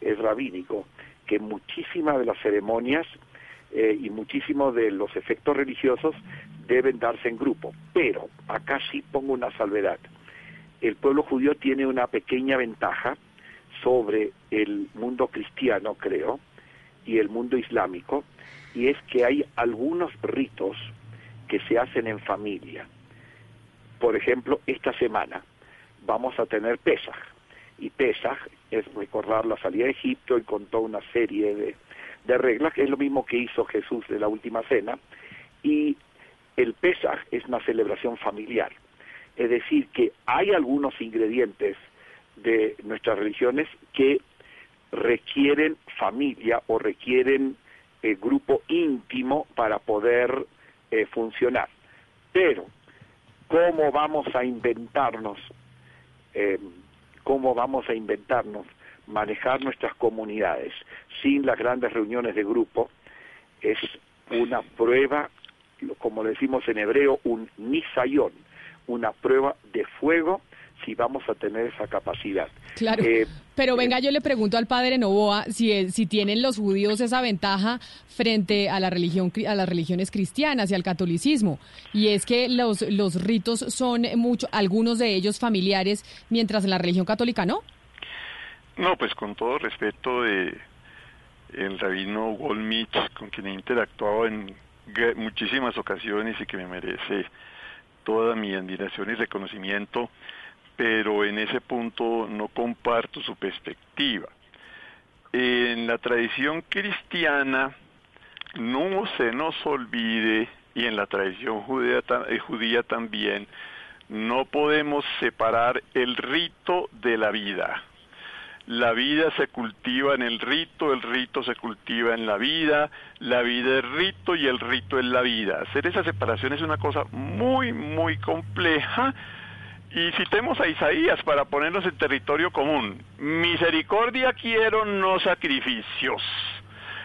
es rabínico, que muchísimas de las ceremonias eh, y muchísimos de los efectos religiosos deben darse en grupo. Pero acá sí pongo una salvedad. El pueblo judío tiene una pequeña ventaja sobre el mundo cristiano, creo, y el mundo islámico, y es que hay algunos ritos que se hacen en familia. Por ejemplo, esta semana vamos a tener Pesaj, y Pesaj es recordar la salida de Egipto y con toda una serie de, de reglas, que es lo mismo que hizo Jesús de la última cena, y el Pesaj es una celebración familiar. Es decir, que hay algunos ingredientes de nuestras religiones que requieren familia o requieren eh, grupo íntimo para poder eh, funcionar. Pero, ¿cómo vamos a inventarnos eh, cómo vamos a inventarnos manejar nuestras comunidades sin las grandes reuniones de grupo es una prueba, como decimos en hebreo, un nisayón, una prueba de fuego si vamos a tener esa capacidad. Claro. Eh, pero eh, venga, yo le pregunto al padre Novoa si, si tienen los judíos esa ventaja frente a la religión a las religiones cristianas y al catolicismo. Y es que los, los ritos son mucho, algunos de ellos familiares, mientras en la religión católica no. No, pues con todo respeto de el rabino Golmich, con quien he interactuado en muchísimas ocasiones y que me merece toda mi admiración y reconocimiento, pero en ese punto no comparto su perspectiva. En la tradición cristiana no se nos olvide, y en la tradición judía, eh, judía también, no podemos separar el rito de la vida. La vida se cultiva en el rito, el rito se cultiva en la vida, la vida es rito y el rito es la vida. Hacer esa separación es una cosa muy, muy compleja y citemos a Isaías para ponernos en territorio común. Misericordia quiero, no sacrificios.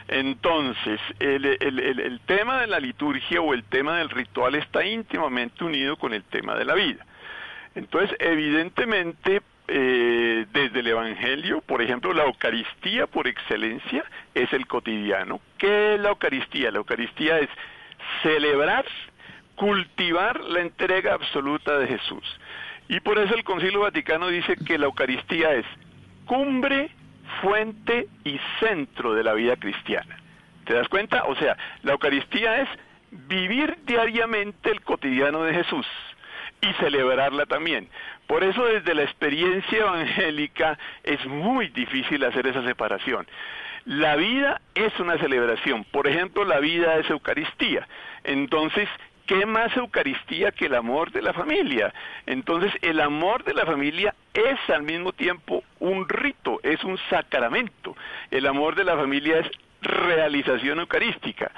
Entonces, el, el, tema de la liturgia o el tema del ritual está íntimamente unido con el tema de la vida. Entonces, evidentemente, eh, desde el Evangelio, por ejemplo, la Eucaristía por excelencia es el cotidiano. ¿Qué es la Eucaristía? La Eucaristía es celebrar, cultivar la entrega absoluta de Jesús. Y por eso el Concilio Vaticano dice que la Eucaristía es cumbre, fuente y centro de la vida cristiana. ¿Te das cuenta? O sea, la Eucaristía es vivir diariamente el cotidiano de Jesús y celebrarla también. Por eso desde la experiencia evangélica es muy difícil hacer esa separación. La vida es una celebración, por ejemplo, la vida es Eucaristía. Entonces, ¿qué más Eucaristía que el amor de la familia? Entonces, el amor de la familia es al mismo tiempo un rito, es un sacramento. El amor de la familia es realización eucarística.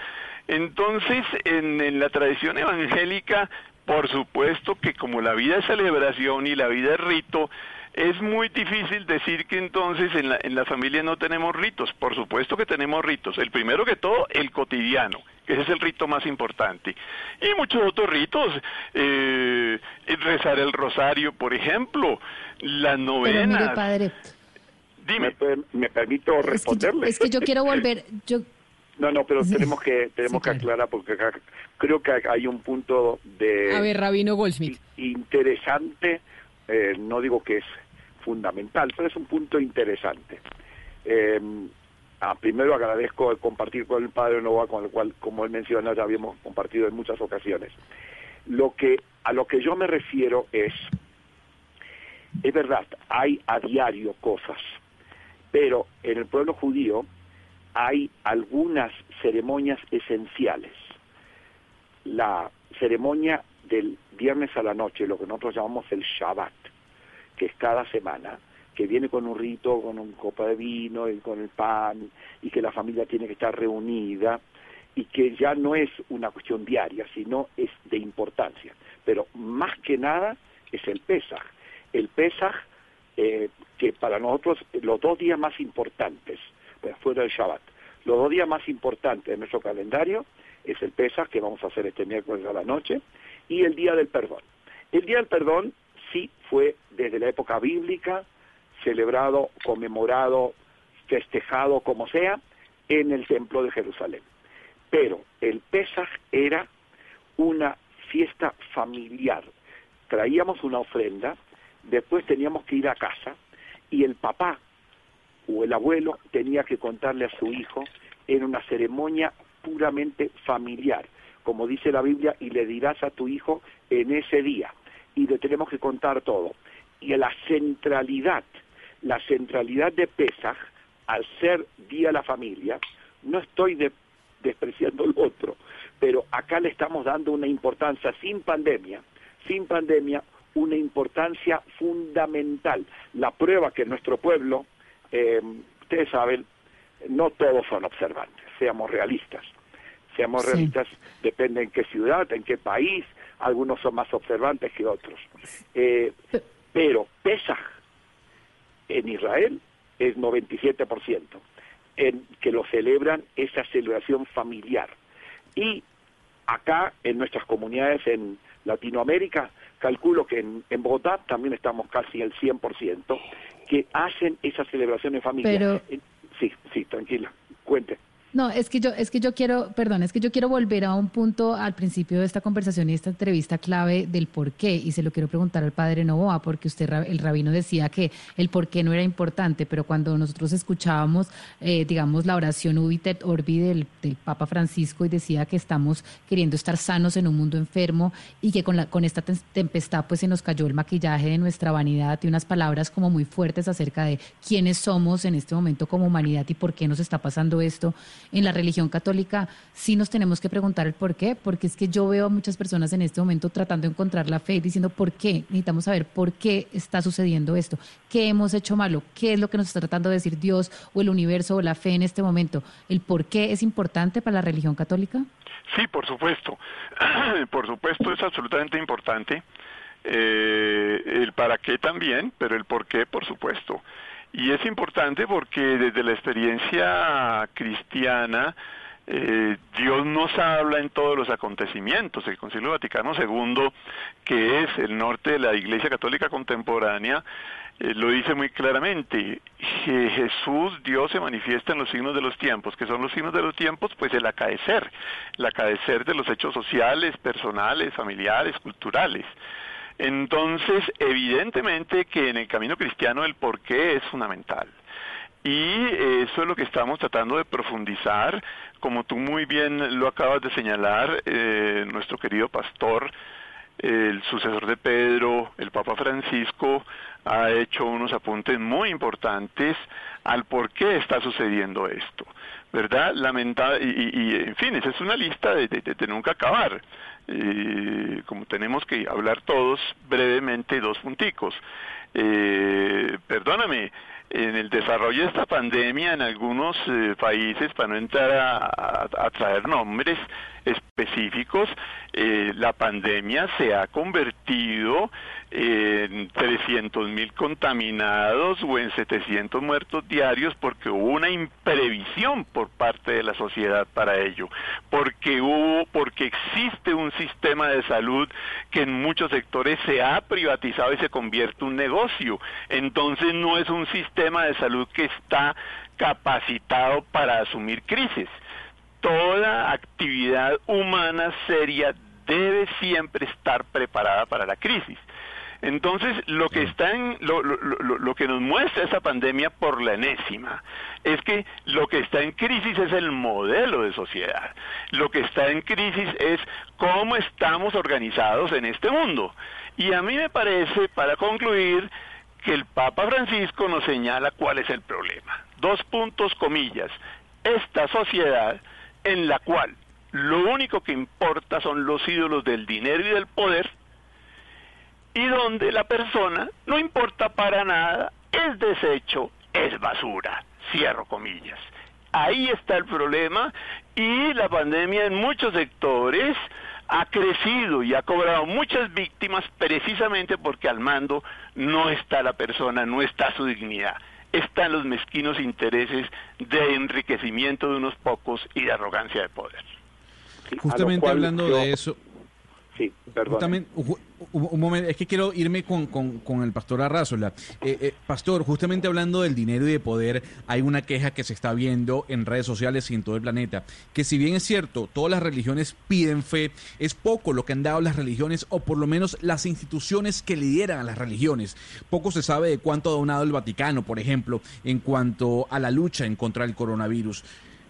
Entonces, en, la tradición evangélica, por supuesto que como la vida es celebración y la vida es rito, es muy difícil decir que entonces en la, en la familia no tenemos ritos. Por supuesto que tenemos ritos. El primero que todo, el cotidiano, que ese es el rito más importante. Y muchos otros ritos. Eh, rezar el rosario, por ejemplo. Las novenas. padre. Dime. ¿Me, permito responderle? Es que, yo quiero volver... Yo... No, no, pero tenemos que tenemos que aclarar porque creo que hay un punto de... A ver, Rabino Goldsmith. Interesante, eh, no digo que es fundamental, pero es un punto interesante. Eh, ah, primero agradezco el compartir con el padre Nova, con el cual, como él menciona, ya habíamos compartido en muchas ocasiones. Lo que, a lo que yo me refiero es, es verdad, hay a diario cosas, pero en el pueblo judío hay algunas ceremonias esenciales. La ceremonia del viernes a la noche, lo que nosotros llamamos el Shabbat, que es cada semana, que viene con un rito, con un copa de vino y con el pan, y que la familia tiene que estar reunida, y que ya no es una cuestión diaria, sino es de importancia. Pero más que nada es el Pesaj. El Pesaj, eh, que para nosotros los dos días más importantes, fuera del Shabbat, los dos días más importantes de nuestro calendario es el Pesaj, que vamos a hacer este miércoles a la noche, y el Día del Perdón. El Día del Perdón sí fue desde la época bíblica celebrado, conmemorado, festejado, como sea, en el Templo de Jerusalén. Pero el Pesaj era una fiesta familiar. Traíamos una ofrenda, después teníamos que ir a casa y el papá o el abuelo tenía que contarle a su hijo en una ceremonia puramente familiar, como dice la Biblia, y le dirás a tu hijo en ese día y le tenemos que contar todo. Y la centralidad, la centralidad de Pesaj, al ser Día de la Familia, no estoy despreciando el otro, pero acá le estamos dando una importancia sin pandemia, sin pandemia, una importancia fundamental. La prueba que nuestro pueblo, eh, ustedes saben, no todos son observantes, seamos realistas. Seamos realistas, depende en qué ciudad, en qué país, algunos son más observantes que otros. Eh, pero Pesach en Israel es 97%, en que lo celebran esa celebración familiar. Y acá en nuestras comunidades en Latinoamérica, calculo que en, en Bogotá también estamos casi al 100%, que hacen esas celebraciones familiares. Pero- Sí, sí, tranquila, cuente. No, es que yo, es que yo quiero, perdón, es que yo quiero volver a un punto al principio de esta conversación y esta entrevista clave del por qué, y se lo quiero preguntar al padre Novoa, porque usted, el rabino, decía que el por qué no era importante, pero cuando nosotros escuchábamos, eh, digamos, la oración Ubitet Orbi del, del Papa Francisco y decía que estamos queriendo estar sanos en un mundo enfermo y que con, la, con esta tem- tempestad pues se nos cayó el maquillaje de nuestra vanidad y unas palabras como muy fuertes acerca de quiénes somos en este momento como humanidad y por qué nos está pasando esto. En la religión católica sí nos tenemos que preguntar el por qué, porque es que yo veo a muchas personas en este momento tratando de encontrar la fe y diciendo por qué, necesitamos saber por qué está sucediendo esto, qué hemos hecho malo, qué es lo que nos está tratando de decir Dios o el universo o la fe en este momento. ¿El por qué es importante para la religión católica? Sí, por supuesto. por supuesto es absolutamente importante. Eh, el para qué también, pero el por qué, por supuesto. Y es importante porque desde la experiencia cristiana, eh, Dios nos habla en todos los acontecimientos. El Concilio Vaticano II, que es el norte de la Iglesia Católica contemporánea, eh, lo dice muy claramente. Que Jesús, Dios se manifiesta en los signos de los tiempos. que son los signos de los tiempos? Pues el acaecer, el acaecer de los hechos sociales, personales, familiares, culturales. Entonces, evidentemente que en el camino cristiano el porqué es fundamental. Y eso es lo que estamos tratando de profundizar, como tú muy bien lo acabas de señalar, eh, nuestro querido pastor, el sucesor de Pedro, el Papa Francisco, ha hecho unos apuntes muy importantes al por qué está sucediendo esto, ¿verdad? Lamenta y, y- en fin, esa es una lista de nunca acabar. Eh, como tenemos que hablar todos brevemente, dos punticos. Eh, perdóname, en el desarrollo de esta pandemia en algunos eh, países, para no entrar a, traer nombres específicos, eh, la pandemia se ha convertido en 300 mil contaminados o en 700 muertos diarios porque hubo una imprevisión por parte de la sociedad para ello, porque hubo, porque existe un sistema de salud que en muchos sectores se ha privatizado y se convierte en un negocio. Entonces no es un sistema de salud que está capacitado para asumir crisis. Toda actividad humana seria debe siempre estar preparada para la crisis. Entonces, lo que está en, lo, lo- lo- lo que nos muestra esa pandemia por la enésima es que lo que está en crisis es el modelo de sociedad. Lo que está en crisis es cómo estamos organizados en este mundo. Y a mí me parece, para concluir, que el Papa Francisco nos señala cuál es el problema. Dos puntos, comillas. Esta sociedad en la cual lo único que importa son los ídolos del dinero y del poder, y donde la persona no importa para nada, es desecho, es basura, cierro comillas. Ahí está el problema y la pandemia en muchos sectores ha crecido y ha cobrado muchas víctimas precisamente porque al mando no está la persona, no está su dignidad, están los mezquinos intereses de enriquecimiento de unos pocos y de arrogancia de poder. Justamente hablando yo- de eso, Sí, perdón. Justamente, ju- un, un momento, es que quiero irme con, con- el pastor Arrazola. Eh, eh, pastor, justamente hablando del dinero y de poder, hay una queja que se está viendo en redes sociales y en todo el planeta, que si bien es cierto, todas las religiones piden fe, es poco lo que han dado las religiones, o por lo menos las instituciones que lideran a las religiones. Poco se sabe de cuánto ha donado el Vaticano, por ejemplo, en cuanto a la lucha en contra del coronavirus.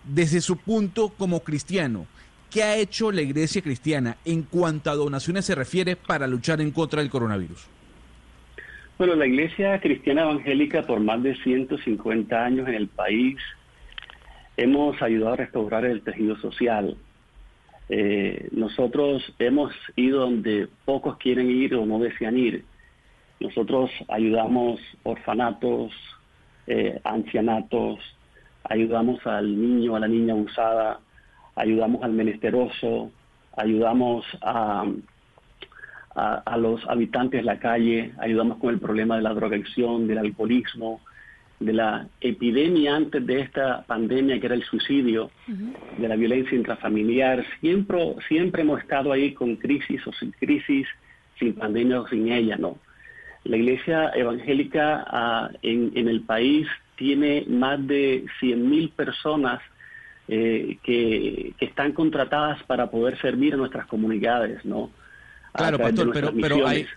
Desde su punto como cristiano, ¿Qué ha hecho la iglesia cristiana en cuanto a donaciones se refiere para luchar en contra del coronavirus? Bueno, la Iglesia Cristiana Evangélica por más de 150 años en el país hemos ayudado a restaurar el tejido social. Eh, nosotros hemos ido donde pocos quieren ir o no desean ir. Nosotros ayudamos orfanatos, eh, ancianatos, ayudamos al niño, a la niña abusada, ayudamos al menesteroso, ayudamos a, a, los habitantes de la calle, ayudamos con el problema de la drogadicción, del alcoholismo, de la epidemia antes de esta pandemia que era el suicidio, de la violencia intrafamiliar. Siempre, siempre hemos estado ahí con crisis o sin crisis, sin pandemia o sin ella, ¿no? La iglesia evangélica ah, en, en, el país tiene más de 100.000 personas eh, que, que, están contratadas para poder servir a nuestras comunidades, ¿no? Claro, pastor, pero, pero hay,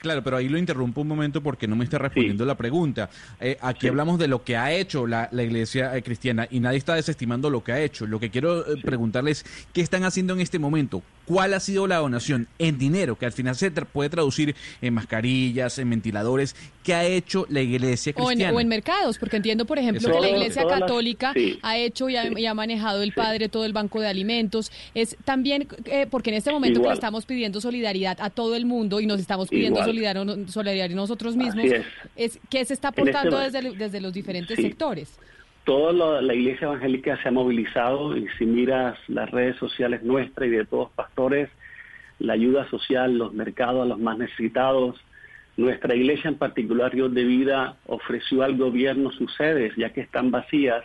Claro, pero ahí lo interrumpo un momento porque no me está respondiendo la pregunta. Eh, aquí hablamos de lo que ha hecho la, iglesia eh, cristiana y nadie está desestimando lo que ha hecho. Lo que quiero eh, preguntarles, ¿qué están haciendo en este momento? ¿Cuál ha sido la donación en dinero que al final se puede traducir en mascarillas, en ventiladores? ¿Qué ha hecho la iglesia cristiana? O en, mercados, porque entiendo, por ejemplo, que la iglesia católica ha hecho y ha, manejado el Padre todo el banco de alimentos. Es también, porque en este momento que le estamos pidiendo solidaridad a todo el mundo y nos estamos pidiendo solidario, nosotros mismos, es. ¿qué se está este aportando desde, desde los diferentes sectores? Toda la iglesia evangélica se ha movilizado y si miras las redes sociales nuestras y de todos los pastores, la ayuda social, los mercados a los más necesitados, nuestra iglesia en particular, Dios de Vida, ofreció al gobierno sus sedes, ya que están vacías,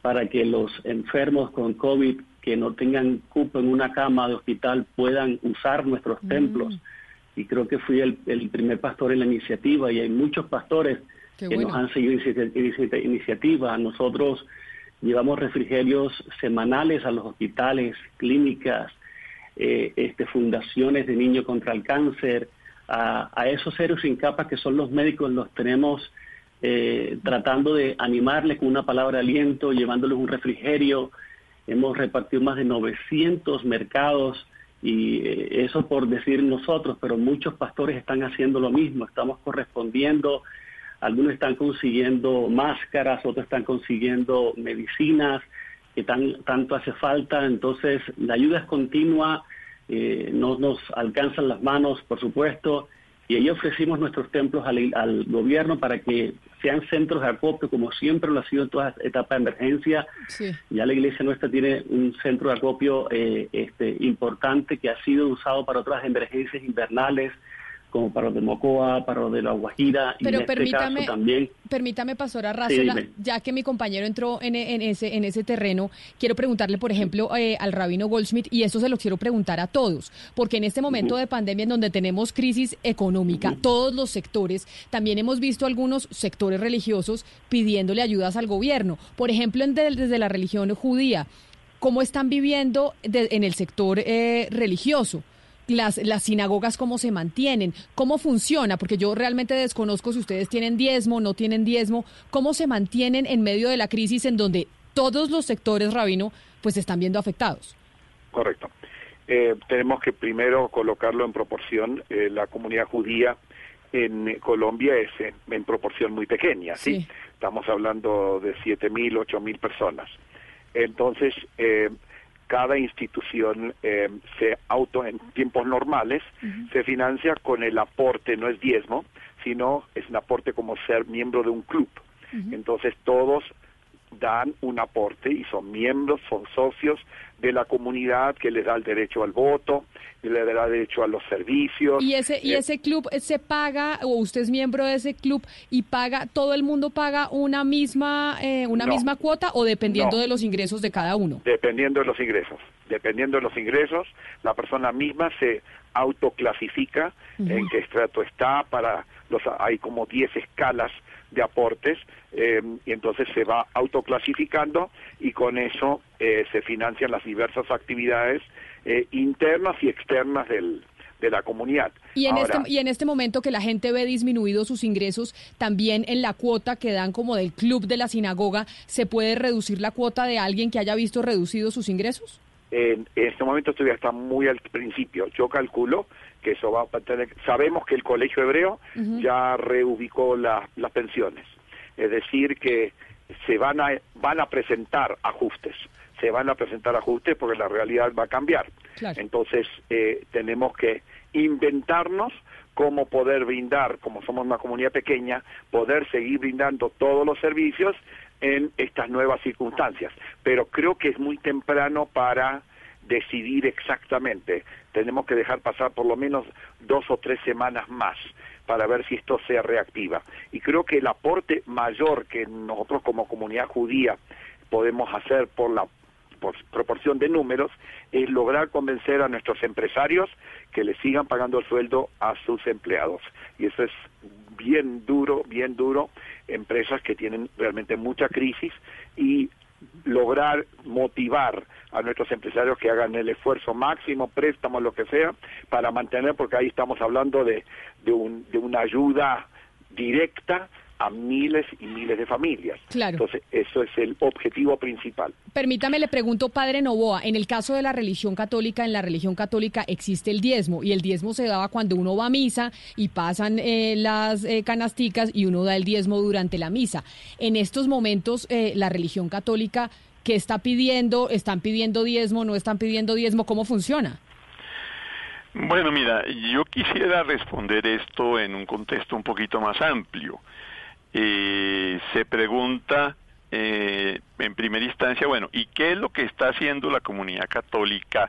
para que los enfermos con COVID que no tengan cupo en una cama de hospital puedan usar nuestros mm. templos y creo que fui el, primer pastor en la iniciativa y hay muchos pastores que nos han seguido esa iniciativa. Nosotros llevamos refrigerios semanales a los hospitales, clínicas, eh, este, fundaciones de niños contra el cáncer, a, esos seres sin capas que son los médicos, los tenemos eh, tratando de animarles con una palabra de aliento, llevándoles un refrigerio. Hemos repartido más de 900 mercados y eh, eso por decir nosotros, pero muchos pastores están haciendo lo mismo, estamos correspondiendo, algunos están consiguiendo máscaras, otros están consiguiendo medicinas que tan, tanto hace falta, entonces la ayuda es continua, eh, no nos alcanzan las manos, por supuesto, y ahí ofrecimos nuestros templos al, gobierno para que sean centros de acopio, como siempre lo ha sido en todas las etapas de emergencia. Ya la iglesia nuestra tiene un centro de acopio eh, este, importante que ha sido usado para otras emergencias invernales, como para los de Mocoa, para los de La Guajira, Pero y en permítame, este caso también. Permítame, Pastora Razola, ya que mi compañero entró en, ese, en ese terreno, quiero preguntarle, por ejemplo, eh, al rabino Goldschmidt, y eso se lo quiero preguntar a todos, porque en este momento de pandemia en donde tenemos crisis económica, todos los sectores, también hemos visto algunos sectores religiosos pidiéndole ayudas al gobierno. Por ejemplo, desde la religión judía, ¿cómo están viviendo en el sector eh, religioso? Las, las sinagogas cómo se mantienen, cómo funciona, porque yo realmente desconozco si ustedes tienen diezmo, no tienen diezmo, cómo se mantienen en medio de la crisis en donde todos los sectores, Rabino, pues están viendo afectados. Correcto. Eh, tenemos que primero colocarlo en proporción. Eh, la comunidad judía en Colombia es en, proporción muy pequeña, ¿sí? Estamos hablando de 7.000, 8.000 personas. Entonces, eh, cada institución eh, se auto en tiempos normales se financia con el aporte no es diezmo sino es un aporte como ser miembro de un club. Entonces todos dan un aporte y son miembros son socios de la comunidad que les da el derecho al voto, le da derecho a los servicios. ¿Y ese, y eh, ese club se paga, o usted es miembro de ese club y paga, todo el mundo paga una misma, eh, una misma cuota o dependiendo de los ingresos de cada uno? Dependiendo de los ingresos. Dependiendo de los ingresos, la persona misma se autoclasifica en qué estrato está para los hay como 10 escalas de aportes eh, y entonces se va autoclasificando y con eso eh, se financian las diversas actividades eh, internas y externas del, de la comunidad. Y en, este, y en este momento que la gente ve disminuidos sus ingresos, también en la cuota que dan como del club de la sinagoga, ¿se puede reducir la cuota de alguien que haya visto reducidos sus ingresos? En, este momento todavía está muy al principio. Yo calculo que eso va a tener... Sabemos que el colegio hebreo ya reubicó las pensiones. Es decir, que se van a, van a presentar ajustes, se van a presentar ajustes porque la realidad va a cambiar. Entonces, eh, tenemos que inventarnos cómo poder brindar, como somos una comunidad pequeña, poder seguir brindando todos los servicios en estas nuevas circunstancias. Pero creo que es muy temprano para decidir exactamente. Tenemos que dejar pasar por lo menos dos o tres semanas más para ver si esto se reactiva. Y creo que el aporte mayor que nosotros como comunidad judía podemos hacer por la por proporción de números es lograr convencer a nuestros empresarios que le sigan pagando el sueldo a sus empleados. Y eso es bien duro, bien duro, empresas que tienen realmente mucha crisis y lograr motivar a nuestros empresarios que hagan el esfuerzo máximo, préstamos, lo que sea, para mantener, porque ahí estamos hablando de, de, un, de una ayuda directa a miles y miles de familias. Claro. Entonces, eso es el objetivo principal. Permítame, le pregunto, Padre Novoa, en el caso de la religión católica, en la religión católica existe el diezmo, y el diezmo se daba cuando uno va a misa y pasan eh, las eh, canasticas y uno da el diezmo durante la misa. En estos momentos, eh, la religión católica, ¿qué está pidiendo? ¿Están pidiendo diezmo? ¿No están pidiendo diezmo? ¿Cómo funciona? Bueno, mira, yo quisiera responder esto en un contexto un poquito más amplio. Eh, se pregunta eh, en primera instancia, bueno, ¿y qué es lo que está haciendo la comunidad católica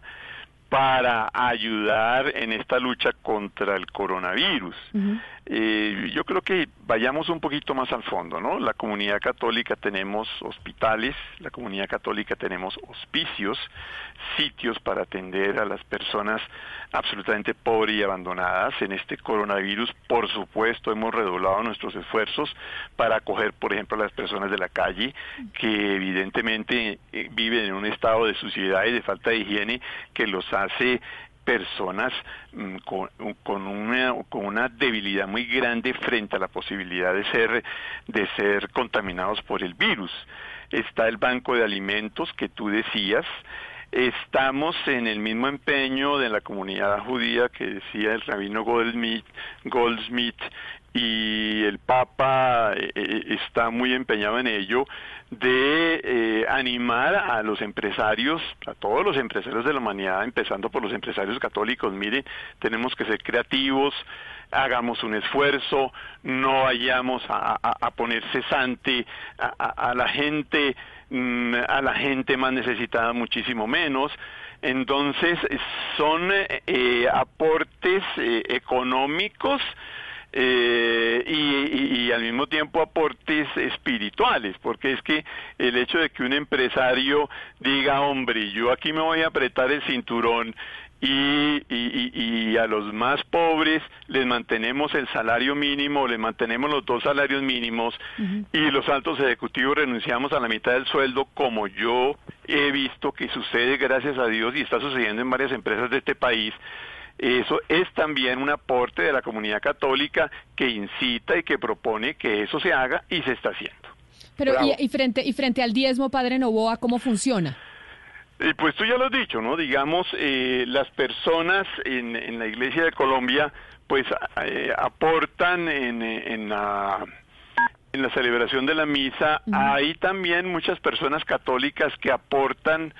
para ayudar en esta lucha contra el coronavirus? Eh, yo creo que vayamos un poquito más al fondo, ¿no? La comunidad católica tenemos hospitales, la comunidad católica tenemos hospicios, sitios para atender a las personas absolutamente pobres y abandonadas. En este coronavirus, por supuesto, hemos redoblado nuestros esfuerzos para acoger, por ejemplo, a las personas de la calle que evidentemente eh, viven en un estado de suciedad y de falta de higiene que los hace personas mm, con, con, una, con una debilidad muy grande frente a la posibilidad de ser, de ser contaminados por el virus. Está el banco de alimentos que tú decías, estamos en el mismo empeño de la comunidad judía que decía el rabino Goldsmith, Goldsmith y el Papa eh, eh, está muy empeñado en ello, de eh, animar a los empresarios, a todos los empresarios de la humanidad, empezando por los empresarios católicos, mire, tenemos que ser creativos, hagamos un esfuerzo, no vayamos a, poner cesante a, la gente, mm, a la gente más necesitada muchísimo menos. Entonces, son aportes económicos eh, y, al mismo tiempo aportes espirituales, porque es que el hecho de que un empresario diga, hombre, yo aquí me voy a apretar el cinturón y, y, a los más pobres les mantenemos el salario mínimo, les mantenemos los dos salarios mínimos y los altos ejecutivos renunciamos a la mitad del sueldo, como yo he visto que sucede gracias a Dios y está sucediendo en varias empresas de este país, eso es también un aporte de la comunidad católica que incita y que propone que eso se haga y se está haciendo. Pero y, frente y frente al diezmo, padre Novoa, ¿cómo funciona? Eh, pues tú ya lo has dicho, ¿no? Digamos, eh, las personas en, en, la Iglesia de Colombia, pues eh, aportan en, en, la, en la celebración de la misa. Hay también muchas personas católicas que aportan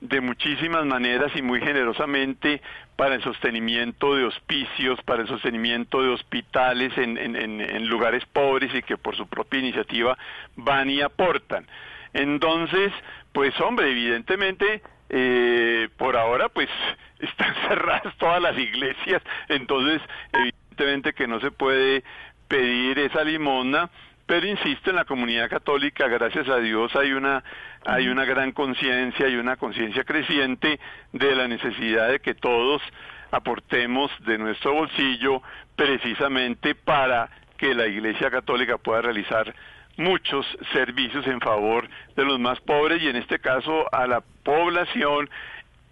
de muchísimas maneras y muy generosamente para el sostenimiento de hospicios, para el sostenimiento de hospitales en, lugares pobres y que por su propia iniciativa van y aportan. Entonces, pues hombre, evidentemente, eh, por ahora pues están cerradas todas las iglesias, entonces evidentemente que no se puede pedir esa limosna, pero insisto en la comunidad católica gracias a Dios hay una hay una gran conciencia y una conciencia creciente de la necesidad de que todos aportemos de nuestro bolsillo precisamente para que la Iglesia Católica pueda realizar muchos servicios en favor de los más pobres y en este caso a la población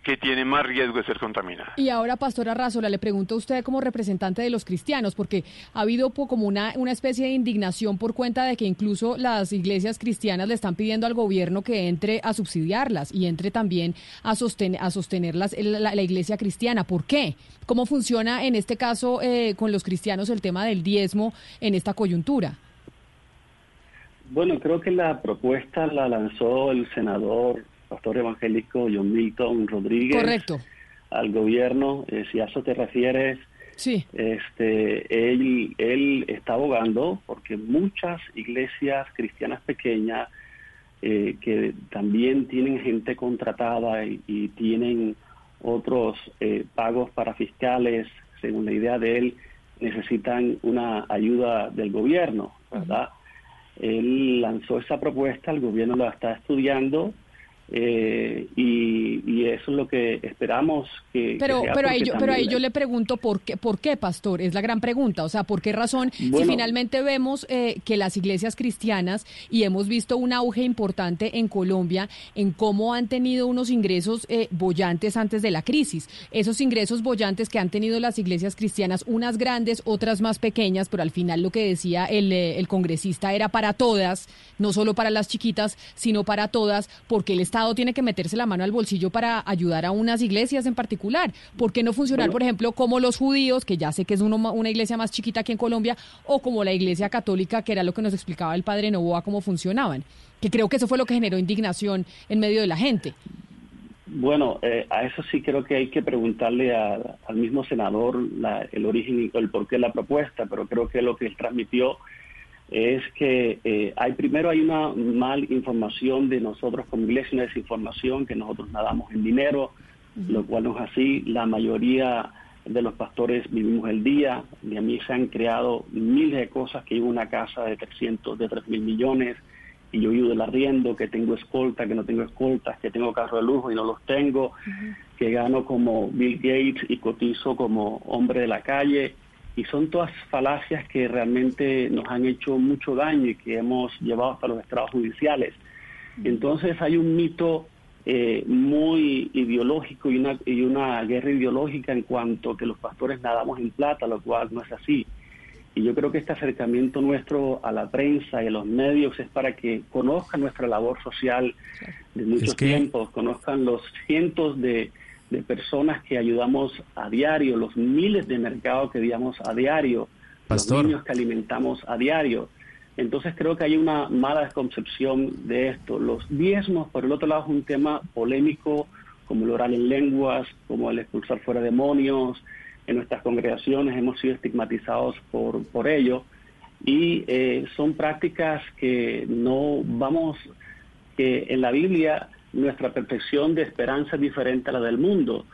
que tiene más riesgo de ser contaminada. Y ahora, Pastora Razola, le pregunto a usted como representante de los cristianos, porque ha habido como una, una especie de indignación por cuenta de que incluso las iglesias cristianas le están pidiendo al gobierno que entre a subsidiarlas y entre también a, sostener, a sostenerlas la, la, iglesia cristiana. ¿Por qué? ¿Cómo funciona en este caso eh, con los cristianos el tema del diezmo en esta coyuntura? Bueno, creo que la propuesta la lanzó el senador pastor evangélico John Milton Rodríguez. Correcto. Al gobierno, eh, si a eso te refieres, sí. este, él, él está abogando porque muchas iglesias cristianas pequeñas eh, que también tienen gente contratada y, tienen otros eh, pagos para fiscales, según la idea de él, necesitan una ayuda del gobierno, ¿verdad? Él lanzó esa propuesta, el gobierno la está estudiando eh, y, eso es lo que esperamos que pero que pero ahí yo pero ahí yo le pregunto por qué por qué pastor es la gran pregunta o sea por qué razón si finalmente vemos eh, que las iglesias cristianas y hemos visto un auge importante en Colombia en cómo han tenido unos ingresos eh, bollantes antes de la crisis. Esos ingresos bollantes que han tenido las iglesias cristianas unas grandes otras más pequeñas pero al final lo que decía el, el congresista era para todas no solo para las chiquitas sino para todas porque el Estado tiene que meterse la mano al bolsillo para ayudar a unas iglesias en particular? ¿Por qué no funcionar, por ejemplo, como los judíos, que ya sé que es una iglesia más chiquita aquí en Colombia, o como la iglesia católica, que era lo que nos explicaba el padre Novoa, cómo funcionaban? Que creo que eso fue lo que generó indignación en medio de la gente. Bueno, eh, a eso sí creo que hay que preguntarle al mismo senador el origen y el porqué de la propuesta, pero creo que lo que él transmitió es que eh, hay primero hay una mal información de nosotros como iglesia, una desinformación que nosotros nadamos en dinero, lo cual no es así. La mayoría de los pastores vivimos el día, y a mí se han creado miles de cosas, que vivo una casa de 300, de 3 mil millones, y yo vivo del arriendo, que tengo escolta, que no tengo escoltas, que tengo carro de lujo y no los tengo, que gano como Bill Gates y cotizo como hombre de la calle, y son todas falacias que realmente nos han hecho mucho daño y que hemos llevado hasta los estrados judiciales. Entonces hay un mito eh, muy ideológico y una, y una guerra ideológica en cuanto que los pastores nadamos en plata, lo cual no es así. Y yo creo que este acercamiento nuestro a la prensa y a los medios es para que conozcan nuestra labor social de muchos tiempos, conozcan los cientos de de personas que ayudamos a diario, los miles de mercados que digamos a diario, los niños que alimentamos a diario. Entonces creo que hay una mala concepción de esto. Los diezmos, por el otro lado, es un tema polémico, como el oral en lenguas, como el expulsar fuera demonios. En nuestras congregaciones hemos sido estigmatizados por, por ello. Y eh, son prácticas que no vamos, que en la Biblia nuestra perfección de esperanza es diferente a la del mundo.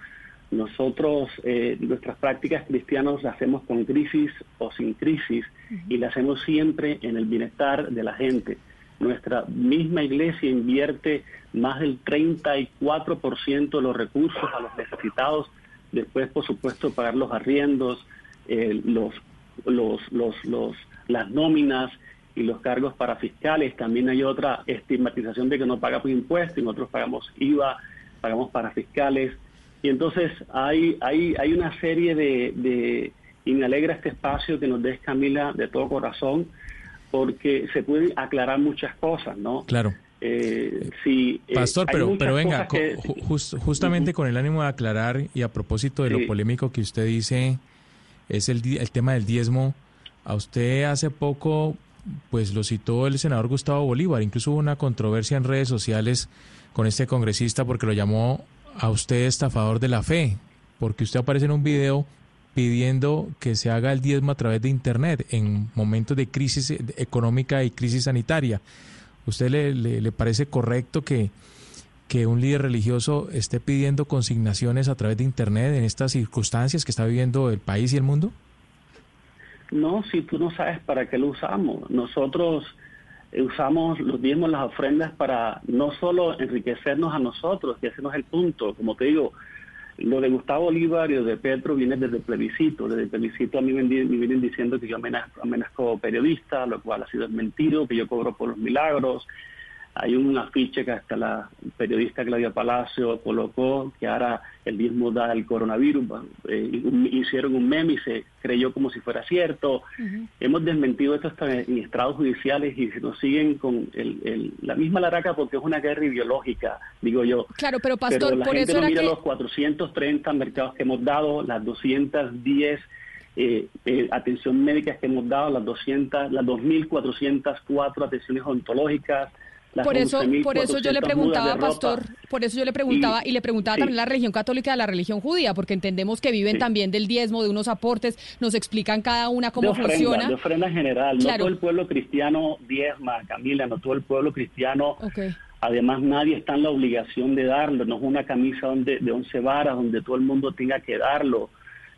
Nosotros, eh, nuestras prácticas cristianas las hacemos con crisis o sin crisis y las hacemos siempre en el bienestar de la gente. Nuestra misma iglesia invierte más del 34% de los recursos a los necesitados, después, por supuesto, pagar los arriendos, eh, los, los, los, los, las nóminas, y los cargos para fiscales. También hay otra estigmatización de que no pagamos impuestos, y nosotros pagamos IVA, pagamos para fiscales. Y entonces hay, hay, hay una serie de, y me alegra este espacio que nos des Camila de todo corazón, porque se pueden aclarar muchas cosas, ¿no? Claro. Eh, sí, eh, Pastor, pero, pero venga, justamente con el ánimo de aclarar y a propósito de lo polémico que usted dice, es el, el tema del diezmo. A usted hace poco pues lo citó el senador Gustavo Bolívar. Incluso hubo una controversia en redes sociales con este congresista porque lo llamó a usted estafador de la fe, porque usted aparece en un video pidiendo que se haga el diezmo a través de Internet en momentos de crisis económica y crisis sanitaria. ¿Usted le, le, parece correcto que, que un líder religioso esté pidiendo consignaciones a través de Internet en estas circunstancias que está viviendo el país y el mundo? No, si tú no sabes para qué lo usamos. Nosotros eh, usamos los diezmos, las ofrendas para no solo enriquecernos a nosotros, y es el punto. Como te digo, lo de Gustavo Bolívar y lo de Petro viene desde plebiscito. Desde plebiscito a mí me, vienen diciendo que yo amenazco, amenazco periodista, lo cual ha sido mentido, que yo cobro por los milagros, hay un afiche que hasta la periodista Claudia Palacio colocó que ahora el mismo da el coronavirus. Eh, hicieron un meme y se creyó como si fuera cierto. Hemos desmentido esto hasta en estrados judiciales y nos siguen con el, la misma laraca porque es una guerra ideológica, digo yo. Claro, pero pastor, pero la por gente eso no mira que... los 430 mercados que hemos dado, las 210 eh, eh, atención médica que hemos dado, las 200, las 2.404 atenciones ontológicas, por eso, por eso yo le preguntaba, pastor, por eso yo le preguntaba y, le preguntaba también a la religión católica a la religión judía, porque entendemos que viven también del diezmo, de unos aportes, nos explican cada una cómo funciona. De ofrenda general, no todo el pueblo cristiano diezma, Camila, no todo el pueblo cristiano. Además, nadie está en la obligación de darlo, no es una camisa donde, de once varas donde todo el mundo tenga que darlo,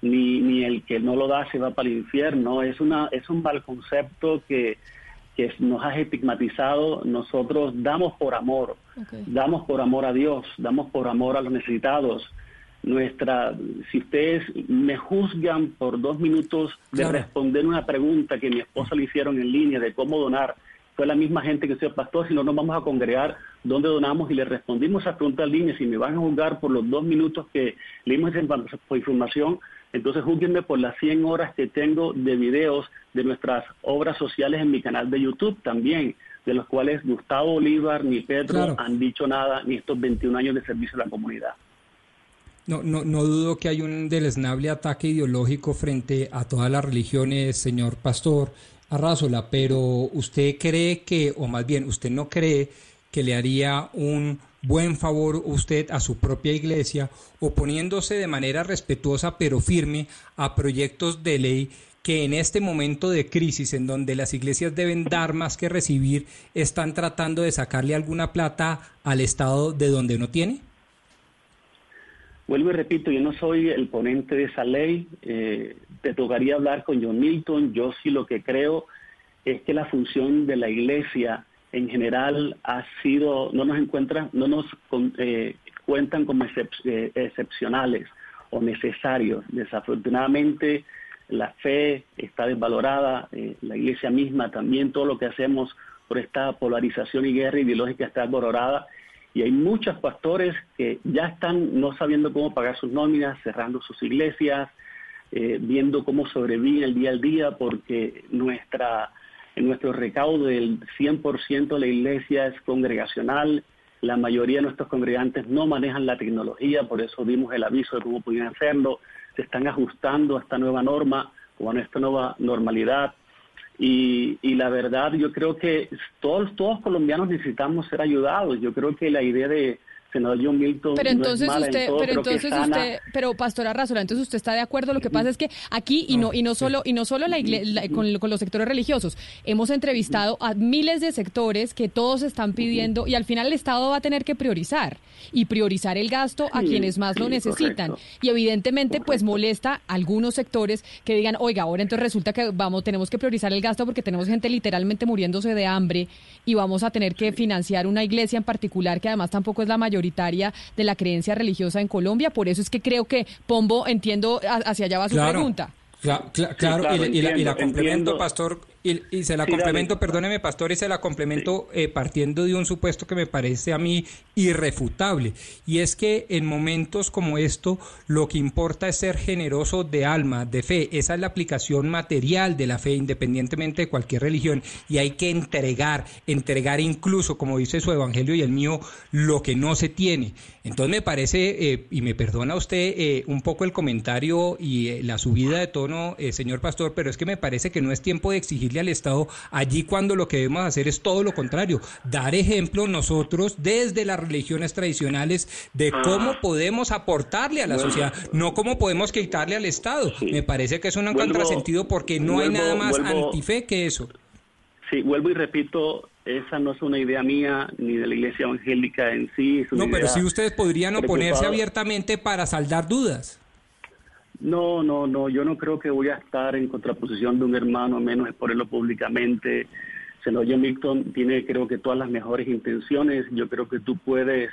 ni, ni el que no lo da se va para el infierno. Es, una, es un mal concepto que que nos ha estigmatizado, nosotros damos por amor, damos por amor a Dios, damos por amor a los necesitados. Nuestra, si ustedes me juzgan por dos minutos de responder una pregunta que mi esposa le hicieron en línea de cómo donar, fue la misma gente que soy pastor, si no nos vamos a congregar, ¿dónde donamos? Y le respondimos esa pregunta en línea, si me van a juzgar por los dos minutos que leímos esa información, entonces júguenme por las 100 horas que tengo de videos de nuestras obras sociales en mi canal de YouTube también, de los cuales Gustavo Bolívar ni Pedro han dicho nada ni estos 21 años de servicio a la comunidad. No, no, no dudo que hay un deleznable ataque ideológico frente a todas las religiones, señor pastor Arrázola, pero usted cree que, o más bien, usted no cree que le haría un buen favor usted a su propia iglesia, oponiéndose de manera respetuosa pero firme a proyectos de ley que en este momento de crisis en donde las iglesias deben dar más que recibir, están tratando de sacarle alguna plata al Estado de donde no tiene? Vuelvo y repito, yo no soy el ponente de esa ley, eh, te tocaría hablar con John Milton, yo sí lo que creo es que la función de la iglesia en general ha sido, no nos encuentran, no nos eh, cuentan como eh, excepcionales o necesarios. Desafortunadamente, la fe está desvalorada, eh, la iglesia misma también, todo lo que hacemos por esta polarización y guerra ideológica está desvalorada. Y hay muchos pastores que ya están no sabiendo cómo pagar sus nóminas, cerrando sus iglesias, viendo cómo sobrevivir el día al día, porque nuestra nuestro recaudo del 100% de la iglesia es congregacional. La mayoría de nuestros congregantes no manejan la tecnología, por eso dimos el aviso de cómo podían hacerlo. Se están ajustando a esta nueva norma o a nuestra nueva normalidad. Y, y la verdad, yo creo que todos, todos colombianos necesitamos ser ayudados. Yo creo que la idea de, pero entonces usted, pero entonces usted, pero Pastora Razola, entonces usted está de acuerdo. Lo que pasa es que aquí y no y no solo y no solo la, iglesia, con, los sectores religiosos, hemos entrevistado a miles de sectores que todos están pidiendo y al final el Estado va a tener que priorizar y priorizar el gasto a quienes más lo necesitan. Y evidentemente, pues molesta a algunos sectores que digan, oiga, ahora entonces resulta que vamos, tenemos que priorizar el gasto porque tenemos gente literalmente muriéndose de hambre y vamos a tener que financiar una iglesia en particular que además tampoco es la mayoritaria de la creencia religiosa en Colombia. Por eso es que creo que Pombo, entiendo, hacia allá va su pregunta. claro, y, la, complemento, Pastor, y, se la complemento, perdóneme, pastor, y se la complemento eh, partiendo de un supuesto que me parece a mí irrefutable. Y es que en momentos como esto, lo que importa es ser generoso de alma, de fe. Esa es la aplicación material de la fe, independientemente de cualquier religión. Y hay que entregar, entregar incluso, como dice su evangelio y el mío, lo que no se tiene. Entonces me parece, eh, y me perdona usted eh, un poco el comentario y la subida de tono, señor pastor, pero es que me parece que no es tiempo de exigir al Estado allí cuando lo que debemos hacer es todo lo contrario, dar ejemplo nosotros desde las religiones tradicionales de cómo ah. podemos aportarle a la sociedad, no cómo podemos quitarle al Estado. Me parece que es un contrasentido porque no hay nada más antife que eso. Sí, vuelvo y repito, esa no es una idea mía ni de la iglesia evangélica en sí. no, pero sí ustedes podrían oponerse abiertamente para saldar dudas. No, no, no, yo no creo que voy a estar en contraposición de un hermano, menos exponerlo públicamente. Senoye Milton tiene creo que todas las mejores intenciones, yo creo que tú puedes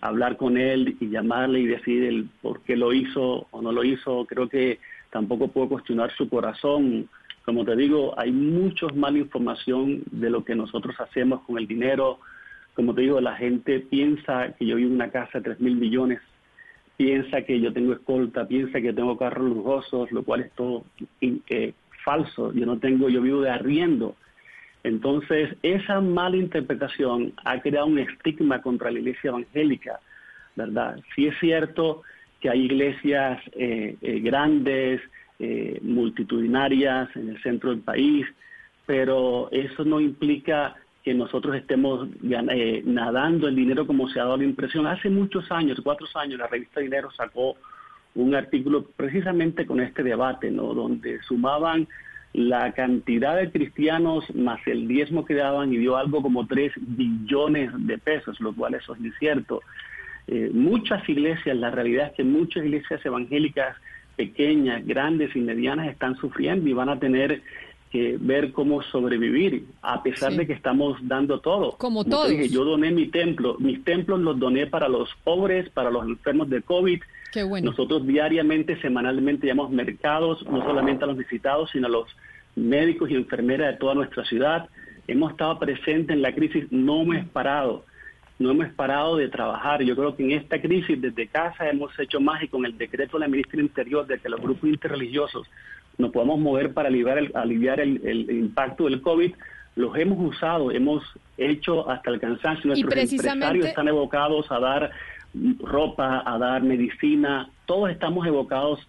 hablar con él y llamarle y decir el por qué lo hizo o no lo hizo, creo que tampoco puedo cuestionar su corazón. Como te digo, hay muchos mala información de lo que nosotros hacemos con el dinero. Como te digo, la gente piensa que yo vivo en una casa de 3 mil millones piensa que yo tengo escolta, piensa que tengo carros lujosos, lo cual es todo eh, falso. Yo no tengo, yo vivo de arriendo. Entonces, esa mala interpretación ha creado un estigma contra la iglesia evangélica, ¿verdad? Sí es cierto que hay iglesias eh, eh, grandes, multitudinarias en el centro del país, pero eso no implica que nosotros estemos eh, nadando el dinero como se ha dado la impresión. Hace muchos años, cuatro años, la revista Dinero sacó un artículo precisamente con este debate, ¿no? Donde sumaban la cantidad de cristianos más el diezmo que daban y dio algo como 3 billones de pesos, lo cual eso es cierto. Eh, muchas iglesias, la realidad es que muchas iglesias evangélicas pequeñas, grandes y medianas están sufriendo y van a tener que ver cómo sobrevivir, a pesar de que estamos dando todo. Como, todos. yo doné mi templo, mis templos los doné para los pobres, para los enfermos de COVID. Qué bueno. Nosotros diariamente, semanalmente, llamamos mercados, no solamente a los visitados, sino a los médicos y enfermeras de toda nuestra ciudad. Hemos estado presentes en la crisis, no hemos parado, no hemos parado de trabajar. Yo creo que en esta crisis desde casa hemos hecho más y con el decreto de la ministra Interior de que los grupos interreligiosos nos podamos mover para aliviar el, aliviar el, impacto del COVID, los hemos usado, hemos hecho hasta el cansancio. Nuestros empresarios están evocados a dar ropa, a dar medicina, todos estamos evocados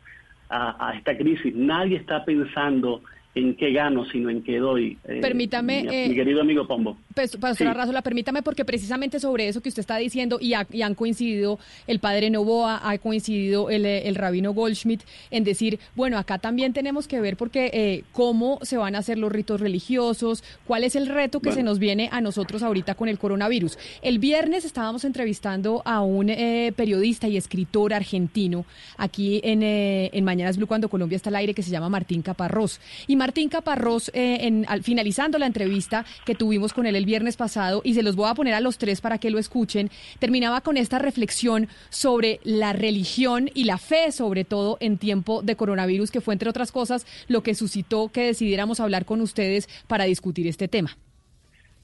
a, a esta crisis. Nadie está pensando en qué gano, sino en qué doy. Eh, Permítame. Mi, eh, querido amigo Pombo. Pues, Pastora sí. Razola, permítame, porque precisamente sobre eso que usted está diciendo, y, han coincidido el padre Novoa, ha coincidido el, eh, el, rabino Goldschmidt, en decir, bueno, acá también tenemos que ver porque cómo se van a hacer los ritos religiosos, cuál es el reto que se nos viene a nosotros ahorita con el coronavirus. El viernes estábamos entrevistando a un periodista y escritor argentino aquí en, en Mañanas Blue, cuando Colombia está al aire, que se llama Martín Caparrós. Y Martín Caparrós, eh, en, al, finalizando la entrevista que tuvimos con él el viernes pasado, y se los voy a poner a los tres para que lo escuchen, terminaba con esta reflexión sobre la religión y la fe, sobre todo en tiempo de coronavirus, que fue, entre otras cosas, lo que suscitó que decidiéramos hablar con ustedes para discutir este tema.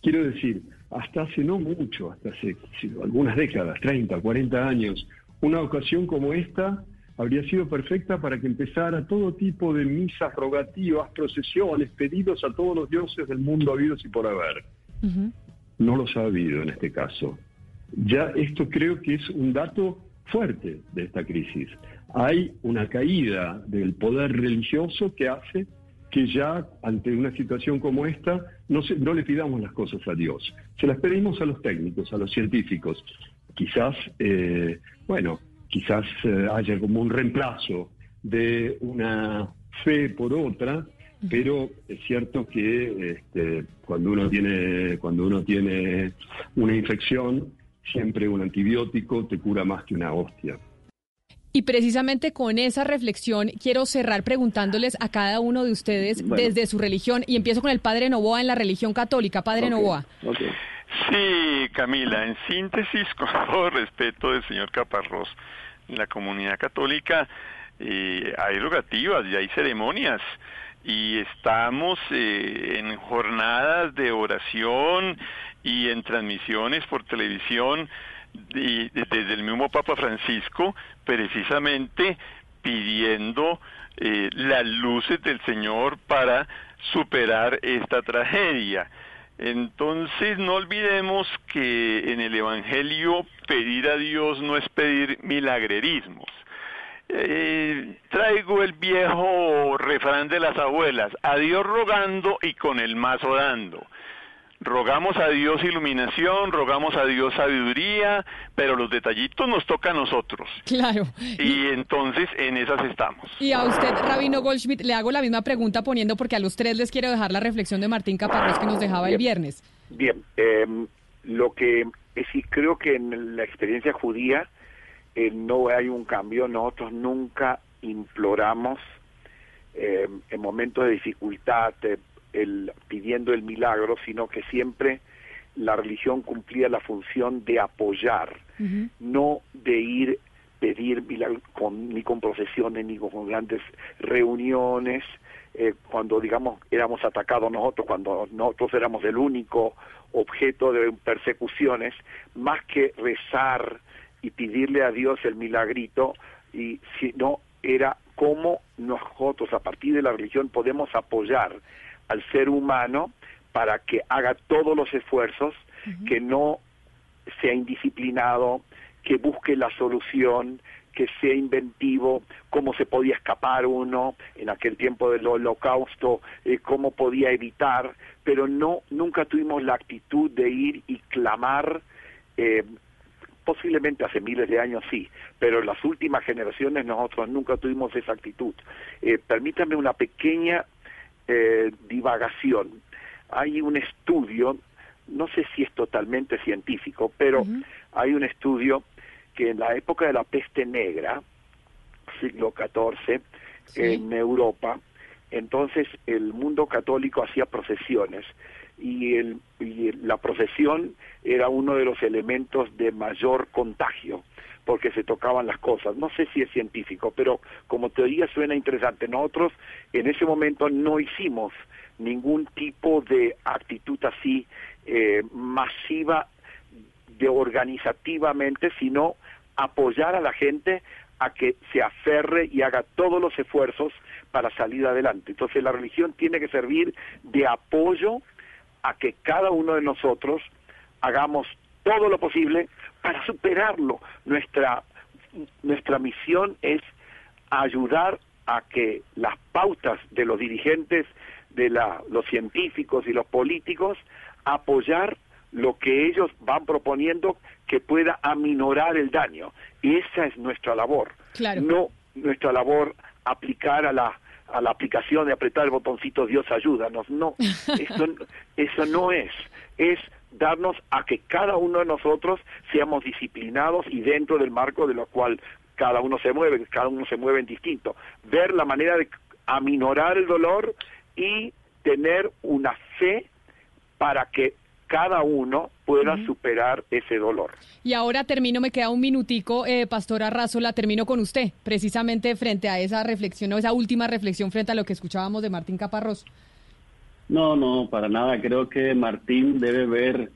Quiero decir, hasta hace no mucho, hasta hace algunas décadas, 30, 40 años, una ocasión como esta habría sido perfecta para que empezara todo tipo de misas rogativas, procesiones, pedidos a todos los dioses del mundo habidos y por haber. No los ha habido en este caso. Ya esto creo que es un dato fuerte de esta crisis. Hay una caída del poder religioso que hace que ya ante una situación como esta no, no le pidamos las cosas a Dios, se las pedimos a los técnicos, a los científicos. Quizás, eh, bueno, quizás eh, haya como un reemplazo de una fe por otra, pero es cierto que este, cuando uno tiene cuando uno tiene una infección siempre un antibiótico te cura más que una hostia. Y precisamente con esa reflexión quiero cerrar preguntándoles a cada uno de ustedes desde su religión y empiezo con el Padre Novoa en la religión católica. Padre Novoa. Sí, Camila, en síntesis, con todo respeto del señor Caparrós, la comunidad católica eh, hay rogativas y hay ceremonias y estamos eh, en jornadas de oración y en transmisiones por televisión y desde el mismo Papa Francisco precisamente pidiendo eh, las luces del Señor para superar esta tragedia. Entonces no olvidemos que en el Evangelio pedir a Dios no es pedir milagrerismos. Eh, traigo el viejo refrán de las abuelas, a Dios rogando y con el mazo dando rogamos a Dios iluminación, rogamos a Dios sabiduría, pero los detallitos nos toca a nosotros. Claro. Y, entonces en esas estamos. Y a usted, Rabino Goldschmidt, le hago la misma pregunta poniendo, porque a los tres les quiero dejar la reflexión de Martín Caparrós que nos dejaba el viernes. Bien, em, lo que sí creo que en la experiencia judía eh, no hay un cambio, nosotros nunca imploramos em, en momentos de dificultad, el, pidiendo el milagro, sino que siempre la religión cumplía la función de apoyar, no de ir pedir con, ni con procesiones ni con grandes reuniones, eh, cuando digamos éramos atacados nosotros, cuando nosotros éramos el único objeto de persecuciones, más que rezar y pedirle a Dios el milagrito, y si no era cómo nosotros a partir de la religión podemos apoyar al ser humano para que haga todos los esfuerzos, que no sea indisciplinado, que busque la solución, que sea inventivo, cómo se podía escapar uno en aquel tiempo del holocausto, eh, cómo podía evitar pero no nunca tuvimos la actitud de ir y clamar eh, posiblemente hace miles de años sí, pero en las últimas generaciones nosotros nunca tuvimos esa actitud. Eh, permítame una pequeña eh, divagación. Hay un estudio, no sé si es totalmente científico, pero hay un estudio que en la época de la peste negra, siglo XIV, en Europa, entonces el mundo católico hacía procesiones y, el, y la procesión era uno de los elementos de mayor contagio porque se tocaban las cosas. No sé si es científico, pero como teoría suena interesante. Nosotros en ese momento no hicimos ningún tipo de actitud así eh, masiva de organizativamente, sino apoyar a la gente a que se aferre y haga todos los esfuerzos para salir adelante. Entonces la religión tiene que servir de apoyo a que cada uno de nosotros hagamos todo lo posible para superarlo. Nuestra, nuestra misión es ayudar a que las pautas de los dirigentes, de la, los científicos y los políticos, apoyar lo que ellos van proponiendo que pueda aminorar el daño. Y esa es nuestra labor. No nuestra labor aplicar a la a la aplicación de apretar el botoncito Dios ayúdanos. No, eso, eso no es. Es darnos a que cada uno de nosotros seamos disciplinados y dentro del marco de lo cual cada uno se mueve, cada uno se mueve en distinto. Ver la manera de aminorar el dolor y tener una fe para que cada uno pueda superar ese dolor. Y ahora termino, me queda un minutico, eh, Pastora Razola, termino con usted, precisamente frente a esa reflexión o esa última reflexión frente a lo que escuchábamos de Martín Caparrós. No, no, para nada. Creo que Martín debe ver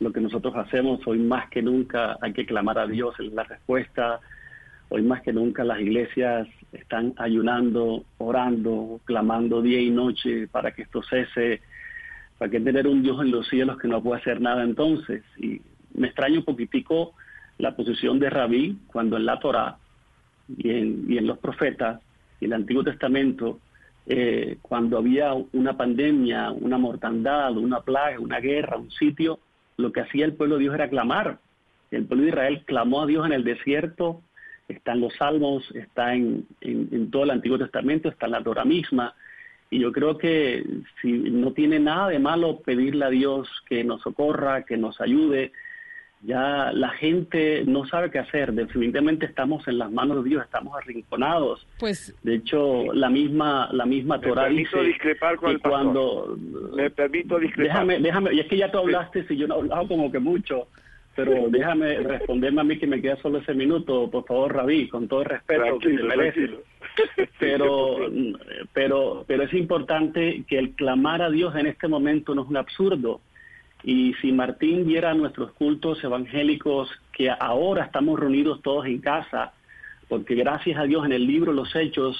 lo que nosotros hacemos. Hoy más que nunca hay que clamar a Dios en la respuesta. Hoy más que nunca las iglesias están ayunando, orando, clamando día y noche para que esto cese ¿Para qué tener un Dios en los cielos que no puede hacer nada entonces? Y me extraña un poquitico la posición de Rabí cuando en la Torah y en, los profetas y el Antiguo Testamento, eh, cuando había una pandemia, una mortandad, una plaga, una guerra, un sitio, lo que hacía el pueblo de Dios era clamar. El pueblo de Israel clamó a Dios en el desierto, está en los salmos, está en, en todo el Antiguo Testamento, está en la Torah misma. Y yo creo que si no tiene nada de malo pedirle a Dios que nos socorra, que nos ayude, ya la gente no sabe qué hacer. Definitivamente estamos en las manos de Dios, estamos arrinconados. Pues, de hecho, la misma la misma Torah dice discrepar con el cuando me permito discrepar. Déjame, déjame, y es que ya tú hablaste, si yo no he hablado como que mucho, pero déjame responderme a mí que me queda solo ese minuto, por favor, Rabí, con todo el respeto que te merece pero, pero, pero es importante que el clamar a Dios en este momento no es un absurdo. Y si Martín viera nuestros cultos evangélicos que ahora estamos reunidos todos en casa, porque gracias a Dios en el libro Los Hechos